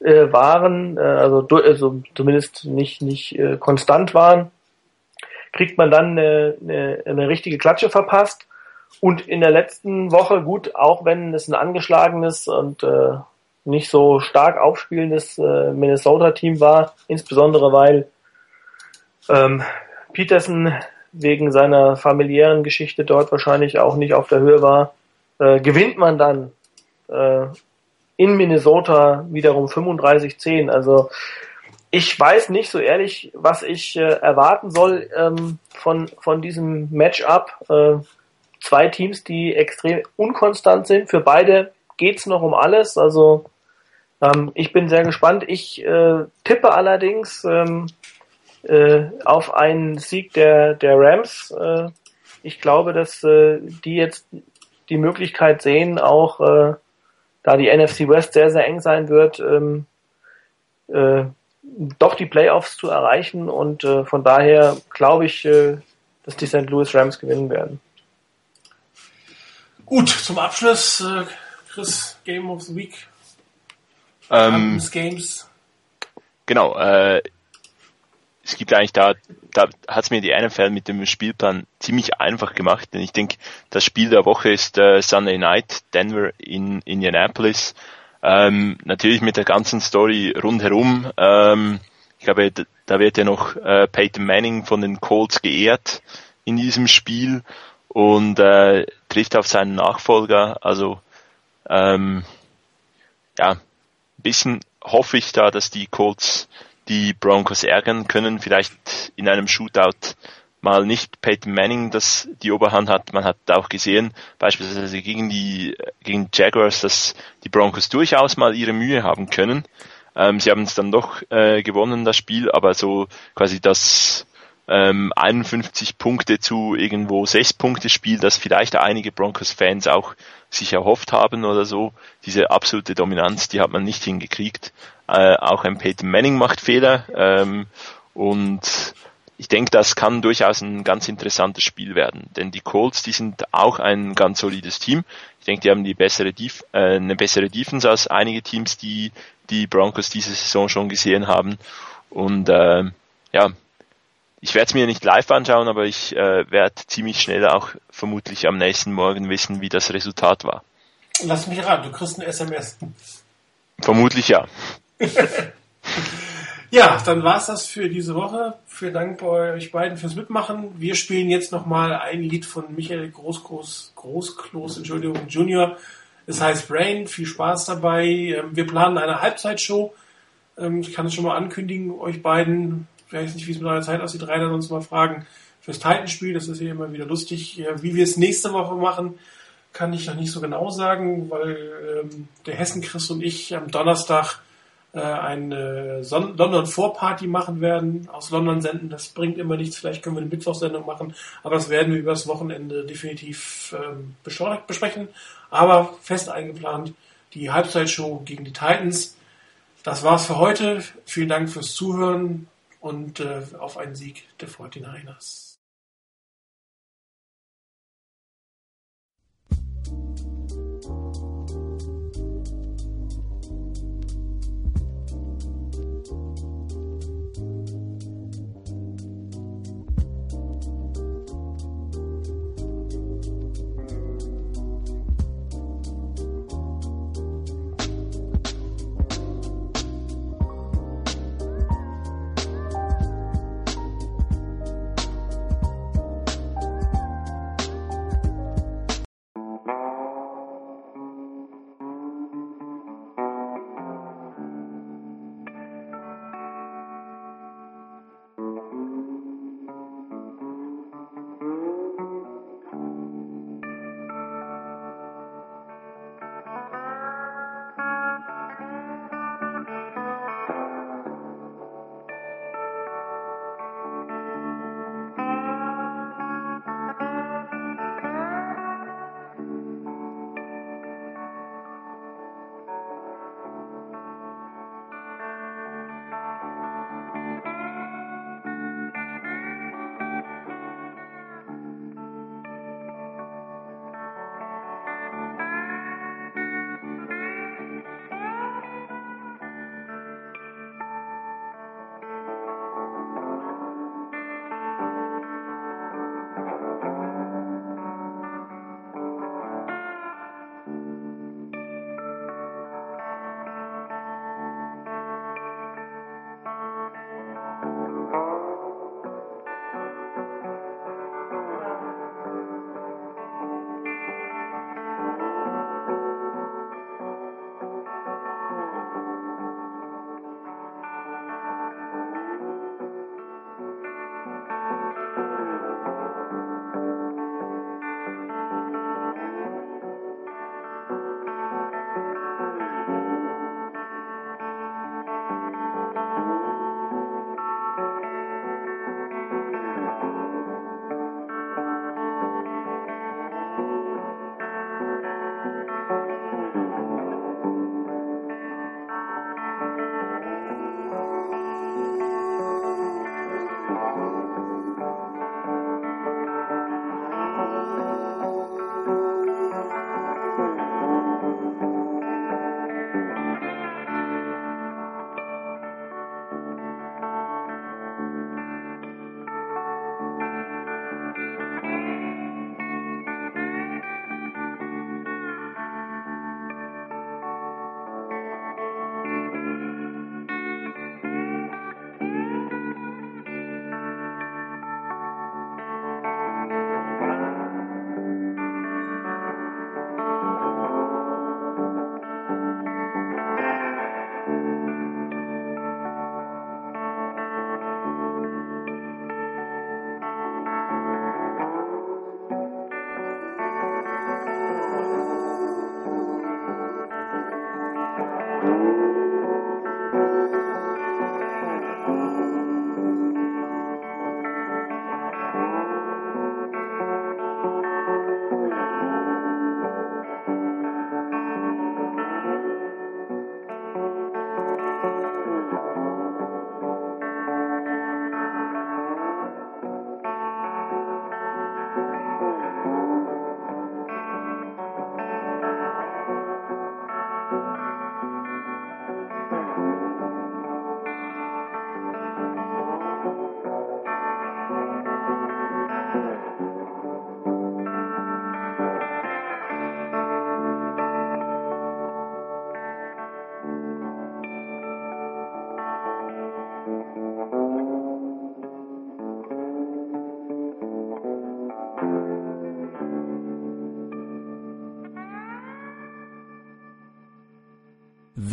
äh, waren, äh, also, also zumindest nicht nicht äh, konstant waren, kriegt man dann eine, eine, eine richtige Klatsche verpasst. Und in der letzten Woche, gut, auch wenn es ein angeschlagenes und äh, nicht so stark aufspielendes äh, Minnesota-Team war, insbesondere weil ähm, Peterson wegen seiner familiären Geschichte dort wahrscheinlich auch nicht auf der Höhe war, äh, gewinnt man dann äh, in Minnesota wiederum 35-10. Also ich weiß nicht so ehrlich, was ich äh, erwarten soll ähm, von, von diesem Matchup. Äh, zwei Teams, die extrem unkonstant sind. Für beide geht's noch um alles. Also ähm, ich bin sehr gespannt. Ich äh, tippe allerdings ähm, äh, auf einen Sieg der, der Rams. Äh, ich glaube, dass äh, die jetzt die Möglichkeit sehen, auch äh, da die NFC West sehr, sehr eng sein wird, ähm, äh, doch die Playoffs zu erreichen. Und äh, von daher glaube ich, äh, dass die St. Louis Rams gewinnen werden. Gut, zum Abschluss, äh, Chris, Game of the Week. Ähm, Games. Genau, äh, es gibt eigentlich da, da hat es mir die NFL mit dem Spielplan ziemlich einfach gemacht, denn ich denke, das Spiel der Woche ist äh, Sunday Night, Denver in Indianapolis. Ähm, natürlich mit der ganzen Story rundherum. Ähm, ich glaube, da wird ja noch äh, Peyton Manning von den Colts geehrt in diesem Spiel und äh, trifft auf seinen Nachfolger. Also ähm, ja, ein bisschen hoffe ich da, dass die Colts die Broncos ärgern können, vielleicht in einem Shootout mal nicht Peyton Manning das die Oberhand hat. Man hat auch gesehen, beispielsweise gegen die gegen Jaguars, dass die Broncos durchaus mal ihre Mühe haben können. Ähm, sie haben es dann doch äh, gewonnen, das Spiel, aber so quasi das ähm, 51 Punkte zu irgendwo 6 Punkte Spiel, das vielleicht einige Broncos-Fans auch sich erhofft haben oder so. Diese absolute Dominanz, die hat man nicht hingekriegt. Äh, auch ein Peyton Manning macht Fehler ähm, und ich denke, das kann durchaus ein ganz interessantes Spiel werden, denn die Colts, die sind auch ein ganz solides Team. Ich denke, die haben die bessere Def äh, eine bessere Defense als einige Teams, die die Broncos diese Saison schon gesehen haben. Und äh, ja, ich werde es mir nicht live anschauen, aber ich äh, werde ziemlich schnell auch vermutlich am nächsten Morgen wissen, wie das Resultat war. Lass mich raten, du kriegst ein SMS. Vermutlich ja. ja, dann war's das für diese Woche. Vielen Dank bei euch beiden fürs Mitmachen. Wir spielen jetzt nochmal ein Lied von Michael Großklos, Großklos, Entschuldigung, Junior. Es heißt Brain. Viel Spaß dabei. Ähm, wir planen eine Halbzeitshow. Ähm, ich kann es schon mal ankündigen, euch beiden. Ich weiß nicht, wie es mit eurer Zeit aussieht. Rainer sonst mal fragen. Fürs Titanspiel, das ist ja immer wieder lustig. Wie wir es nächste Woche machen, kann ich noch nicht so genau sagen, weil ähm, der Hessen Chris und ich am Donnerstag äh, eine Son London Vorparty machen werden, aus London senden. Das bringt immer nichts. Vielleicht können wir eine Mittwochsendung machen, aber das werden wir übers Wochenende definitiv ähm, besprechen. Aber fest eingeplant die Halbzeitshow gegen die Titans. Das war's für heute. Vielen Dank fürs Zuhören und äh, auf einen Sieg der 49ers.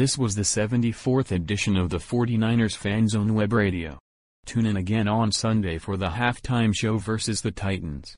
This was the 74th edition of the 49ers Fanzone Web Radio. Tune in again on Sunday for the halftime show versus the Titans.